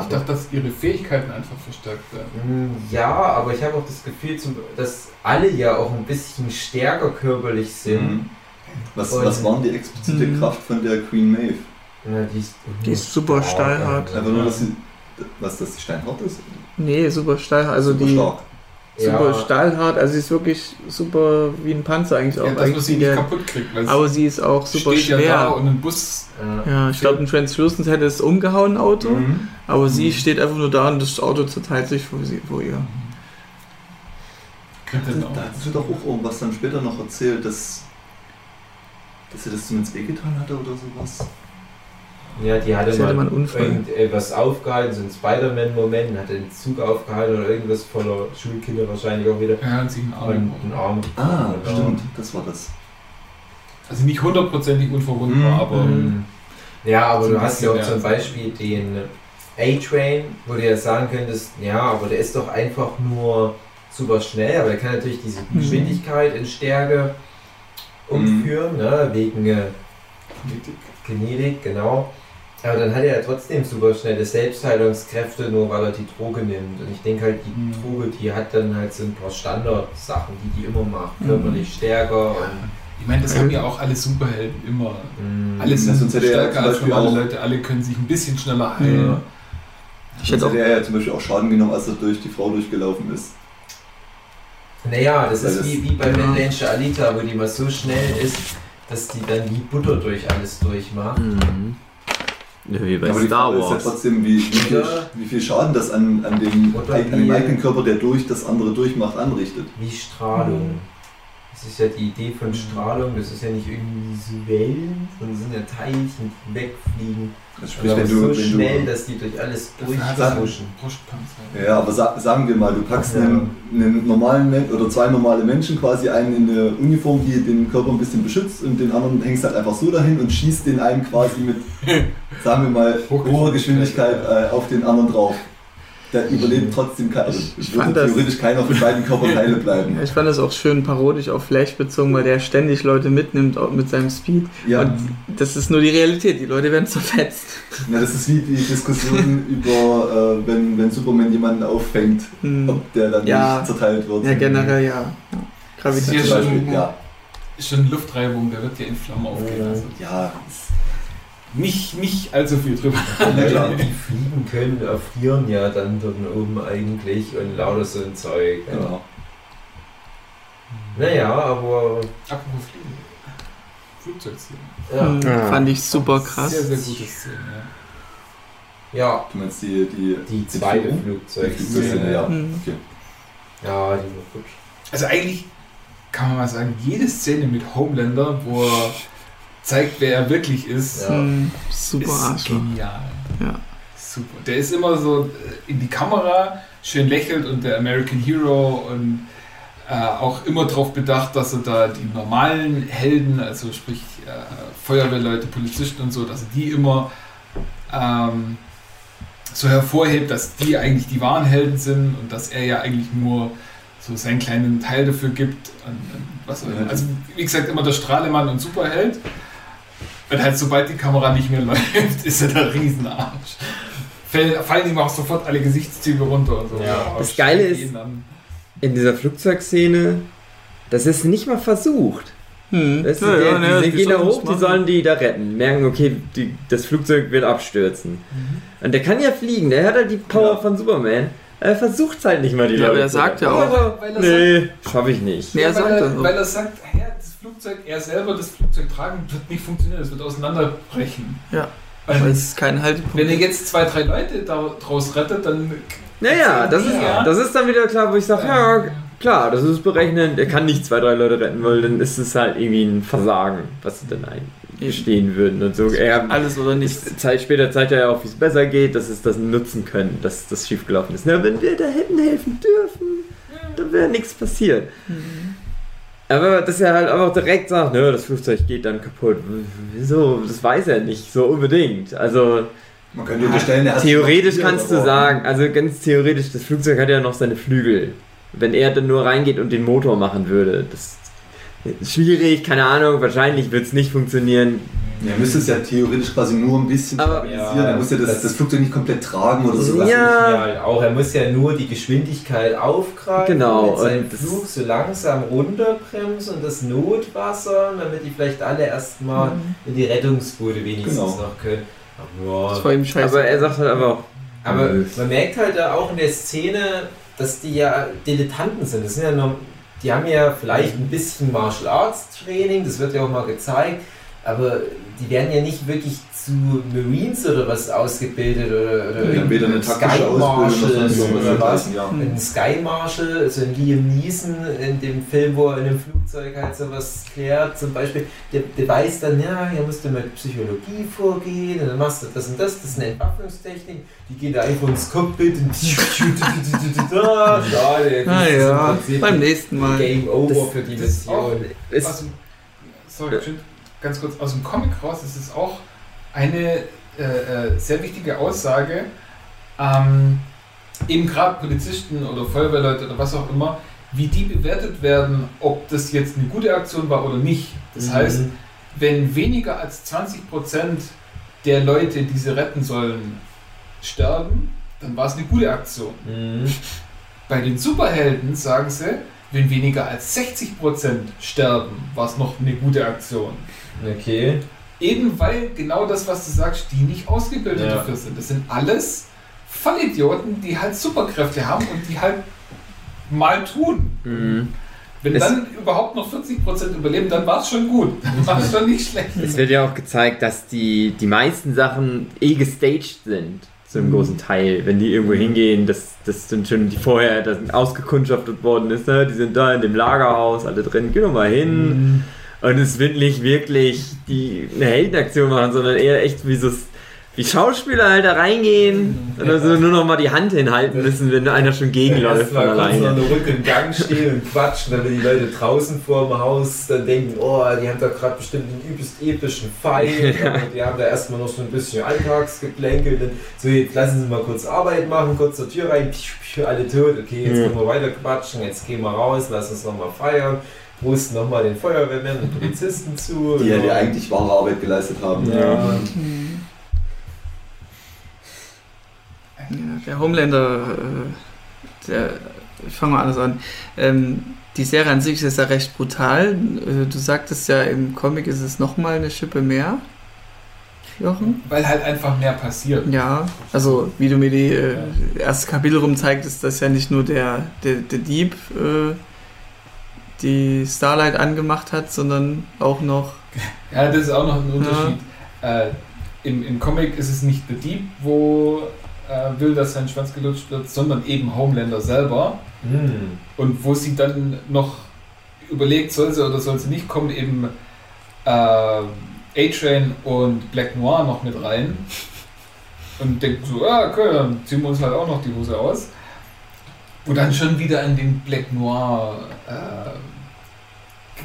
Ich dachte, dass ihre Fähigkeiten einfach verstärkt werden. Mm, Ja, aber ich habe auch das Gefühl, zum- dass alle ja auch ein bisschen stärker körperlich sind. Mhm. Was, Und- was waren die explizite Mhm. Kraft von der Queen Maeve? Ja, die, ist, Die ist super steinhart. Einfach nur, dass sie, was, dass sie steinhart ist? Nee, super steil. Also Super die stark. Super Ja. stahlhart. Also sie ist wirklich super wie ein Panzer eigentlich auch. Ja, das, eigentlich was sie nicht der, kaputt kriegt, weil aber sie ist auch super steht ja da schwer. und ein Bus Ja. Ja, ich glaube, ein Translucent hätte es umgehauen, Auto. Mhm. Aber sie Mhm. steht einfach nur da und das Auto zerteilt sich vor, sie, vor ihr. auch. Da hattest du doch auch irgendwas dann später noch erzählt, dass, dass sie das zumindest wehgetan hatte oder sowas. Ja, die hatte Sie hatte mal irgendwas aufgehalten, so ein Spider-Man-Moment, hatte den Zug aufgehalten oder irgendwas voller Schulkinder wahrscheinlich auch wieder. Ja, und sich einen Arm. Und einen Arm. Ah, Genau. stimmt, das war das. Also nicht hundertprozentig unverwundbar, Mhm. aber Mhm. Ja, aber du hast ja auch zum. Beispiel den A-Train, wo du ja sagen könntest, ja, aber der ist doch einfach nur super schnell, aber der kann natürlich diese Mhm. Geschwindigkeit in Stärke umführen, ne, wegen äh, Genetik. Genetik, genau. Aber dann hat er ja trotzdem super schnelle Selbstheilungskräfte, nur weil er die Droge nimmt. Und ich denke halt, die Mhm. Droge, die hat dann halt so ein paar Standardsachen, die die immer macht. Mhm. Körperlich stärker und Ich meine, das haben ja auch alle Superhelden immer. mh, Alle Ja, sind sonst hätte er stärker als normale auch- Leute, alle können sich ein bisschen schneller heilen. Ja. Ich hätte auch, hätte er ja zum Beispiel auch Schaden genommen, als er durch die Frau durchgelaufen ist. Naja, das Weil ist das- wie, wie bei Ja. Mendanger Alita, wo die mal so schnell ist, dass die dann wie Butter durch alles durchmacht. Mhm. Ja, wie bei Aber die Star Frage ist ja Wars. trotzdem, wie, wie, viel, wie viel Schaden das an, an, dem, an dem eigenen Körper, der durch das andere durchmacht, anrichtet. Wie Strahlung. Das ist ja die Idee von Strahlung, das ist ja nicht irgendwie diese Wellen, sondern sind ja Teilchen, die wegfliegen. Also sprich, Aber wenn so du, schnell, wenn dass die durch alles Dafür hat er einen durchfuschen. Brustpanzer. du, ja, aber sa sagen wir mal, du packst Ja. einen, einen normalen Men oder zwei normale Menschen quasi einen in eine Uniform, die den Körper ein bisschen beschützt und den anderen hängst halt einfach so dahin und schießt den einen quasi mit, [laughs] sagen wir mal, hoher Geschwindigkeit äh, auf den anderen drauf. Da überlebt trotzdem keiner. Also Ich würde fand das- theoretisch keiner von beiden Körperteile bleiben. Ja, ich fand das auch schön parodisch auf Flash bezogen, weil der ständig Leute mitnimmt auch mit seinem Speed. Ja, Und das ist nur die Realität. Die Leute werden zerfetzt. na, das ist wie die Diskussion [laughs] über, äh, wenn, wenn Superman jemanden auffängt, Hm. ob der dann Ja. nicht zerteilt wird. Ja, generell ja. ja. Gravitation. Zum schon- Beispiel, ja. Schon Luftreibung, der wird ja in Flammen aufgehen. Ja. Also Ja, nicht, nicht allzu viel drüber. [laughs] ja, klar. Die fliegen können, erfrieren ja dann dort oben eigentlich und lauter so ein Zeug. Ja. Genau. Naja, aber Apropos Fliegen. Flugzeugszene. ja. Hm, Ja. Fand ich super krass. Sehr, sehr gute Szene, ja. ja, Du meinst die, die, die zweite Flugzeugszene, ja. Hm. Okay. Ja, die war gut. Also eigentlich kann man mal sagen, jede Szene mit Homelander, wo er zeigt, wer er wirklich ist, Ja. Hm, super ist Arschloch. genial. Ja. Super. Der ist immer so äh, in die Kamera, schön lächelt und der American Hero und äh, auch immer darauf bedacht, dass er da die normalen Helden, also sprich äh, Feuerwehrleute, Polizisten und so, dass er die immer ähm, so hervorhebt, dass die eigentlich die wahren Helden sind und dass er ja eigentlich nur so seinen kleinen Teil dafür gibt. Und, und was auch immer. Also wie gesagt, immer der Strahlemann und Superheld. Und halt sobald die Kamera nicht mehr [laughs] läuft, ist er der Riesenarsch. Fallen, fallen ihm auch sofort alle Gesichtszüge runter und so. Ja. Das Geile ist-. In dieser Flugzeugszene, das ist nicht mal versucht. Hm. Weißt du, Ja, der, ja, die, die gehen da hoch, das die sollen die da retten. Merken, okay, die, das Flugzeug wird abstürzen. Und der kann ja fliegen, der hat halt die Power Ja. von Superman. Er versucht halt nicht mal die Ja, aber Leute er zu sagt ja auch- Aber, Weil er nee, schaff ich nicht. Nee, er Ja, sagt weil, das er, so. weil er sagt, ja, das Flugzeug, er selber das Flugzeug tragen, wird nicht funktionieren, es wird auseinanderbrechen. Ja. Weil Weil es kein Haltepunkt wenn er jetzt zwei, drei Leute daraus rettet, dann. Naja, das ist, Ja. das ist dann wieder klar, wo ich sage, ja, klar, das ist berechnend, er kann nicht zwei, drei Leute retten, weil dann ist es halt irgendwie ein Versagen, was sie dann eingestehen würden und so. Er, Alles oder nichts. Zeit später zeigt er ja auch, wie es besser geht, dass es das nutzen können, dass das schiefgelaufen ist. Na, wenn wir da hätten helfen dürfen, dann wäre nichts passiert. Aber dass er halt einfach direkt sagt, nö, das Flugzeug geht dann kaputt. Wieso? Das weiß er nicht so unbedingt. Also Man könnte unterstellen, er theoretisch kannst du sagen, also ganz theoretisch, das Flugzeug hat ja noch seine Flügel. Wenn er dann nur reingeht und den Motor machen würde, das ist schwierig, keine Ahnung, wahrscheinlich wird es nicht funktionieren. Ja, Er müsste es ja theoretisch quasi nur ein bisschen Aber- stabilisieren. Ja, er muss ja das, das- das Flugzeug nicht komplett tragen oder so. Ja. Ja, auch. Er muss ja nur die Geschwindigkeit aufgreifen, Genau, mit seinem und das- Flug so langsam runterbremsen und das Notwasser, damit die vielleicht alle erstmal in die Rettungsboote wenigstens Genau. noch können. Aber, Das war ihm scheiße. Aber er sagt halt einfach, Aber Nö. man merkt halt da auch in der Szene, dass die ja Dilettanten sind. Das sind ja noch, die haben ja vielleicht ein bisschen Martial Arts Training, das wird ja auch mal gezeigt, aber die werden ja nicht wirklich zu Marines oder was ausgebildet oder, oder Wir haben weder eine Sky taktische Marshals sonst oder was. ja. Ein Sky Marshal, so ein Liam Neeson in dem Film, wo er in einem Flugzeug halt sowas klärt, zum Beispiel, der, der weiß dann, ja, hier musst du mit Psychologie vorgehen und dann machst du das und das, das ist eine Entwaffnungstechnik, die gehen da einfach ins Cockpit und da, [laughs] Ah ja, beim nächsten Mal. Game Over Das- für die Mission. sorry, ganz kurz, aus dem Comic raus ist es auch eine äh, äh, sehr wichtige Aussage. Ähm, eben gerade Polizisten oder Feuerwehrleute oder was auch immer, wie die bewertet werden, ob das jetzt eine gute Aktion war oder nicht. Das Mhm. heißt, wenn weniger als 20% der Leute, die sie retten sollen, sterben, dann war es eine gute Aktion. Mhm. Bei den Superhelden sagen sie, wenn weniger als 60% sterben, war es noch eine gute Aktion. Okay. Eben weil genau das, was du sagst, die nicht ausgebildet Ja. dafür sind. Das sind alles Vollidioten, die halt Superkräfte haben und die halt mal tun. Mhm. Wenn Es- dann überhaupt noch 40% überleben, dann war es schon gut. [laughs] Dann war es schon nicht schlecht. Es wird ja auch gezeigt, dass die, die meisten Sachen eh gestaged sind, zu einem großen Teil. Wenn die irgendwo hingehen, dass das sind schon die vorher das ausgekundschaftet worden ist, ne? die sind da in dem Lagerhaus, alle drin, geh doch mal hin. Und es wird nicht wirklich die, eine Heldenaktion machen, sondern eher echt wie so wie Schauspieler halt da reingehen und dann so nur noch mal die Hand hinhalten müssen, wenn einer schon gegenläuft von Erstmal kurz noch alleine. eine Runde im Gang stehen und quatschen, damit die Leute draußen vor dem Haus dann denken, oh, die haben da gerade bestimmt einen übelst epischen Fight. [laughs] Aber die haben da erstmal noch so ein bisschen Alltagsgeplänkel. Dann so, jetzt lassen sie mal kurz Arbeit machen, kurz zur Tür rein, piu, piu, alle tot. Okay, jetzt Ja. können wir weiter quatschen, jetzt gehen wir raus, lass uns nochmal feiern. Prosten nochmal den Feuerwehrmännern und Polizisten zu. Die ja die eigentlich wahre Arbeit geleistet haben. Ja. Ja, der Homelander, äh, der, ich fange mal anders an. Ähm, die Serie an sich ist ja recht brutal. Äh, du sagtest ja, im Comic ist es nochmal eine Schippe mehr. Jochen? Weil halt einfach mehr passiert. Ja, also wie du mir die äh, erste Kapitel rum zeigst, ist das ja nicht nur der, der, der Dieb, äh, die Starlight angemacht hat, sondern auch noch. Ja, das ist auch noch ein Unterschied. Äh, im, Im Comic ist es nicht der Dieb, wo äh, will, dass sein Schwanz gelutscht wird, sondern eben Homelander selber. Hm. Und wo sie dann noch überlegt, soll sie oder soll sie nicht, kommen eben äh, A-Train und Black Noir noch mit rein. Und denken so, ah, okay, dann ziehen wir uns halt auch noch die Hose aus. Wo dann schon wieder an den Black Noir äh,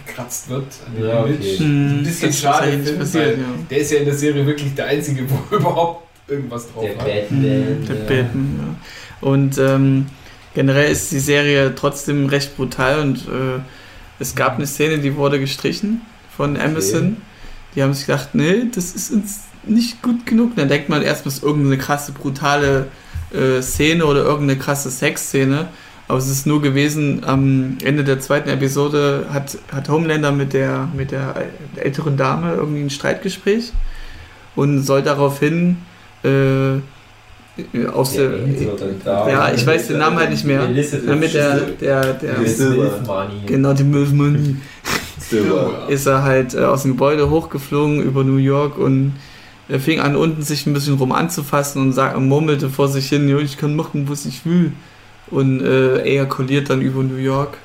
gekratzt wird, an dem Ja, okay. Image. Hm, Ein bisschen das ist schade, finde, passiert, weil ja. der ist ja in der Serie wirklich der Einzige, [laughs] wo überhaupt irgendwas drauf Der hat. Batman. Der ja. Batman, ja. Und ähm, generell ist die Serie trotzdem recht brutal und äh, es gab eine Szene, die wurde gestrichen von Amazon. Die haben sich gedacht, nee, das ist uns nicht gut genug. Dann denkt man erstmal, es ist irgendeine krasse, brutale äh, Szene oder irgendeine krasse Sexszene. Aber es ist nur gewesen, am Ende der zweiten Episode hat, hat Homelander mit der, mit der älteren Dame irgendwie ein Streitgespräch und soll daraufhin äh, aus Der der. Ja, ich weiß den Namen halt nicht mehr. Damit der, der, der, Money. genau, die Silver. ist er halt äh, aus dem Gebäude hochgeflogen über New York und er fing an, unten sich ein bisschen rum anzufassen und, sag, murmelte vor sich hin, "Jo, ich kann machen, was ich will. Und äh, ejakuliert dann über New York.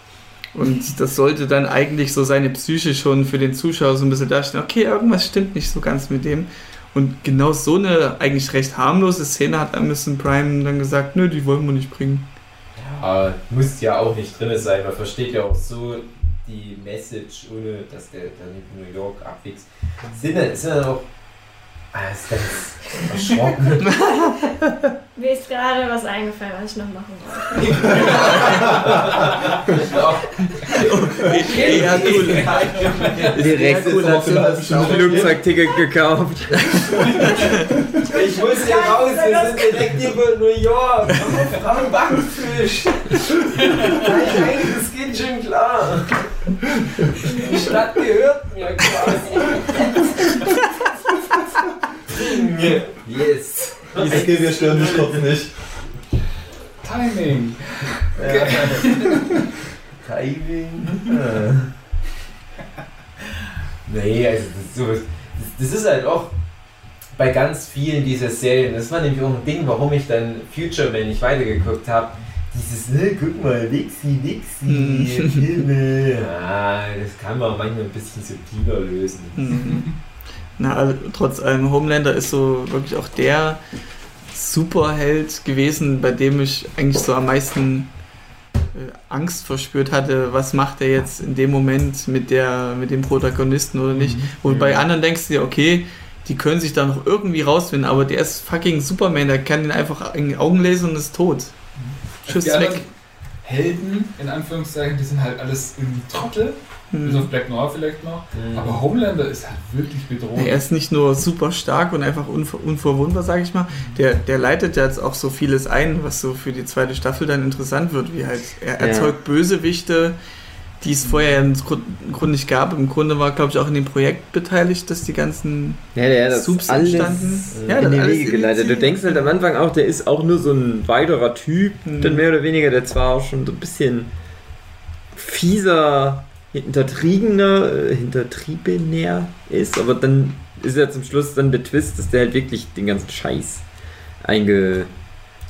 Und das sollte dann eigentlich so seine Psyche schon für den Zuschauer so ein bisschen darstellen, okay, irgendwas stimmt nicht so ganz mit dem. Und genau so eine eigentlich recht harmlose Szene hat Amazon Prime dann gesagt, nö, die wollen wir nicht bringen. Aber muss ja auch nicht drin sein. Man versteht ja auch so die Message, ohne dass der dann in New York abwächst. Sind sind dann auch. Ist ganz erschrocken. [laughs] Mir ist gerade was eingefallen, was ich noch machen wollte. Ja, cool. Direkt ein Flugzeugticket [laughs] gekauft. Ich muss hier raus, wir sind direkt hier bei New York. Frau Backfisch. Eigenes geht schon klar. Die Stadt gehört mir quasi. Yes. Okay, wir stören dich kurz nicht. Timing. Timing. [laughs] Nee, also das ist, so, das, das ist halt auch bei ganz vielen dieser Serien, das war nämlich auch ein Ding, warum ich dann Future Man nicht weitergeguckt habe. Dieses, ne, guck mal, Wixi, Wixi, [laughs] Filme. Ah, das kann man manchmal ein bisschen subtiler lösen. Mhm. Na, also, trotz allem, Homelander ist so wirklich auch der Superheld gewesen, bei dem ich eigentlich so am meisten äh, Angst verspürt hatte, was macht er jetzt in dem Moment mit, der, mit dem Protagonisten oder nicht. Und bei anderen denkst du dir, okay, die können sich da noch irgendwie rausfinden, aber der ist fucking Superman, der kann den einfach in die Augen lesen und ist tot. Tschüss, die weg. Helden, in Anführungszeichen, die sind halt alles irgendwie Trottel. Bis Hm. auf Black Noir vielleicht noch. Mhm. Aber Homelander ist halt wirklich bedrohlich. Er ist nicht nur super stark und einfach unver unverwundbar, sage ich mal. Der, der leitet ja jetzt auch so vieles ein, was so für die zweite Staffel dann interessant wird, wie halt er Ja. erzeugt Bösewichte, die es vorher ja im Grund, im Grunde nicht gab. Im Grunde war, glaube ich, auch in dem Projekt beteiligt, dass die ganzen Ja, der hat das Subs alles entstanden. Ja, in die Wege geleitet. Du denkst halt am Anfang auch, der ist auch nur so ein weiterer Typ, Mhm. dann mehr oder weniger, der zwar auch schon so ein bisschen fieser, hintertriebener, äh, hintertriebener ist, aber dann ist er zum Schluss dann der Twist, dass der halt wirklich den ganzen Scheiß eingeführt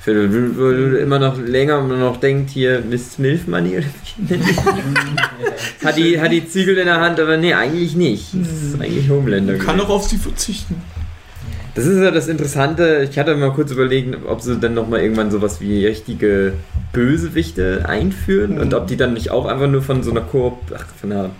wird. Wo du immer noch länger nur noch denkt, hier Miss Milf Money oder wie [laughs] hat, die, hat die Zügel in der Hand, aber nee, eigentlich nicht. Das ist eigentlich Homelander. kann gewesen. auch auf sie verzichten. Das ist ja das Interessante. Ich hatte mal kurz überlegt, ob sie dann nochmal irgendwann sowas wie richtige Bösewichte einführen Mhm. und ob die dann nicht auch einfach nur von so einer Koop, ach, von einer,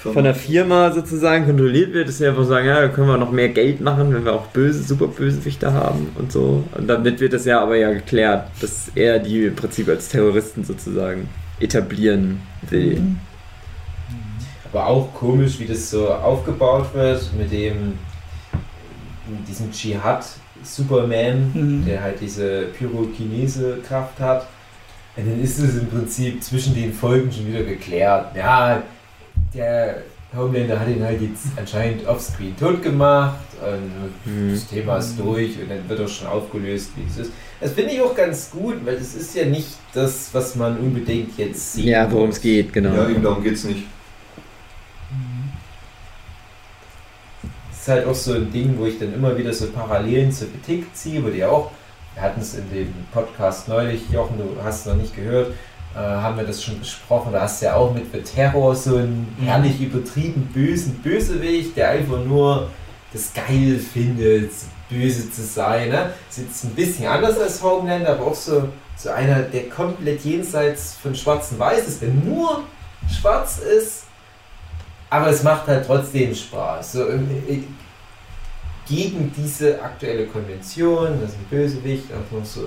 von einer Firma sozusagen kontrolliert wird, dass sie einfach sagen, ja, da können wir noch mehr Geld machen, wenn wir auch böse, super Bösewichte haben und so. Und damit wird das ja aber ja geklärt, dass er die im Prinzip als Terroristen sozusagen etablieren will. Mhm. Aber auch komisch, wie das so aufgebaut wird mit dem mit diesem Dschihad Superman, Mhm. der halt diese Pyrokinese-Kraft hat. Und dann ist es im Prinzip zwischen den Folgen schon wieder geklärt. Ja, der Homelander hat ihn halt jetzt anscheinend offscreen tot gemacht und Mhm. das Thema ist durch und dann wird auch schon aufgelöst, wie es ist. Das finde ich auch ganz gut, weil es ist ja nicht das, was man unbedingt jetzt sieht. Ja, worum es geht, genau. Ja, eben darum geht's nicht. Ist halt auch so ein Ding, wo ich dann immer wieder so Parallelen zur Kritik ziehe, wo die auch, wir hatten es in dem Podcast neulich, Jochen, du hast es noch nicht gehört, äh, haben wir das schon besprochen, da hast du ja auch mit The Terror so einen herrlich übertrieben bösen Bösewicht, der einfach nur das geil findet, böse zu sein. Ne? Ist jetzt ein bisschen anders als Homelander, aber auch so, so einer, der komplett jenseits von Schwarz und Weiß ist, der nur schwarz ist, aber es macht halt trotzdem Spaß. So, äh, gegen diese aktuelle Konvention, dass ein Bösewicht auch noch so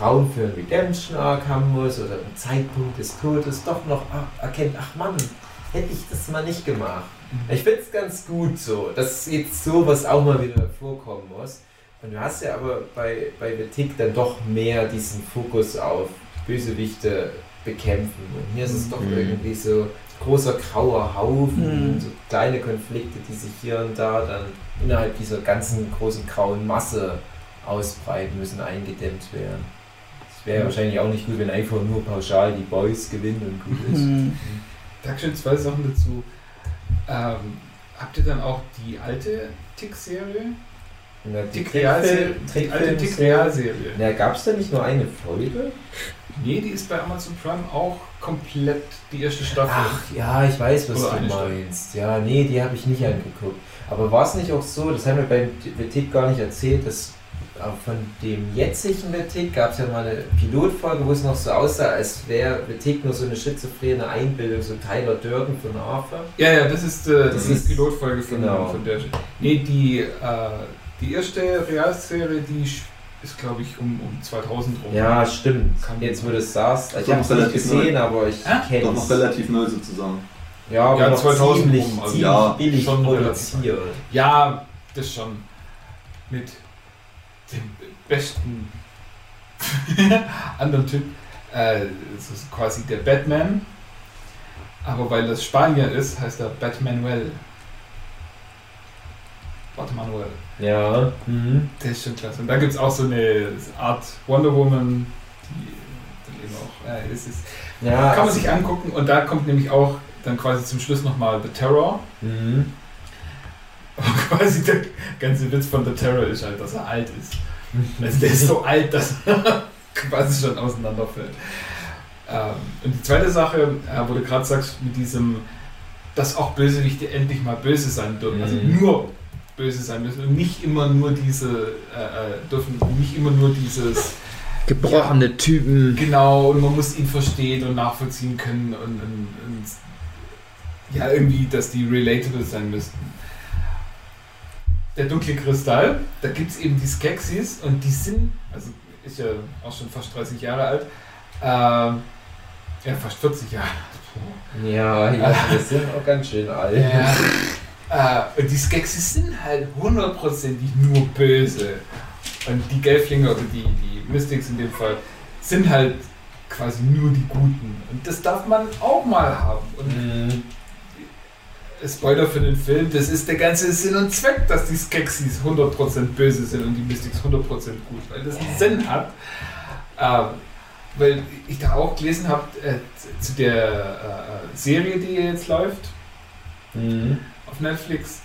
Raum für einen Redemption-Arc haben muss oder einen Zeitpunkt des Todes doch noch erkennt, ach Mann, hätte ich das mal nicht gemacht. Ich finde es ganz gut so, dass jetzt sowas auch mal wieder vorkommen muss. Und du hast ja aber bei, bei The Tick dann doch mehr diesen Fokus auf Bösewichte bekämpfen. Und hier ist es doch Mhm. irgendwie so großer grauer Haufen, Mhm. so kleine Konflikte, die sich hier und da dann innerhalb dieser ganzen großen grauen Masse ausbreiten müssen, eingedämmt werden. Es wäre Mhm. wahrscheinlich auch nicht gut, wenn einfach nur pauschal die Boys gewinnen und gut ist. Mhm. Dankeschön, zwei Sachen dazu. Ähm, habt ihr dann auch die alte Tick-Serie? Der Tick-Realserie? Die alte Tick-Realserie. Ja, gab es da nicht nur eine Folge? Nee, die ist bei Amazon Prime auch komplett die erste Staffel. Ach ja, ich weiß, was Oder du meinst. Ja, nee, die habe ich nicht angeguckt. Aber war es nicht auch so, das haben wir beim Tick gar nicht erzählt, dass äh, von dem jetzigen Tick gab es ja mal eine Pilotfolge, wo es noch so aussah, als wäre Tick nur so eine schizophrene Einbildung, so Tyler Durden von Arthur. Ja, ja, das ist äh, Das die ist- Pilotfolge von, genau. von der. Nee, die, äh, die erste Realserie, die sch- ist, glaube ich, um, um 2000 rum. Ja, stimmt. Jetzt, wo du es sagst, ich habe es nicht gesehen, aber ich Hä? kenne Doch noch relativ neu sozusagen. Ja, aber Ja, noch 2000 ziemlich, rum, also ziemlich ja, billig schon produziert. Ja, das schon. Mit dem besten [laughs] anderen Typ. Äh, das ist quasi der Batman. Aber weil das Spanier ist, heißt er Batmanuel. Batmanuel. Ja. Mhm. Der ist schon klasse. Und da gibt es auch so eine Art Wonder Woman, die dann eben auch. Äh, es ist, Ja, kann man sich angucken und da kommt nämlich auch dann quasi zum Schluss nochmal The Terror. Mhm. [laughs] Aber quasi der ganze Witz von The Terror ist halt, dass er alt ist. Also der ist so [laughs] alt, dass er [laughs] quasi schon auseinanderfällt. Ähm, und die zweite Sache, äh, wo du gerade sagst, mit diesem, dass auch Bösewichte endlich mal böse sein dürfen. Also Mhm. nur böse sein müssen und nicht immer nur diese, äh, äh, dürfen nicht immer nur dieses, Gebrochene Typen. genau, und man muss ihn verstehen und nachvollziehen können und, und, und ja, irgendwie, dass die relatable sein müssten. Der dunkle Kristall, da gibt es eben die Skeksis und die sind, also ist ja auch schon fast 30 Jahre alt, ähm, ja, fast 40 Jahre. Ja, ja, wir sind auch ganz schön alt. Ja. Äh, und die Skeksis sind halt hundertprozentig nur böse. Und die Gelflinge oder die, die Mystics in dem Fall sind halt quasi nur die Guten. Und das darf man auch mal haben. Und Mhm. Spoiler für den Film, das ist der ganze Sinn und Zweck, dass die Skeksis 100% böse sind und die Mystics 100% gut, weil das einen Sinn hat. Ähm, weil ich da auch gelesen habe, äh, zu der äh, Serie, die jetzt läuft, Mhm. Auf Netflix,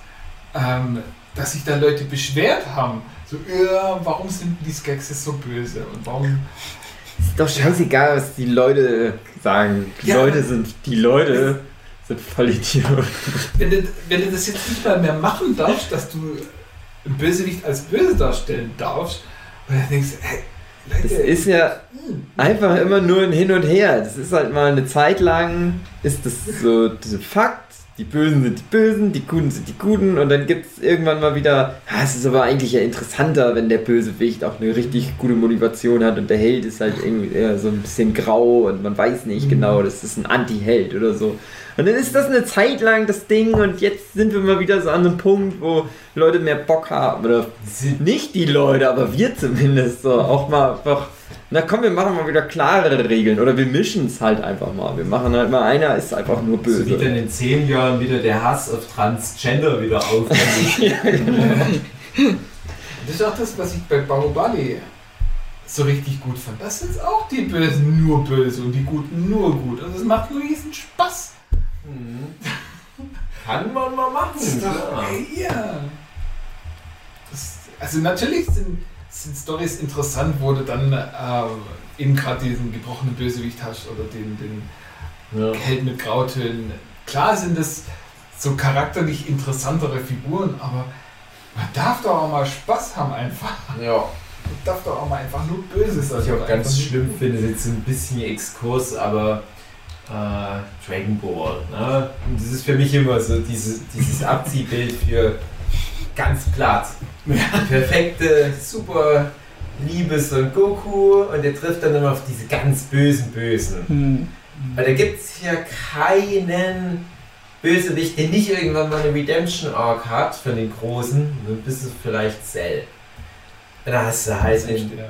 ähm, dass sich da Leute beschwert haben. So, ja, warum sind die Skeksis so böse und warum. Ist doch scheißegal, was die Leute sagen. Die Ja. Leute sind die Leute sind voll Idioten. Wenn du, wenn du das jetzt nicht mal mehr machen darfst, dass du einen Bösewicht als böse darstellen darfst. Und dann denkst du, hey, Leute, ist ja einfach immer nur ein Hin und Her. Das ist halt mal eine Zeit lang, ist das so Fakt. Die Bösen sind die Bösen, die Guten sind die Guten und dann gibt es irgendwann mal wieder, ah, es ist aber eigentlich ja interessanter, wenn der Bösewicht auch eine richtig gute Motivation hat und der Held ist halt irgendwie eher so ein bisschen grau und man weiß nicht genau, das ist ein Anti-Held oder so. Und dann ist das eine Zeit lang das Ding und jetzt sind wir mal wieder so an einem Punkt, wo Leute mehr Bock haben oder nicht die Leute, aber wir zumindest so auch mal einfach. Na komm, wir machen mal wieder klarere Regeln oder wir mischen es halt einfach mal. Wir machen halt mal einer ist einfach nur So wie dann böse. in zehn Jahren wieder der Hass auf Transgender wieder aufkommt. [laughs] Das ist auch das, was ich bei Bahubali so richtig gut fand. Das sind auch die Bösen nur böse und die Guten nur gut. Und es macht nur riesen Spaß. Mhm. Kann man mal machen. Das ist doch, ey, ja. Das, also natürlich sind, sind Stories interessant, wo du dann äh, eben gerade diesen gebrochenen Bösewicht hast oder den, den Ja. Held mit Grautönen. Klar sind das so charakterlich interessantere Figuren, aber man darf doch auch mal Spaß haben einfach. ja. Man darf doch auch mal einfach nur böse sein. Was ich auch ganz schlimm finde, ist jetzt ein bisschen Exkurs, aber äh, Dragon Ball. Ne? Und das ist für mich immer so diese, dieses Abziehbild für ganz platt. Perfekte, super liebe Son Goku und der trifft dann immer auf diese ganz bösen Bösen. Hm. Weil da gibt es ja keinen Bösewicht, der nicht irgendwann mal eine Redemption Arc hat von den Großen, nur bis es vielleicht Cell. Und da hast du halt den, Ja, ja.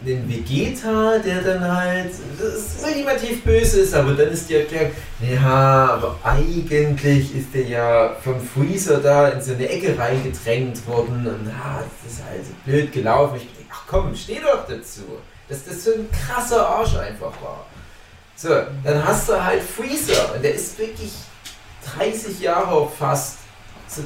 Den Vegeta, der dann halt das ultimativ böse ist, aber dann ist die Erklärung, ja, aber eigentlich ist der ja vom Freezer da in so eine Ecke reingedrängt worden und ja, das ist halt so blöd gelaufen. Ich denke, ach komm, steh doch dazu, dass das so ein krasser Arsch einfach war. So, dann hast du halt Freezer und der ist wirklich 30 Jahre fast so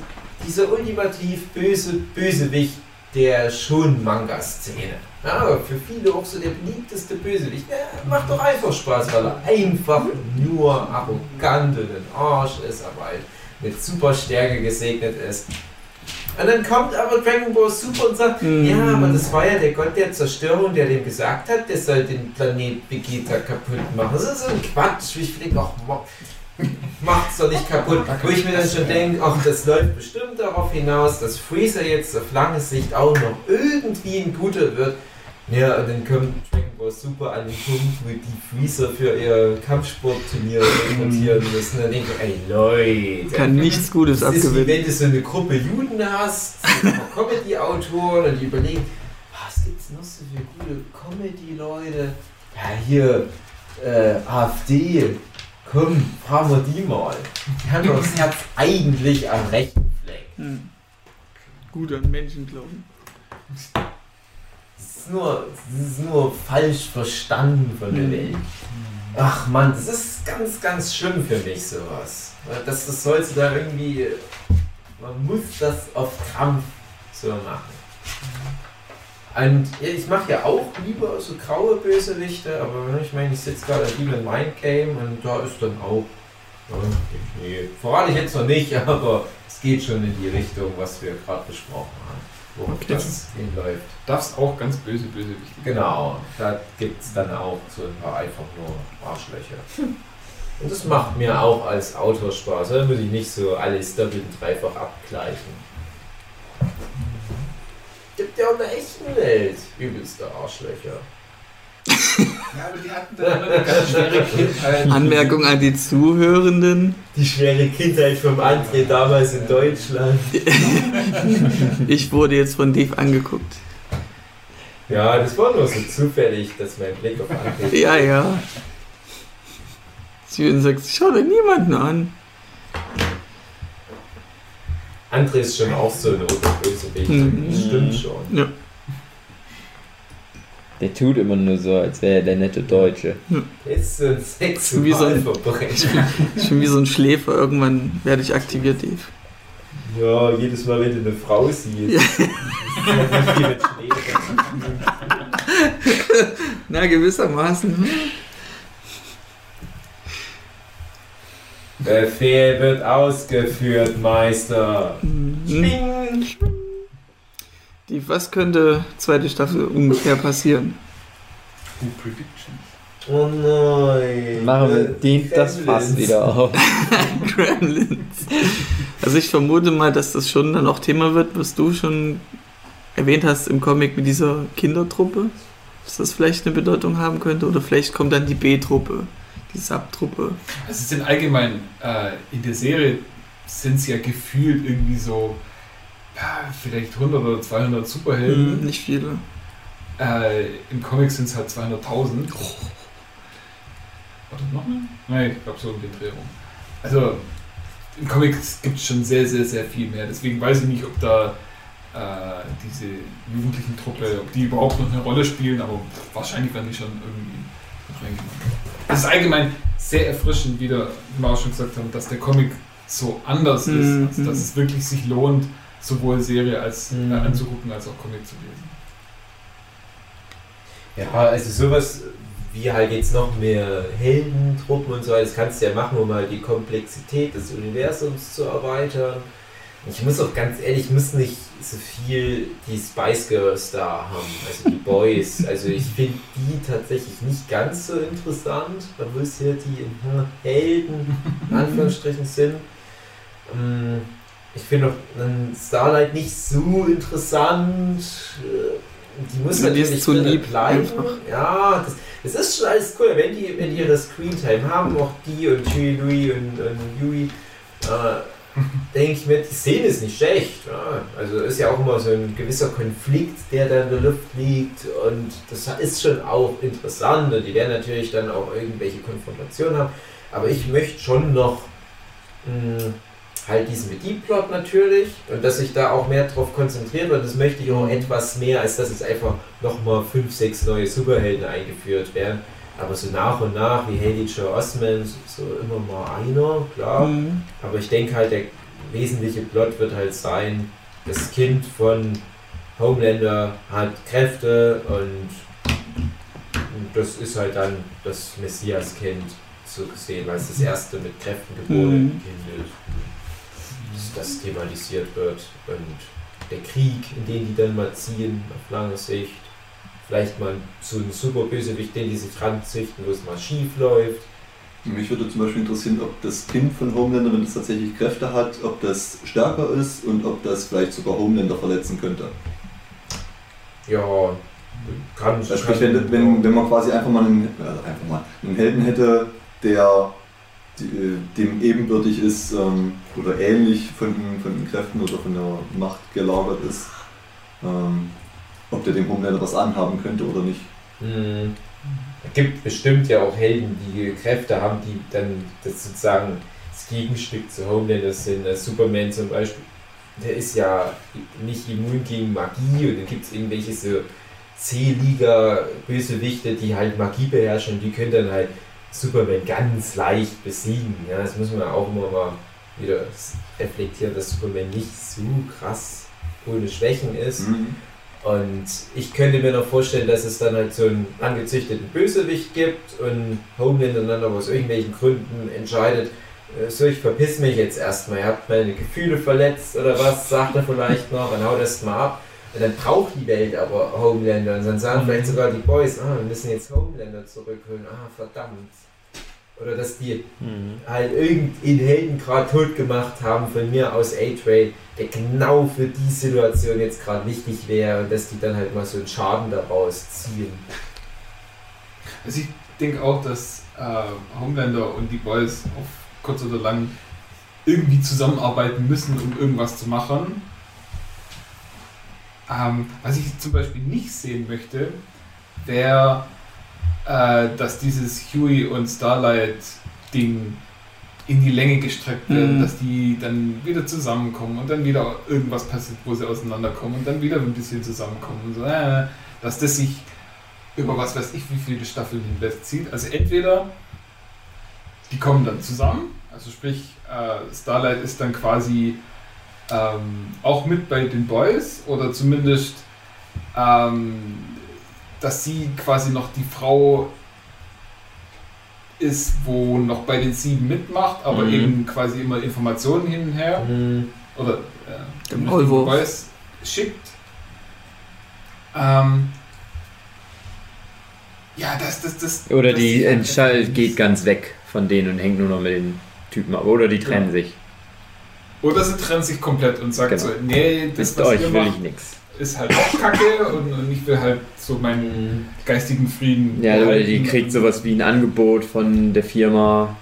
dieser ultimativ böse Bösewicht der schon Manga-Szene. Ja, aber für viele auch so der beliebteste Bösewicht. Ja, macht doch einfach Spaß, weil er einfach nur arrogant und ein Arsch ist, aber halt mit super Stärke gesegnet ist. Und dann kommt aber Dragon Ball Super und sagt, Mhm. ja, aber das war ja der Gott der Zerstörung, der dem gesagt hat, der soll den Planet Vegeta kaputt machen. Das ist so ein Quatsch. Ich denke, ach, ma- macht's doch nicht kaputt. Wo ich mir dann schon denke, ach, das läuft bestimmt darauf hinaus, dass Freezer jetzt auf lange Sicht auch noch irgendwie ein guter wird. Ja, und dann kommt Dragon Ball Super an den Punkt, wo die Freezer für ihr Kampfsportturnier rekrutieren müssen. Dann denke ich, ey Leute, Kann nichts Gutes das ist wie abgewinnen. wenn du so eine Gruppe Juden hast, Comedy-Autoren und die überlegen, was gibt's noch so für gute Comedy-Leute? Ja, hier, äh, AfD, komm, fragen wir die mal. Die haben doch das Herz eigentlich am rechten Fleck. Hm. Gut an Menschen glauben. [laughs] Ist nur, das ist nur falsch verstanden von der Mhm. Welt. Ach man, das ist ganz, ganz schlimm für mich sowas. Das, das sollte da irgendwie, man muss das auf Krampf so machen. Und ich mache ja auch lieber so graue Bösewichte, aber ich meine, ich sitze gerade lieber in Mind Game und da ist dann auch, nee, verrate ich jetzt noch nicht, [laughs] aber es geht schon in die Richtung, was wir gerade besprochen haben, worauf Okay. das hinläuft. Darf es auch ganz böse, böse wichtig Genau, da gibt es dann auch so ein paar einfach nur Arschlöcher. Und das macht mir auch als Autor Spaß. Da muss ich nicht so alles doppelt und dreifach abgleichen. Gibt ja auch in der echten Welt übelste Arschlöcher. Ja, aber die hatten dann immer eine ganz schwere Kindheit. Anmerkung an die Zuhörenden. Die schwere Kindheit vom André damals in Deutschland. [laughs] Ich wurde jetzt von Dave angeguckt. Ja, das war nur so zufällig, dass mein Blick auf André. Ja, ja. Steven sagt, schau dir niemanden an. André ist schon auch so ein Bösewicht. Mhm. Stimmt schon. Ja. Der tut immer nur so, als wäre er der nette Deutsche. Der ist so ein Wie so ein- Sexualverbrecher. Schon wie so ein Schläfer. Irgendwann werde ich aktiviert, Dave. Ja, jedes Mal, wenn du eine Frau siehst. Ja. [laughs] Na, gewissermaßen. hm. Befehl wird ausgeführt, Meister. Mhm. Schwing. Die, was könnte zweite Staffel ungefähr passieren? Who Prediction. Oh nein. Machen wir den, das Fass Gremlins. wieder auf. [laughs] [laughs] Gremlins. Also ich vermute mal, dass das schon dann auch Thema wird, was du schon erwähnt hast im Comic mit dieser Kindertruppe. Dass das vielleicht eine Bedeutung haben könnte. Oder vielleicht kommt dann die B-Truppe, die Sub-Truppe. Also es sind allgemein, äh, in der Serie sind es ja gefühlt irgendwie so, ja, vielleicht 100 oder 200 Superhelden. Hm, nicht viele. Äh, Im Comic sind es halt 200.000. Oder noch mehr? Nein, ich glaube so um den Dreh rum. Also im Comic gibt es schon sehr, sehr, sehr viel mehr. Deswegen weiß ich nicht, ob da äh, diese jugendlichen Truppe, ob die überhaupt noch eine Rolle spielen, aber wahrscheinlich werden die schon irgendwie reingenommen. Es ist allgemein sehr erfrischend, wieder, wie wir auch schon gesagt haben, dass der Comic so anders ist, also, dass es wirklich sich lohnt, sowohl Serie als, Mhm. äh, anzugucken als auch Comic zu lesen. Ja, also sowas wie halt jetzt noch mehr Heldentruppen und so, das kannst du ja machen, um halt die Komplexität des Universums zu erweitern. Ich muss auch ganz ehrlich, ich muss nicht so viel die Spice Girls da haben, also die Boys. [laughs] Also ich finde die tatsächlich nicht ganz so interessant, obwohl es hier die hm, Helden in Anführungsstrichen sind. Ich finde auch Starlight nicht so interessant. Äh, Die muss Ja, die ist natürlich zu lieb, bleiben. einfach. Ja, das, das ist schon alles cool. Wenn die, wenn die ihre Screentime haben, auch die und Chewie Louis und, und Yui, äh, denke ich mir, die Szene ist nicht schlecht. Ja. Also ist ja auch immer so ein gewisser Konflikt, der da in der Luft liegt und das ist schon auch interessant und die werden natürlich dann auch irgendwelche Konfrontationen haben. Aber ich möchte schon noch mh, halt diesen Bedienplot natürlich und dass sich da auch mehr drauf konzentrieren und das möchte ich auch etwas mehr, als dass es einfach nochmal fünf, sechs neue Superhelden eingeführt werden. Aber so nach und nach, wie Haley Joe Osment, so immer mal einer, klar. Mhm. Aber ich denke halt, der wesentliche Plot wird halt sein, das Kind von Homelander hat Kräfte und, und das ist halt dann das Messias-Kind so gesehen, weil es das erste mit Kräften geborene Mhm. Kind ist. Das thematisiert wird und der Krieg, in den die dann mal ziehen, auf lange Sicht. Vielleicht mal so ein super Bösewicht, den die sich ranzüchten, wo es mal schief läuft. Mich würde zum Beispiel interessieren, ob das Kind von Homelander, wenn es tatsächlich Kräfte hat, ob das stärker ist und ob das vielleicht sogar Homelander verletzen könnte. Ja, kann Also sprich, wenn, wenn, wenn man quasi einfach mal einen, also einfach mal einen Helden hätte, der äh, dem ebenbürtig ist ähm, oder ähnlich von, von den Kräften oder von der Macht gelagert ist, ähm, ob der dem Homelander was anhaben könnte oder nicht. Hm. Es gibt bestimmt ja auch Helden, die Kräfte haben, die dann das sozusagen das Gegenstück zu Homelander sind. Äh, Superman zum Beispiel, der ist ja nicht immun gegen Magie und dann gibt es irgendwelche so C-Liga-Bösewichte, die halt Magie beherrschen und die können dann halt Superman ganz leicht besiegen. Ja, das muss man auch immer mal wieder reflektieren, dass Superman nicht so krass ohne Schwächen ist. Mhm. Und ich könnte mir noch vorstellen, dass es dann halt so einen angezüchteten Bösewicht gibt und Homelander dann aber aus irgendwelchen Gründen entscheidet, äh, so ich verpiss mich jetzt erstmal, ihr habt meine Gefühle verletzt oder was, sagt er vielleicht noch und haut das mal ab. Und dann braucht die Welt aber Homelander und dann sagen vielleicht sogar die Boys, ah, wir müssen jetzt Homelander zurückholen, ah, verdammt. Oder dass die halt irgendeinen Helden gerade tot gemacht haben, von mir aus A-Train, der genau für die Situation jetzt gerade wichtig wäre und dass die dann halt mal so einen Schaden daraus ziehen. Also ich denke auch, dass äh, Homelander und die Boys auf kurz oder lang irgendwie zusammenarbeiten müssen, um irgendwas zu machen. Ähm, was ich zum Beispiel nicht sehen möchte, wäre, äh, dass dieses Huey und Starlight-Ding in die Länge gestreckt wird, Mhm. dass die dann wieder zusammenkommen und dann wieder irgendwas passiert, wo sie auseinanderkommen und dann wieder ein bisschen zusammenkommen und so. Äh, dass das sich über was weiß ich wie viele Staffeln hinweg zieht. Also entweder die kommen dann zusammen, also sprich äh, Starlight ist dann quasi ähm, auch mit bei den Boys oder zumindest ähm, dass sie quasi noch die Frau ist, wo noch bei den sieben mitmacht, aber Mhm. eben quasi immer Informationen hin und her Hm. oder äh, Maulwurf. Boys schickt Ähm, ja, das, das, das. Oder das die sieht Entscheid einfach geht ganz weg von denen und hängt nur noch mit den Typen ab. Oder die trennen sich. Oder sie trennen sich komplett und sagt Genau. so, nee, das was euch ihr will macht, ich nix. Ist halt auch Kacke und, und ich will halt so meinen geistigen Frieden. Ja, oder die kriegt sowas wie ein Angebot von der Firma.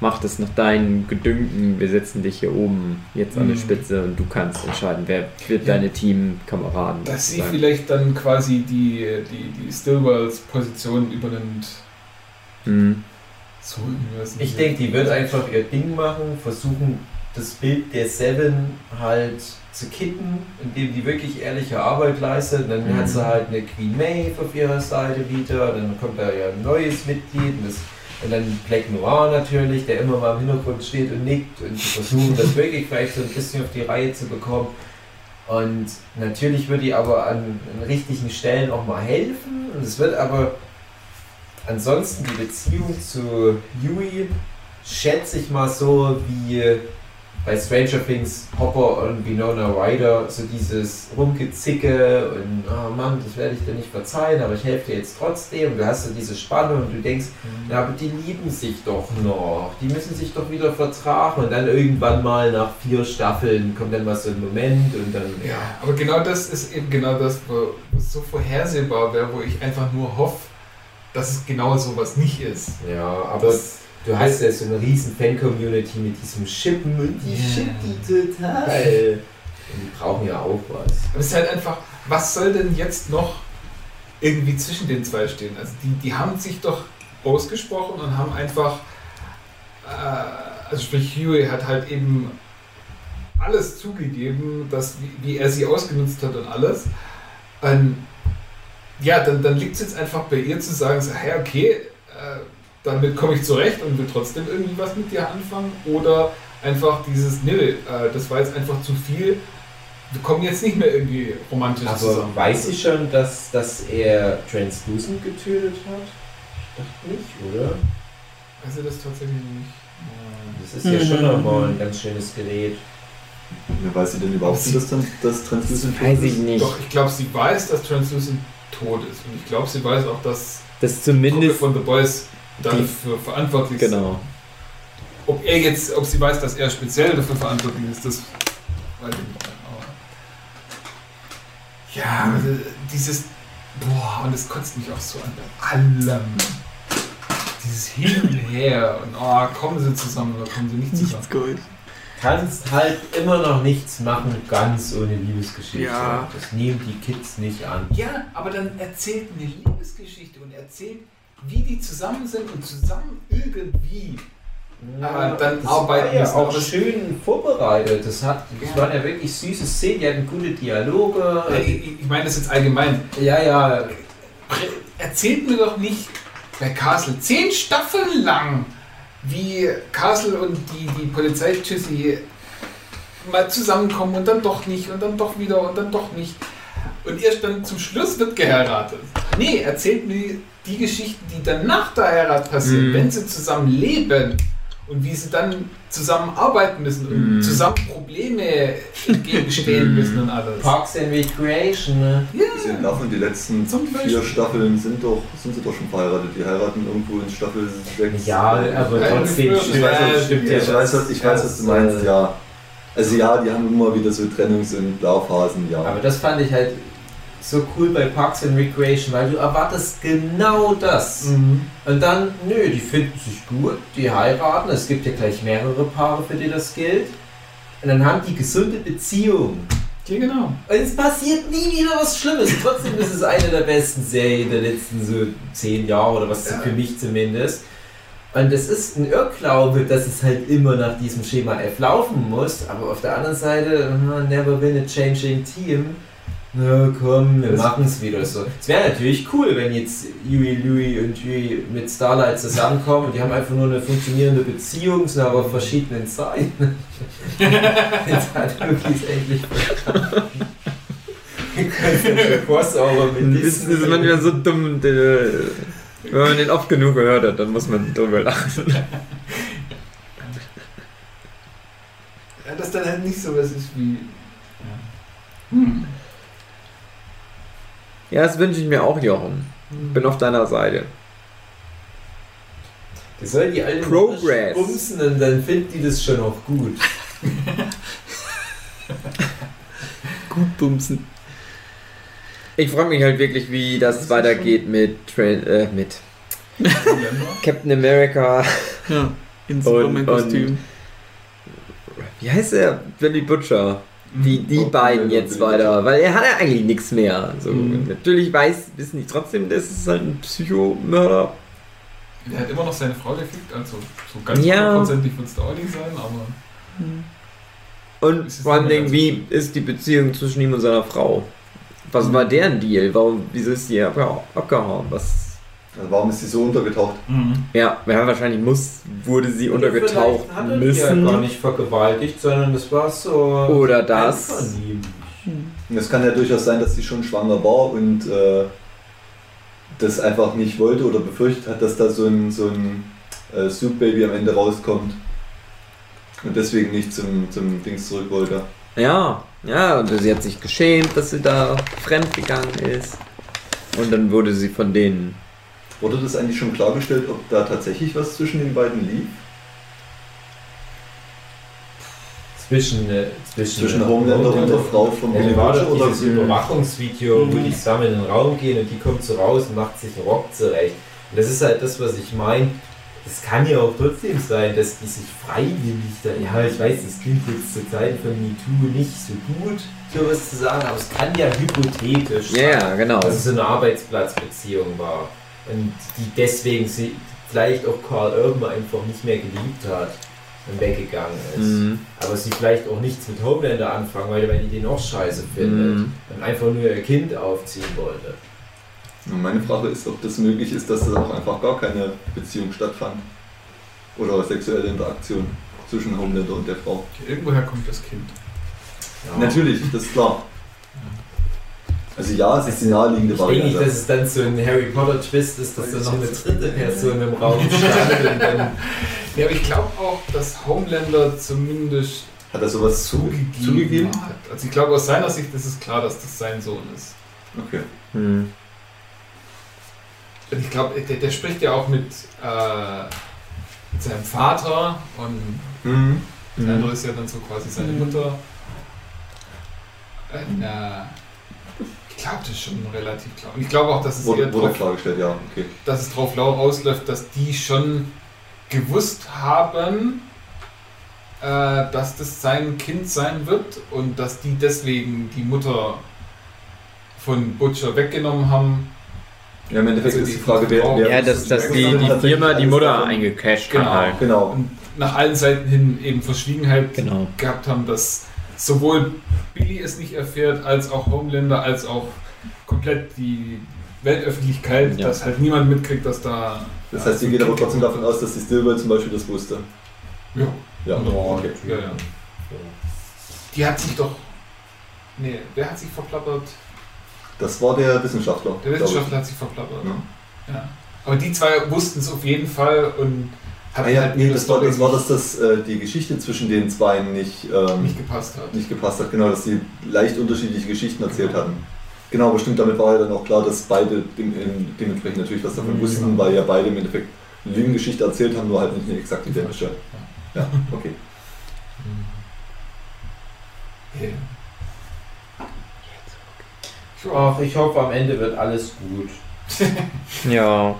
Mach das nach deinen Gedünken. Wir setzen dich hier oben jetzt an der Mhm. Spitze und du kannst entscheiden, wer wird Ja. deine Teamkameraden. Dass sie vielleicht dann quasi die, die, die Stillwells Position übernimmt. Mhm. So irgendwas. Ich denke, die wird einfach ihr Ding machen, versuchen das Bild der Seven halt zu kitten, indem die wirklich ehrliche Arbeit leistet. Und dann Mhm. hat sie halt eine Queen Maeve auf ihrer Seite wieder, dann kommt da ja ein neues Mitglied und, das, und dann Black Noir natürlich, der immer mal im Hintergrund steht und nickt und die versuchen das [laughs] wirklich vielleicht so ein bisschen auf die Reihe zu bekommen. Und natürlich wird die aber an, an richtigen Stellen auch mal helfen. Und es wird aber ansonsten die Beziehung zu Yui schätze ich mal so wie bei Stranger Things Hopper und Winona Ryder, so dieses Rumgezicke und oh Mann, das werde ich dir nicht verzeihen, aber ich helfe dir jetzt trotzdem. Und du hast so diese Spannung und du denkst, ja, aber die lieben sich doch noch, die müssen sich doch wieder vertragen und dann irgendwann mal nach vier Staffeln kommt dann mal so ein Moment und dann, Ja, aber genau das ist eben genau das, wo, was so vorhersehbar wäre, wo ich einfach nur hoffe, dass es genau sowas nicht ist. ja, aber Das, Du hast ja so eine riesen Fan-Community mit diesem Schippen und die shippt die total. Und die brauchen ja auch was. aber es ist halt einfach, was soll denn jetzt noch irgendwie zwischen den zwei stehen? Also die, die haben sich doch ausgesprochen und haben einfach, äh, also sprich Huey hat halt eben alles zugegeben, dass, wie, wie er sie ausgenutzt hat und alles. Und ja, dann, dann liegt es jetzt einfach bei ihr zu sagen, so, hey, okay, äh, damit komme ich zurecht und will trotzdem irgendwie was mit dir anfangen. Oder einfach dieses, nee, äh, das war jetzt einfach zu viel. Wir kommen jetzt nicht mehr irgendwie romantisch Aber zusammen. weiß sie schon, dass, dass er Translucent getötet hat? Ich dachte nicht, oder? Also das tatsächlich nicht. Das ist ja Mhm. schon nochmal ein ganz schönes Gerät. Ja, weiß sie denn überhaupt schon, dass dann das Translucent Weiß tot ich ist? nicht. Doch, ich glaube, sie weiß, dass Translucent tot ist. Und ich glaube, sie weiß auch, dass Das zumindest. von The Boys dafür verantwortlich ist. Genau. Ob er jetzt, ob sie weiß, dass er speziell dafür verantwortlich ist, das weiß ich nicht. Aber ja, also dieses, boah, und es kotzt mich auch so an bei allem. Dieses Hin und Her und oh, kommen sie zusammen oder kommen sie nicht zusammen. Nichts Gold. Kannst halt immer noch nichts machen, ganz ohne Liebesgeschichte. Ja. Das nehmen die Kids nicht an. Ja, aber dann erzählt eine Liebesgeschichte und erzählt, wie die zusammen sind und zusammen irgendwie. Aber dann das arbeiten war ja müssen, auch schön vorbereitet. Das, hat, das Ja. waren ja wirklich süße Szenen, die hatten gute Dialoge. Äh, Ich, ich meine das jetzt allgemein. Ja, ja, Erzählt mir doch nicht bei Castle zehn Staffeln lang, wie Castle und die, die Polizei-Tschüssi mal zusammenkommen und dann doch nicht und dann doch wieder und dann doch nicht. Und erst dann zum Schluss wird geheiratet. Nee, erzählt mir die Geschichten, die dann nach der Heirat passieren, Mhm. wenn sie zusammen leben und wie sie dann zusammen arbeiten müssen und Mhm. zusammen Probleme entgegenstehen Mhm. müssen und alles. Parks and Recreation. Ne? Abgesehen davon, die letzten Zum Beispiel. vier Staffeln sind doch, sind sie doch schon verheiratet. Die heiraten irgendwo in Staffel 6. Ja, aber Ja, trotzdem stimmt, Ja, stimmt ich, ja. ich, weiß, was, ich weiß, was du meinst, äh, ja. Also ja, die haben immer wieder so Trennungs- und Blauphasen, ja. Aber das fand ich halt so cool bei Parks and Recreation, weil du erwartest genau das. Mhm. Und dann, nö, die finden sich gut, die heiraten, es gibt ja gleich mehrere Paare, für die das gilt. Und dann haben die gesunde Beziehung. Ja, genau. Und es passiert nie wieder was Schlimmes. Trotzdem ist es eine der besten Serien der letzten so zehn Jahre oder was Ja. für mich zumindest. Und es ist ein Irrglaube, dass es halt immer nach diesem Schema F laufen muss. Aber auf der anderen Seite, never win a changing team. Na komm, wir Das- machen es wieder so. Es wäre natürlich cool, wenn jetzt Yui, Louis und Yui mit Starlight zusammenkommen und die haben einfach nur eine funktionierende Beziehung, sind aber auf verschiedenen Seiten. [laughs] Jetzt hat Luki es endlich verstanden. Wir können ja schon Crossover mit Das ist manchmal so dumm, wenn man den oft genug gehört hat, dann muss man drüber lachen. Ja, dass dann halt nicht so was ist wie. Hm. Ja, das wünsche ich mir auch, Jochen. Bin auf deiner Seite. Die soll die alten Progress. bumsen und dann finden die das schon auch gut. [laughs] Gut bumsen. Ich freue mich halt wirklich, wie das weitergeht mit, Tra- äh, mit [laughs] Captain America. Ja, in [laughs] Superman-Kostüm. Wie heißt er? Billy Butcher. Die, die beiden jetzt weiter. Weil er hat ja eigentlich nichts mehr. So, Mhm. Natürlich weiß, wissen die trotzdem, das ist halt ein Psychomörder. Der hat immer noch seine Frau gefickt, also so ganz Ja. hundertprozentig wird es da auch nicht sein, aber Hm. Und vor allem, ganz wie ist die Beziehung zwischen ihm und seiner Frau? Was war deren Deal? Warum, wieso ist die abgeha- abgehauen? Was? Also warum ist sie so untergetaucht? Ja, ja, wahrscheinlich muss, wurde sie untergetaucht Vielleicht hat er die ja gar müssen. nicht vergewaltigt, sondern das war so. Oder das. Und Es kann ja durchaus sein, dass sie schon schwanger war und äh, das einfach nicht wollte oder befürchtet hat, dass da so ein, so ein äh, Soup Baby am Ende rauskommt. Und deswegen nicht zum, zum Dings zurück wollte. Ja, ja, und sie hat sich geschämt, dass sie da fremd gegangen ist. Und dann wurde sie von denen. Wurde das eigentlich schon klargestellt, ob da tatsächlich was zwischen den beiden lief? Zwischen, äh, zwischen, Zwischen Homelander und der Frau von Ja, doch oder dieses Überwachungsvideo, wo Mhm. die zusammen in den Raum gehen und die kommt so raus und macht sich einen Rock zurecht. Und das ist halt das, was ich meine. Es kann ja auch trotzdem sein, dass die sich freiwillig da. Ja, ich weiß, das klingt jetzt zur Zeit von MeToo nicht so gut, sowas zu sagen, aber es kann ja hypothetisch ja, genau. dass es so eine Arbeitsplatzbeziehung war. Und die deswegen sie vielleicht auch Carl Urban einfach nicht mehr geliebt hat und weggegangen ist. Mhm. Aber sie vielleicht auch nichts mit Homelander anfangen, weil, weil die den auch scheiße findet. Mhm. Und einfach nur ihr Kind aufziehen wollte. Und meine Frage ist, ob das möglich ist, dass da auch einfach gar keine Beziehung stattfand. Oder sexuelle Interaktion zwischen Homelander und der Frau. irgendwoher kommt das Kind. Ja. Natürlich, das ist klar. Also ja, es ist die naheliegende Ich denke nicht, dass Variante. es dann so ein Harry Potter Twist ist, dass da noch eine dritte Person im Raum [laughs] stand dann Ja, aber ich glaube auch, dass Homelander zumindest Hat er sowas zugegeben, zugegeben? hat. Also ich glaube aus seiner Sicht ist es klar, dass das sein Sohn ist. Okay. Mhm. Und ich glaube, der, der spricht ja auch mit, äh, mit seinem Vater und Mhm. der andere ist ja dann so quasi seine Mhm. Mutter. Und, äh, ich glaube, das ist schon relativ klar. Und ich glaube auch, dass es, eher Wurde, wurde drauf, klargestellt, ja, okay. dass es drauf lau ausläuft, dass die schon gewusst haben, äh, dass das sein Kind sein wird und dass die deswegen die Mutter von Butcher weggenommen haben. Ja, im Endeffekt Also ist die- die Frage, wer, wer Ja, dass, dass die, die Firma die Mutter eingecasht Genau. hat halt. Genau. Und nach allen Seiten hin eben Verschwiegenheit Genau. gehabt haben, dass sowohl Billy es nicht erfährt, als auch Homelander, als auch komplett die Weltöffentlichkeit, Ja. dass halt niemand mitkriegt, dass da. Das heißt, ihr geht aber trotzdem davon aus, dass die Stillwell zum Beispiel das wusste. Ja. Ja, okay. Ja, ja. Die hat sich doch. Nee, wer hat sich verplappert? Das war der Wissenschaftler. Der. Wissenschaftler hat sich verplappert. Ja. Ja. Aber die zwei wussten es auf jeden Fall und Ah hatten ja, halt nee, das war, das war, dass das, äh, die Geschichte zwischen den zwei nicht, ähm, nicht gepasst hat. nicht gepasst hat. Genau, dass sie leicht unterschiedliche Geschichten erzählt hatten. Genau, aber stimmt, damit war ja dann auch klar, dass beide dem, in, dementsprechend natürlich was davon Mhm, wussten, genau. weil ja beide im Endeffekt eine Lügengeschichte erzählt haben, nur halt nicht eine exakt identische. Ja, okay. Ja. Ach, ich hoffe, am Ende wird alles gut. Ja.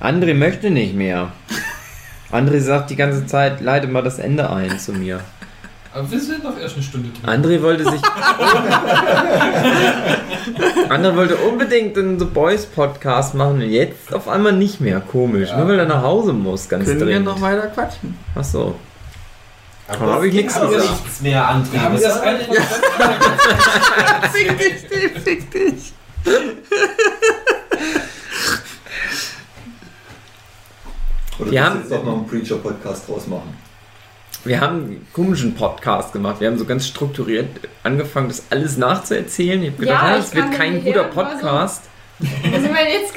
André möchte nicht mehr. [laughs] André sagt die ganze Zeit, leite mal das Ende ein zu mir. Aber wir sind doch erst eine Stunde drin. André wollte sich. André wollte unbedingt einen The Boys Podcast machen und jetzt auf einmal nicht mehr. Komisch. Ja. Nur weil er nach Hause muss, ganz Können wir dringend. noch weiter quatschen? Ach so. Aber Da hab ich nichts gesagt. nichts mehr, André. Wir haben das soll denn- einfach Fick dich, fick dich. Oder Wir haben- jetzt doch noch einen Preacher-Podcast draus machen. Wir haben einen komischen Podcast gemacht. Wir haben so ganz strukturiert angefangen, das alles nachzuerzählen. Ich habe gedacht, Ja, ich das wird kein guter Podcast. Was sind wir jetzt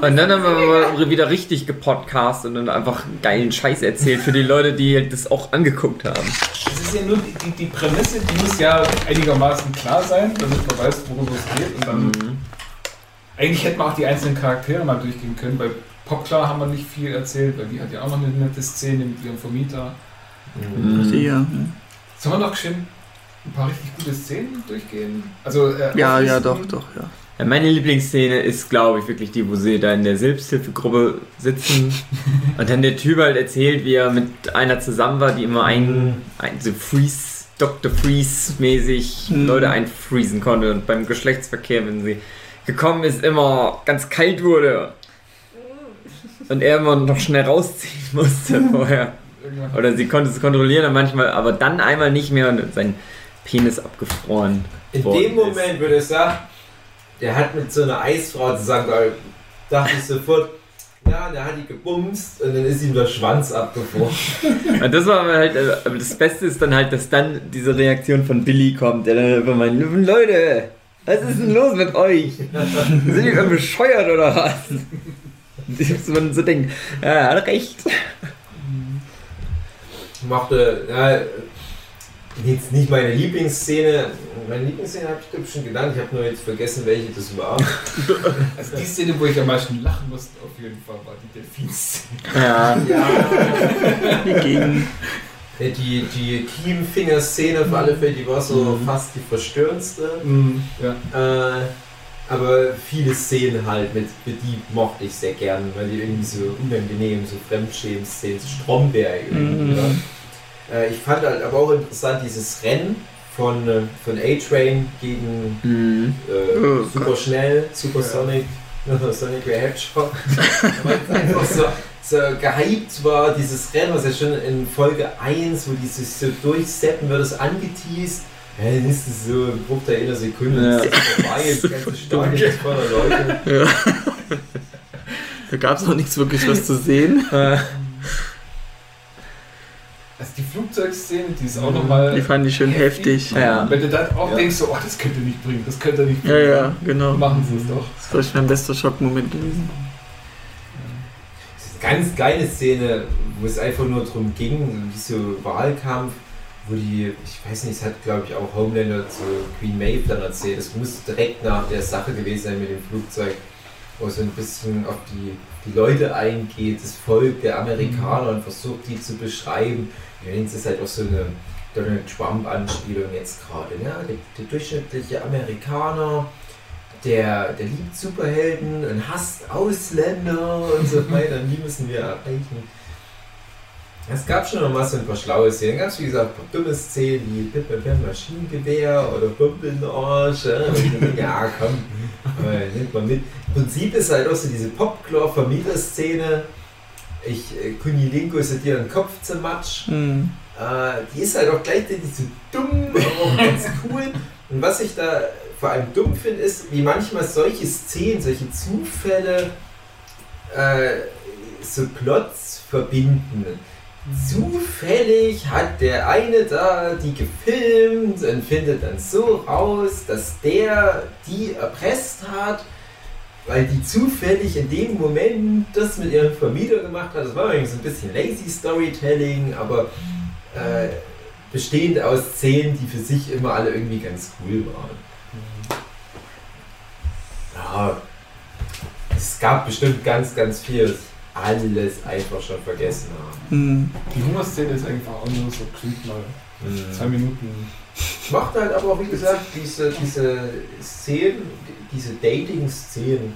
Und dann haben wir aber wieder richtig gepodcast und dann einfach geilen Scheiß erzählt für die Leute, die das auch angeguckt haben. Es ist ja nur die, die, die Prämisse, die muss ja einigermaßen klar sein, damit man weiß, worum es geht. Und dann Eigentlich hätten wir auch die einzelnen Charaktere mal durchgehen können. Bei Popklar haben wir nicht viel erzählt, weil die hat ja auch noch eine nette Szene mit ihrem Vermieter. Mhm. Ja. Sollen wir noch schön ein paar richtig gute Szenen durchgehen? Also, äh, ja, ja, doch, doch, ja. Ja, meine Lieblingsszene ist, glaube ich, wirklich die, wo sie da in der Selbsthilfegruppe sitzen [laughs] und dann der Typ halt erzählt, wie er mit einer zusammen war, die immer ein, ein so Freeze, Dr. Freeze-mäßig Mhm. Leute einfriesen konnte und beim Geschlechtsverkehr, wenn sie gekommen ist, immer ganz kalt wurde und er immer noch schnell rausziehen musste [laughs] vorher. Oder sie konnte es kontrollieren und manchmal, aber dann einmal nicht mehr und sein Penis abgefroren. In dem Moment würde ich sagen, der hat mit so einer Eisfrau zusammengearbeitet. Dachte ich sofort, ja, der hat die gebumst und dann ist ihm der Schwanz abgefroren. [laughs] Und das war halt, äh, aber das Beste ist dann halt, dass dann diese Reaktion von Billy kommt, der dann einfach meint, Leute, was ist denn los mit euch? Sind die [laughs] bescheuert oder was? Man so denkt, ja, er hat recht. Machte, ja, jetzt nicht meine Lieblingsszene. Meine Lieblingsszene habe ich glaub ich schon genannt. Ich habe nur jetzt vergessen, welche das war. [laughs] Also die Szene, wo ich am meisten lachen musste, auf jeden Fall, war die Delfinszene. Ja, Ja, Die Gegen. die, die Chiemfinger-Szene auf alle Fälle, die war so fast die verstörendste. Ja. Äh, aber viele Szenen halt, mit, mit die mochte ich sehr gern, weil die irgendwie so unangenehm, so Fremdschämen-Szenen, so Stromberg irgendwie. Mhm. Ja. Äh, ich fand halt aber auch interessant dieses Rennen von, äh, von A-Train gegen mhm. äh, Oh Super Schnell, Super Sonic, [laughs] Sonic the Hedgehog. Weil es einfach so, so gehypt war, dieses Rennen, was ja schon in Folge 1, wo die sich so durchsetzen, wird es angeteased. Ja, dann ist es so ein Bruchteil einer Sekunde, Ja. ja. ist vorbei, das ganze Stadion ist voller Leute. Da gab es auch nichts wirklich was zu sehen. [laughs] Äh, Also die Flugzeugszene, die ist auch Mhm. nochmal. Die fand ich schön heftig. Ja. Wenn du dann auch Ja. denkst, so, oh, das könnte nicht bringen, das könnte nicht Ja, bringen. ja, genau. Machen sie es doch. Das war schon mein bester Schockmoment gewesen. Das ist eine ganz geile Szene, wo es einfach nur darum ging, wie so Wahlkampf, wo die, ich weiß nicht, es hat glaube ich auch Homelander zu Queen Maeve dann erzählt, es muss direkt nach der Sache gewesen sein mit dem Flugzeug, wo es so ein bisschen auf die, die Leute eingeht, das Volk der Amerikaner und versucht die zu beschreiben. Ja, das ist halt auch so eine Donald Trump-Anspielung jetzt gerade. Ja? Der, der durchschnittliche Amerikaner, der, der liebt Superhelden und hasst Ausländer und so weiter. Und die müssen wir erreichen. Es gab schon noch mal so ein paar schlaue Szenen. Ganz wie gesagt, ein paar dumme Szenen wie Pip Pip Pip Maschinengewehr oder Arsch. Ja, komm, äh, nimmt mal mit. Im Prinzip ist halt auch so diese Popclaw-Vermieter-Szene. Ich, äh, Kunilinko ist dir den Kopf zermatsch. Hm. Äh, die ist halt auch gleichzeitig so dumm, aber auch ganz cool. Und was ich da vor allem dumm finde, ist, wie manchmal solche Szenen, solche Zufälle äh, so Plots verbinden. Zufällig hat der eine da die gefilmt und findet dann so raus, dass der die erpresst hat, weil die zufällig in dem Moment das mit ihrem Vermieter gemacht hat. Das war übrigens ein bisschen lazy Storytelling, aber äh, bestehend aus Szenen, die für sich immer alle irgendwie ganz cool waren. Ja, es gab bestimmt ganz, ganz viel, alles einfach schon vergessen haben. Hm. Die Humorszene ist einfach auch nur so klingt mal. Zwei Minuten. Macht halt aber auch, wie gesagt, diese, diese Szenen, diese Dating-Szenen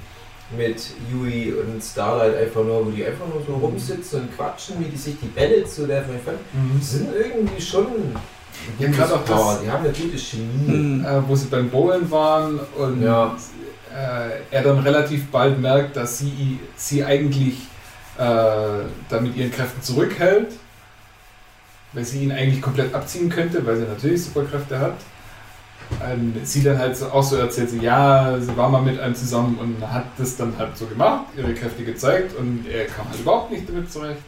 mit Yui und Starlight einfach nur, wo die einfach nur so rumsitzen und quatschen, wie die sich die Bälle zuwerfen. Ich fand, die sind irgendwie schon Ja, gerade auch das-. Die haben eine gute Chemie. Äh, wo sie beim Bowlen waren und Ja. äh, er dann relativ bald merkt, dass sie sie eigentlich äh, da mit ihren Kräften zurückhält, weil sie ihn eigentlich komplett abziehen könnte, weil sie natürlich Superkräfte hat. Ähm, sie dann halt so, auch so erzählt, sie, ja, sie war mal mit einem zusammen und hat das dann halt so gemacht, ihre Kräfte gezeigt und er kam halt überhaupt nicht damit zurecht.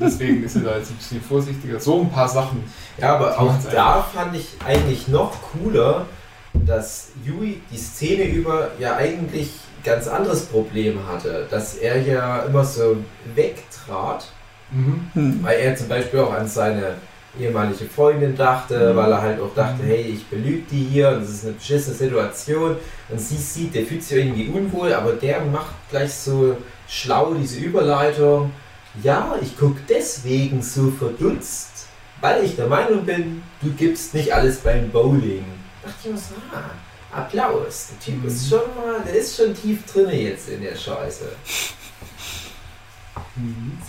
Deswegen ist sie da jetzt ein bisschen vorsichtiger. So ein paar Sachen. Ja, aber auch da fand ich eigentlich noch cooler, dass Yui die Szene über ja eigentlich ganz anderes Problem hatte. Dass er ja immer so wegtrat, Mhm. Hm. weil er zum Beispiel auch an seine ehemalige Freundin dachte, Mhm. weil er halt auch dachte, hey, ich belüge die hier und das ist eine beschissene Situation. Und sie sieht, der fühlt sich irgendwie unwohl, aber der macht gleich so schlau diese Überleitung. Ja, ich gucke deswegen so verdutzt, weil ich der Meinung bin, du gibst nicht alles beim Bowling. Da dachte ich mir so, ah, Applaus. Der Typ ist schon mal, der ist schon tief drinne jetzt in der Scheiße.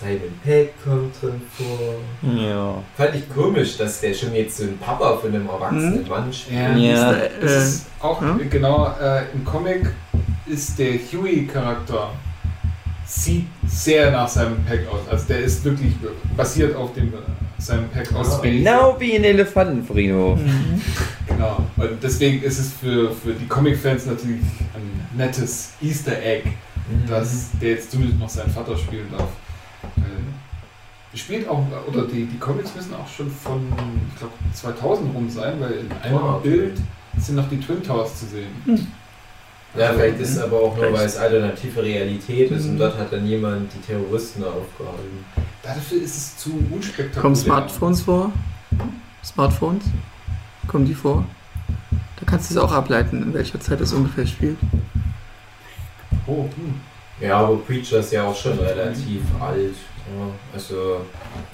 Simon Peck kommt drin vor. Ja. Fand ich komisch, dass der schon jetzt so ein Papa von einem erwachsenen Mhm. Mann spielt. Ja. Ja. Das Äh, ist auch ja? genau äh, im Comic ist der Huey-Charakter sieht sehr nach seinem Pack aus. Also der ist wirklich basiert auf dem äh, seinem Pack aus. Space. Genau wie in Elefantenfriedhof. Mhm. Genau. Und deswegen ist es für, für die Comic-Fans natürlich ein nettes Easter Egg, Mhm. dass der jetzt zumindest noch seinen Vater spielen darf. Äh, spielt auch, oder die, die Comics müssen auch schon von, ich glaube, 2000 rum sein, weil in einem okay. Bild sind noch die Twin Towers zu sehen. Ja, vielleicht ist es aber auch nur, weil es alternative Realität ist und Mhm. dort hat dann jemand die Terroristen aufgehalten. Dafür ist es zu unspektakulär. Kommen Smartphones vor? Smartphones? Kommen die vor? Da kannst du es auch ableiten, in welcher Zeit es ungefähr spielt. Oh, hm. Ja, aber Preacher ist ja auch schon relativ alt. Ja, also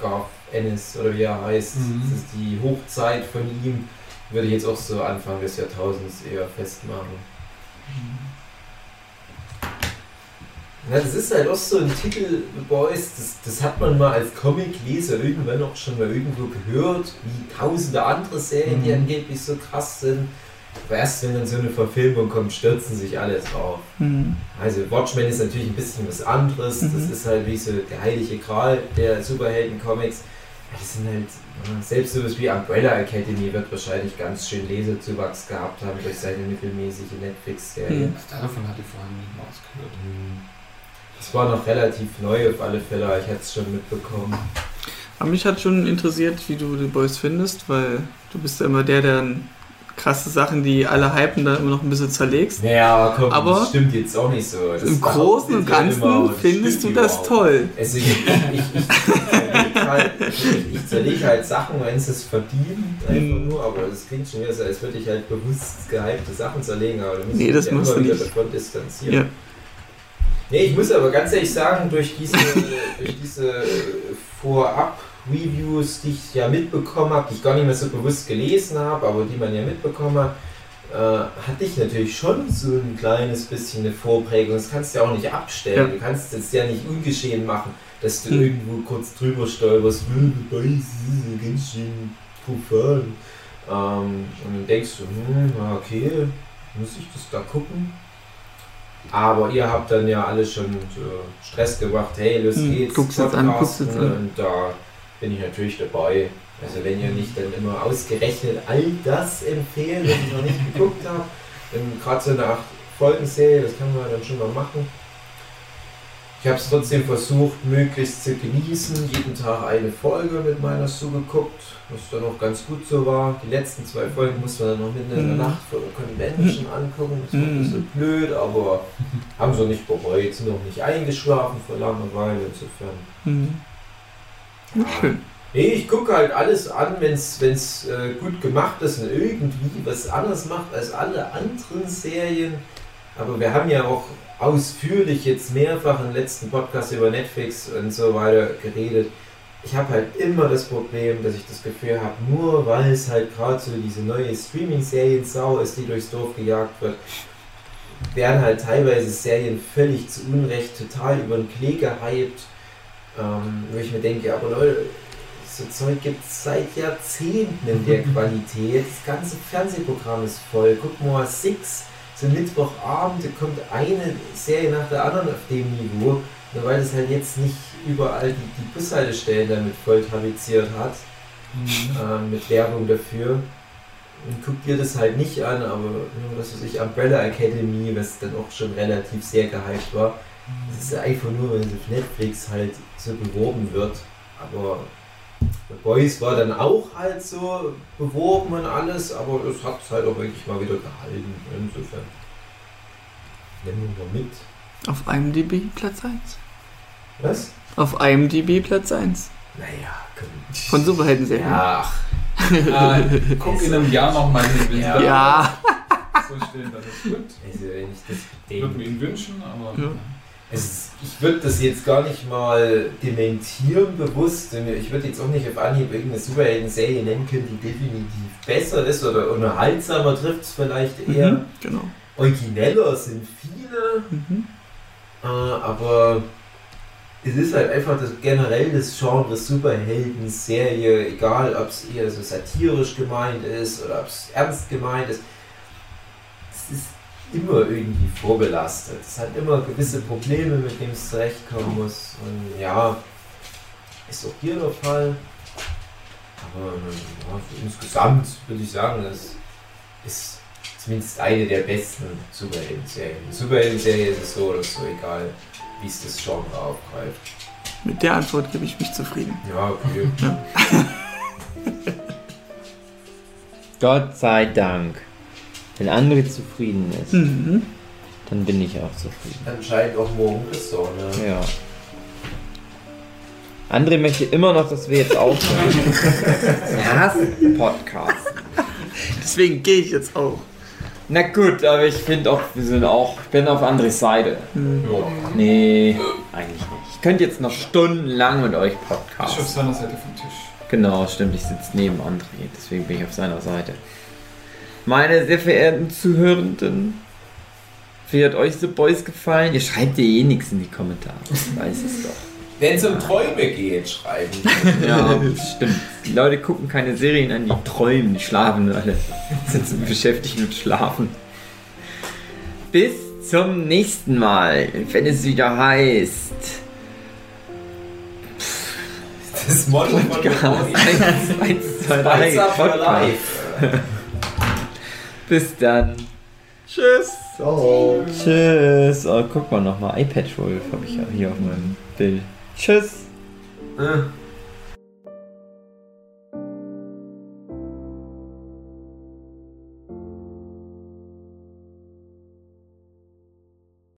Garth Ennis oder wie er heißt, Mhm. das ist die Hochzeit von ihm. Würde ich jetzt auch so Anfang des Jahrtausends eher festmachen. Ja, das ist halt auch so ein Titel, Boys, das, das hat man mal als Comicleser irgendwann auch schon mal irgendwo gehört, wie tausende andere Serien, die Mhm. angeblich so krass sind. Aber erst wenn dann so eine Verfilmung kommt, stürzen sich alle drauf. Mhm. Also Watchmen ist natürlich ein bisschen was anderes. Das Mhm. ist halt wie so der heilige Gral der Superhelden-Comics. Das sind halt, selbst sowas wie Umbrella Academy wird wahrscheinlich ganz schön Leserzuwachs gehabt haben durch seine mittelmäßige Netflix-Serie. Mhm. Davon hatte ich vorhin nicht mal ausgehört. Das war noch relativ neu auf alle Fälle, aber ich hatte es schon mitbekommen. Aber mich hat schon interessiert, wie du die Boys findest, weil du bist ja immer der, der krasse Sachen, die alle hypen, dann immer noch ein bisschen zerlegst. Naja, komm, Aber das stimmt jetzt auch nicht so. Das Im Großen und Ganzen aber findest du das überhaupt toll. Also ich, ich, ich, ich zerlege halt, ich zerleg halt Sachen, wenn es es verdient, einfach Mhm. nur, aber das klingt schon wieder so, als würde ich halt bewusst gehypte Sachen zerlegen, aber da muss Nee, das mich ja machst immer du wieder nicht. davon distanzieren. Ja. Nee, ich muss aber ganz ehrlich sagen, durch diese, durch diese Vorab-Reviews, die ich ja mitbekommen habe, die ich gar nicht mehr so bewusst gelesen habe, aber die man ja mitbekommen hat, äh, hatte ich natürlich schon so ein kleines bisschen eine Vorprägung. Das kannst du ja auch nicht abstellen. Ja. Du kannst es ja nicht ungeschehen machen, dass du Hm. irgendwo kurz drüber stolperst, "Hm, ganz schön profan. Ähm, und dann denkst du, hm, okay, muss ich das da gucken? Aber ihr habt dann ja alle schon Stress gemacht, hey, los Hm, geht's, guck's jetzt an, guck's jetzt an. und da bin ich natürlich dabei. Also wenn ihr nicht dann immer ausgerechnet all das empfehlt, was ich noch nicht geguckt habe, dann gerade so eine 8-Folgen-Serie, das kann man dann schon mal machen. Ich habe es trotzdem versucht, möglichst zu genießen, jeden Tag eine Folge mit meiner Sue geguckt, was dann auch ganz gut so war. Die letzten zwei Folgen musste man dann noch mitten in der Mhm. Nacht vor der Convention angucken, das war ein Mhm. bisschen blöd, aber haben sie nicht bereut, sind noch nicht eingeschlafen vor Langeweile, insofern. Mhm. Ja, schön. Nee, ich gucke halt alles an, wenn es äh, gut gemacht ist und irgendwie was anderes macht als alle anderen Serien. Aber wir haben ja auch ausführlich jetzt mehrfach im letzten Podcast über Netflix und so weiter geredet. Ich habe halt immer das Problem, dass ich das Gefühl habe, nur weil es halt gerade so diese neue Streaming-Serien-Sau ist, die durchs Dorf gejagt wird, werden halt teilweise Serien völlig zu Unrecht total über den Klee gehypt. Ähm, wo ich mir denke, aber Leute, so Zeug gibt es seit Jahrzehnten in der [laughs] Qualität. Das ganze Fernsehprogramm ist voll. Guck mal, Six, so Mittwochabend, da kommt eine Serie nach der anderen auf dem Niveau. Nur weil es halt jetzt nicht überall die, die Bushaltestellen damit voll tapeziert hat, ähm, mit Werbung dafür. Und guck dir das halt nicht an, aber nur was weiß ich, Umbrella Academy, was dann auch schon relativ sehr gehypt war. Das ist einfach nur, wenn es auf Netflix halt so beworben wird. Aber Boys war dann auch halt so beworben und alles, aber es hat es halt auch wirklich mal wieder gehalten. Insofern. Nehmen wir mal mit. Auf IMDb Platz 1. Was? Auf IMDb Platz 1. Naja, komm. Von Superhelden-Serien. Ja, ach, Äh, guck in einem Jahr nochmal hin, wenn Ja. Ja. so stehen, dann ist gut. also wenn ich das Würde bedenke. mir ihn wünschen, aber Ja. Es ich würde das jetzt gar nicht mal dementieren bewusst. Ich würde jetzt auch nicht auf Anhieb irgendeine Superhelden-Serie nennen können, die definitiv besser ist oder unterhaltsamer trifft es vielleicht eher. Mhm, genau. Origineller sind viele, Mhm. äh, aber es ist halt einfach das generell das Genre Superhelden-Serie, egal ob es eher so satirisch gemeint ist oder ob es ernst gemeint ist. Immer irgendwie vorbelastet. Es hat immer gewisse Probleme, mit denen es zurechtkommen muss. Und ja, ist auch hier der Fall. Aber ja, insgesamt würde ich sagen, es ist zumindest eine der besten Superhelden-Serien. Superhelden-Serie ist es so oder so, egal wie es das Genre aufgreift. Mit der Antwort gebe ich mich zufrieden. Ja, okay. Gott sei Dank. Wenn André zufrieden ist, Mhm. dann bin ich auch zufrieden. Anscheinend auch morgen ist so, ne? Ja. André möchte immer noch, dass wir jetzt aufhören. er hasst Podcast. Deswegen gehe ich jetzt auch. Na gut, aber ich finde auch, wir sind auch, ich bin auf Andres Seite. Mhm. Ja. Nee, eigentlich nicht. Ich könnte jetzt noch stundenlang mit euch ich auf podcasten. seiner Seite vom Tisch. Genau, stimmt, ich sitze neben André, deswegen bin ich auf seiner Seite. Meine sehr verehrten Zuhörenden, wie hat euch The Boys gefallen? Ihr schreibt ja eh nichts in die Kommentare, ich weiß es doch. Wenn es um Träume geht, schreiben. [laughs] Ja, stimmt. Die Leute gucken keine Serien an, die träumen, die schlafen alle. [laughs] Sind so beschäftigt mit Schlafen. Bis zum nächsten Mal, wenn es wieder heißt. Das Motto von Podcast 1, 1, 2, 3, Weizer for Podcast. [laughs] Bis dann. Tschüss. Ciao. Tschüss. Oh, guck mal nochmal. iPad Wolf habe ich hier auf meinem Bild. Tschüss. Äh.